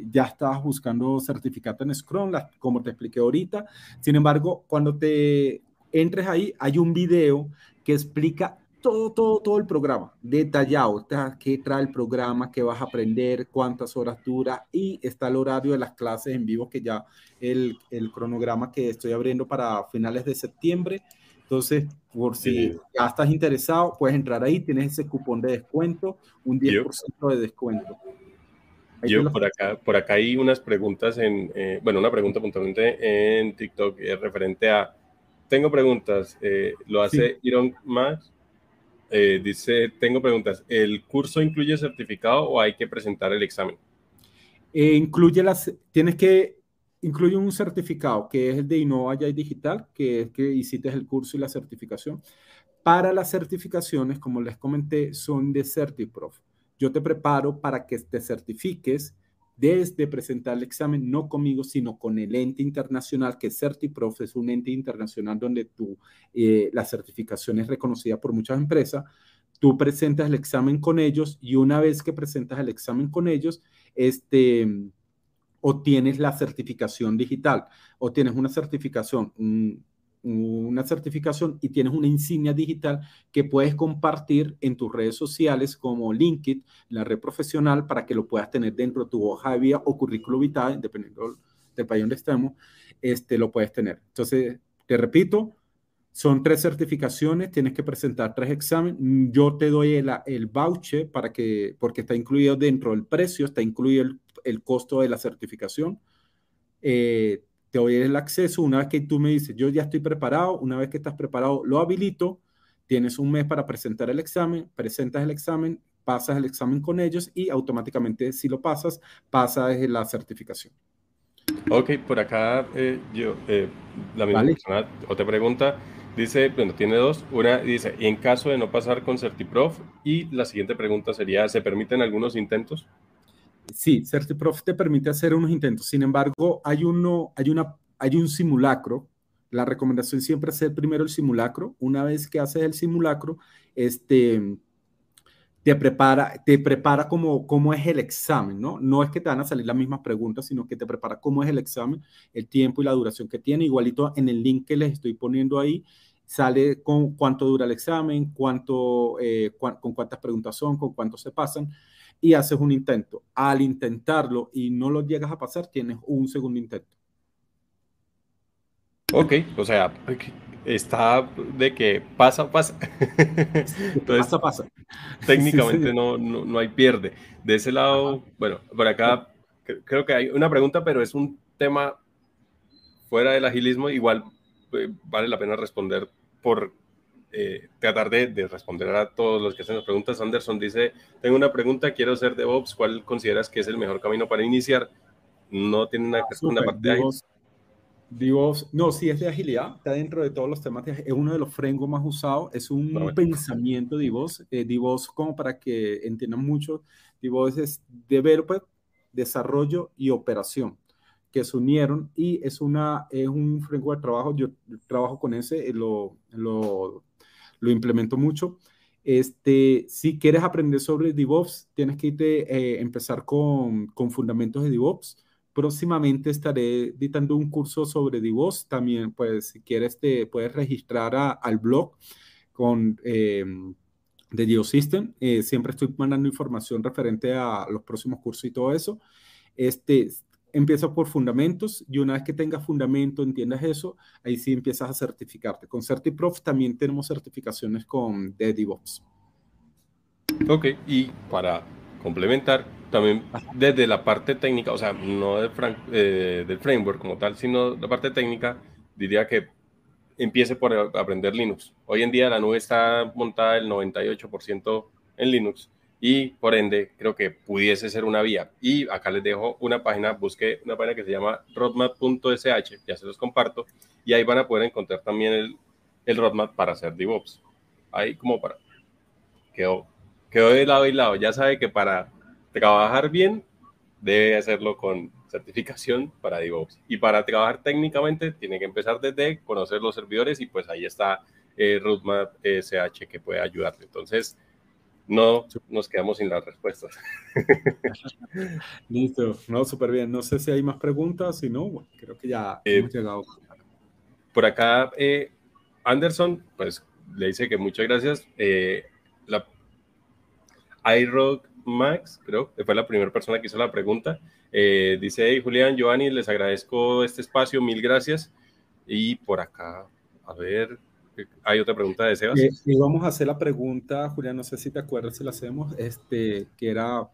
ya estás buscando certificado en Scrum, como te expliqué ahorita. Sin embargo, cuando te entres ahí, hay un video que explica todo, todo, todo el programa, detallado, qué trae el programa, qué vas a aprender, cuántas horas dura y está el horario de las clases en vivo que ya el, el cronograma que estoy abriendo para finales de septiembre. Entonces, por si ya estás interesado, puedes entrar ahí, tienes ese cupón de descuento, un 10% de descuento. yo por acá, por acá hay unas preguntas en, eh, bueno, una pregunta puntualmente en TikTok eh, referente a, tengo preguntas, eh, ¿lo hace Iron Max? Eh, dice, tengo preguntas, ¿el curso incluye certificado o hay que presentar el examen? Eh, incluye las, tienes que, incluye un certificado que es el de Innova y Digital, que es que hiciste el curso y la certificación. Para las certificaciones, como les comenté, son de CertiProf. Yo te preparo para que te certifiques desde presentar el examen, no conmigo, sino con el ente internacional, que CertiProf, es un ente internacional donde tú, eh, la certificación es reconocida por muchas empresas, tú presentas el examen con ellos y una vez que presentas el examen con ellos, este, obtienes la certificación digital. O tienes una certificación, una certificación y tienes una insignia digital que puedes compartir en tus redes sociales como LinkedIn, la red profesional, para que lo puedas tener dentro de tu hoja de vida o currículo vitae, dependiendo del país donde estemos, este, lo puedes tener. Entonces, te repito, son tres certificaciones, tienes que presentar tres exámenes. Yo te doy el, el voucher para que, porque está incluido dentro del precio, está incluido el, el costo de la certificación. Eh, te doy el acceso. Una vez que tú me dices, yo ya estoy preparado, una vez que estás preparado, lo habilito. Tienes un mes para presentar el examen, presentas el examen, pasas el examen con ellos y automáticamente, si lo pasas, pasas la certificación. Ok, por acá eh, yo, eh, la misma persona, otra pregunta, dice, bueno, tiene dos. Una dice, y en caso de no pasar con CertiProf, y la siguiente pregunta sería, ¿se permiten algunos intentos? Sí, CertiProf te permite hacer unos intentos. Sin embargo, hay, uno, hay, una, hay un simulacro. La recomendación siempre es hacer primero el simulacro. Una vez que haces el simulacro, este, te prepara, te prepara como cómo es el examen, ¿no? No es que te van a salir las mismas preguntas, sino que te prepara cómo es el examen, el tiempo y la duración que tiene. Igualito en el link que les estoy poniendo ahí, sale con cuánto dura el examen, cuánto, eh, con cuántas preguntas son, con cuánto se pasan y haces un intento. Al intentarlo y no lo llegas a pasar, tienes un segundo intento. Ok, o sea, está de que pasa, pasa. Entonces, pasa, pasa. Técnicamente No, no, hay pierde. De ese lado, bueno, por acá creo que hay una pregunta, pero es un tema fuera del agilismo, igual eh, vale la pena responder por eh, tratar de, responder a todos los que hacen las preguntas. Anderson dice, tengo una pregunta, quiero ser DevOps, ¿cuál consideras que es el mejor camino para iniciar? No tiene una, segunda parte de DevOps, no, sí es de agilidad, está dentro de todos los temas, es uno de los frameworks más usados, es un pensamiento de DevOps, eh, DevOps como para que entiendan mucho, DevOps es developer, desarrollo y operación que se unieron y es, una, es un framework de trabajo, yo trabajo con ese, lo, lo lo implemento mucho. Este, si quieres aprender sobre DevOps, tienes que irte, eh, empezar con, con, fundamentos de DevOps. Próximamente estaré editando un curso sobre DevOps. También, pues, si quieres, te puedes registrar al blog con, eh, de GeoSystem. Eh, siempre estoy mandando información referente a los próximos cursos y todo eso. Este, empieza por fundamentos y una vez que tengas fundamento, entiendas eso, ahí sí empiezas a certificarte. Con CertiProf también tenemos certificaciones con de DevOps. Ok, y para complementar, también desde la parte técnica, o sea, no del, eh, del framework como tal, sino la parte técnica, diría que empiece por aprender Linux. Hoy en día la nube está montada el 98% en Linux y por ende creo que pudiese ser una vía. Y acá les dejo una página, busqué una página que se llama roadmap.sh, ya se los comparto, y ahí van a poder encontrar también el, el roadmap para hacer DevOps. Ahí como para... Quedó quedó de lado y lado. Ya sabe que para trabajar bien debe hacerlo con certificación para DevOps. Y para trabajar técnicamente tiene que empezar desde conocer los servidores y pues ahí está eh, Roadmap SH que puede ayudarte. Entonces, no nos quedamos sin las respuestas. Listo, no, súper bien. No sé si hay más preguntas, si no, creo que ya eh, hemos llegado. Por acá, eh, Anderson, pues le dice que muchas gracias. Eh, la iRock Max, creo que fue la primera persona que hizo la pregunta. Eh, dice, hey, Julián, Giovanni, les agradezco este espacio, mil gracias. Y por acá, a ver, hay otra pregunta de Sebas. Eh, y vamos a hacer la pregunta, Julián, no sé si te acuerdas si la hacemos, este, que era,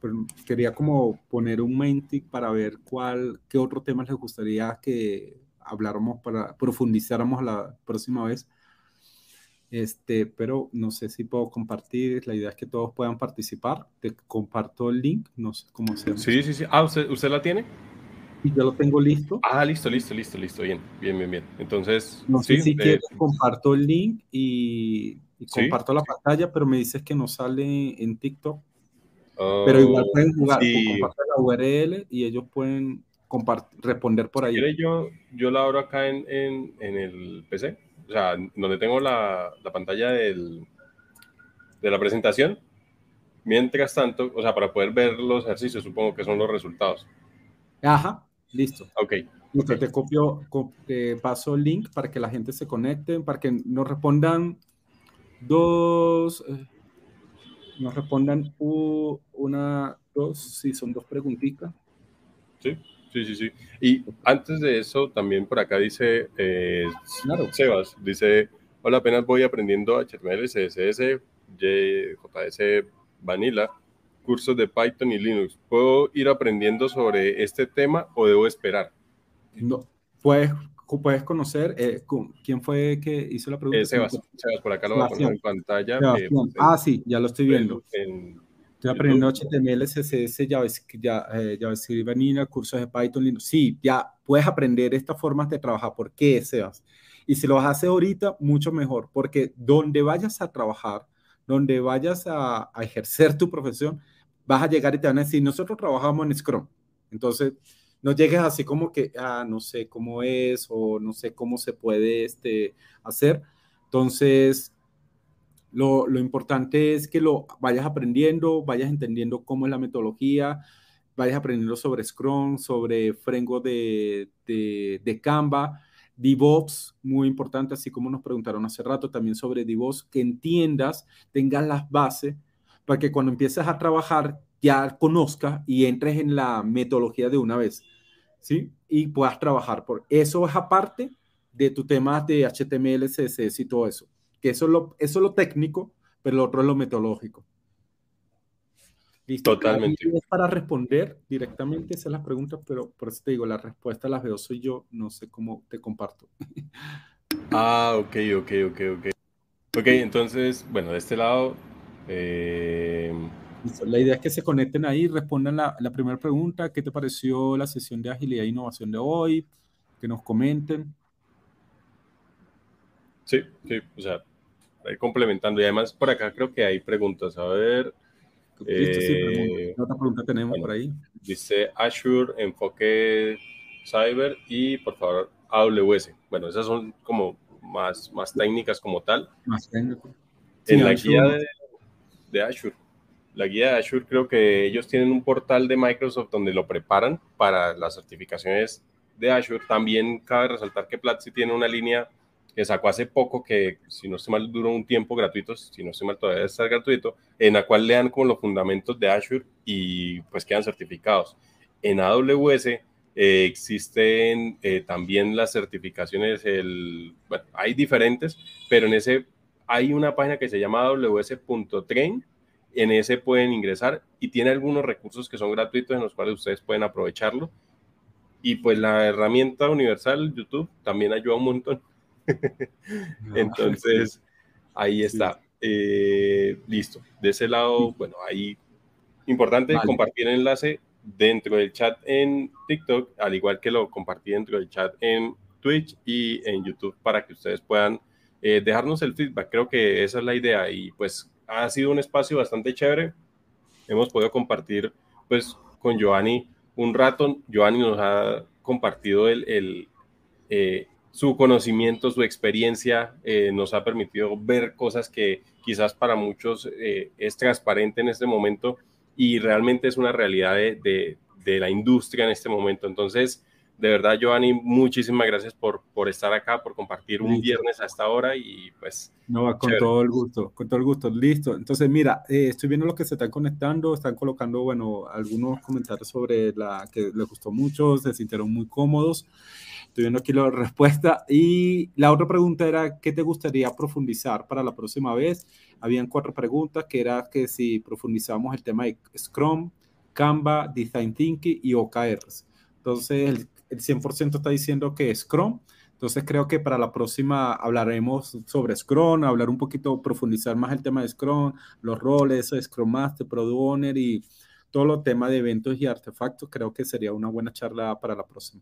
quería como poner un main para ver cuál, qué otro tema les gustaría que habláramos para profundizáramos la próxima vez. Este, pero no sé si puedo compartir. La idea es que todos puedan participar. Te comparto el link, no sé cómo se Sí, sí, sí. Ah, ¿usted, usted la tiene? Y ya lo tengo listo. Ah, listo, listo, listo, listo. Bien, bien, bien, bien. Entonces, no sé si quieres, comparto el link y, comparto la pantalla, pero me dices que no sale en TikTok. pero igual pueden jugar, sí. la URL y ellos pueden responder por ahí. Si yo, yo la abro acá en, en, en el PC o sea, donde tengo la, la pantalla del, de la presentación, mientras tanto, o sea, para poder ver los ejercicios, supongo que son los resultados. Ajá, listo. Ok. Listo, te copio, te paso el link para que la gente se conecte, para que nos respondan dos, eh, nos respondan una, dos, sí, son dos preguntitas. Sí. Sí, sí, sí. Y antes de eso, también por acá dice eh, Sebas, dice, hola, apenas voy aprendiendo HTML, CSS, JS Vanilla, cursos de Python y Linux. ¿Puedo ir aprendiendo sobre este tema o debo esperar? No, puedes, puedes conocer eh, quién fue que hizo la pregunta. Eh, Sebas, Sebas, por acá lo voy a poner en pantalla. ah, sí, ya lo estoy viendo. En, Estoy aprendiendo HTML, CSS, JavaScript, eh, JavaScript Vanilla, cursos de Python, Sí, ya puedes aprender estas formas de trabajar. ¿Por qué, Sebas? Y si lo hacer ahorita, mucho mejor, porque donde vayas a trabajar, donde vayas a, a, ejercer tu profesión, vas a llegar y te van a decir, nosotros trabajamos en Scrum. Entonces, no llegues así como que, ah, no sé cómo es o no sé cómo se puede este, hacer. Entonces, lo, importante es que lo vayas aprendiendo, vayas entendiendo cómo es la metodología, vayas aprendiendo sobre Scrum, sobre Frengo de, de, de Canva, DevOps, muy importante, así como nos preguntaron hace rato también sobre DevOps, que entiendas, tengas las bases para que cuando empieces a trabajar ya conozcas y entres en la metodología de una vez, ¿sí? Y puedas trabajar. Por eso es aparte de tu tema de HTML, CSS y todo eso que eso es lo, eso lo técnico, pero lo otro es lo metodológico. Totalmente. Es para responder directamente esas las preguntas, pero por eso te digo, la respuesta las veo soy yo, no sé cómo te comparto. Ah, ok, ok, ok, ok. Ok, entonces, bueno, de este lado... Eh, la idea es que se conecten ahí, respondan la, la primera pregunta, ¿qué te pareció la sesión de agilidad e innovación de hoy? Que nos comenten. Sí, sí, o sea, complementando. Y además por acá creo que hay preguntas. A ver. Eh, otra pregunta tenemos por ahí? Dice Azure, enfoque cyber y por favor AWS. Bueno, esas son como más, más técnicas como tal. Más técnicas. en la guía de, de, Azure. La guía de Azure creo que ellos tienen un portal de Microsoft donde lo preparan para las certificaciones de Azure. También cabe resaltar que Platzi tiene una línea que sacó hace poco, que si no estoy mal duró un tiempo gratuito, si no estoy mal todavía está gratuito, en la cual le dan como los fundamentos de Azure y pues quedan certificados. En AWS eh, existen eh, también las certificaciones, el, bueno, hay diferentes, pero en ese hay una página que se llama aws.train, en ese pueden ingresar y tiene algunos recursos que son gratuitos en los cuales ustedes pueden aprovecharlo. Y pues la herramienta universal, YouTube, también ayuda un montón Entonces, ahí está. Eh, listo. De ese lado, bueno, ahí importante compartir el enlace dentro del chat en TikTok, al igual que lo compartí dentro del chat en Twitch y en YouTube para que ustedes puedan eh, dejarnos el feedback. Creo que esa es la idea y pues ha sido un espacio bastante chévere. Hemos podido compartir pues con Giovanni un rato. Giovanni nos ha compartido el, eh, su conocimiento, su experiencia, eh, nos ha permitido ver cosas que quizás para muchos es transparente en este momento y realmente es una realidad de, de la industria en este momento. Entonces, de verdad, Giovanni, muchísimas gracias por, por estar acá, por compartir un viernes a esta hora y pues... No, con todo el gusto, con todo el gusto, listo. Entonces, mira, eh, estoy viendo los que se están conectando, están colocando, bueno, algunos comentarios sobre la que les gustó mucho, se sintieron muy cómodos. Estoy viendo aquí la respuesta. Y la otra pregunta era, ¿qué te gustaría profundizar para la próxima vez? Habían cuatro preguntas, que era que si profundizamos el tema de Scrum, Canva, Design Thinking y OKRs. Entonces, el, el 100% está diciendo que Scrum. Entonces, creo que para la próxima hablaremos sobre Scrum, hablar un poquito, profundizar más el tema de Scrum, los roles, Scrum Master, Product Owner y todo lo tema de eventos y artefactos. Creo que sería una buena charla para la próxima.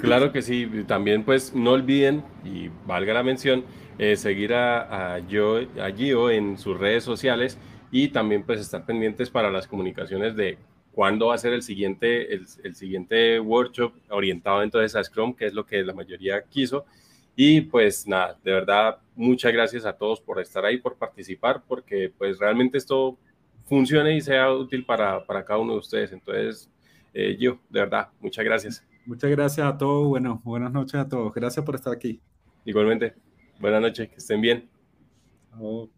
Claro que sí, también pues no olviden, y valga la mención, eh, seguir a, a, yo, a Gio en sus redes sociales y también pues estar pendientes para las comunicaciones de cuándo va a ser el siguiente, el, siguiente workshop orientado entonces a Scrum, que es lo que la mayoría quiso. Y pues nada, de verdad, muchas gracias a todos por estar ahí, por participar, porque pues realmente esto funcione y sea útil para, para cada uno de ustedes. Entonces, eh, yo, de verdad, muchas gracias. Muchas gracias a todos. Bueno, buenas noches a todos. Gracias por estar aquí. Igualmente. Buenas noches, que estén bien. Oh.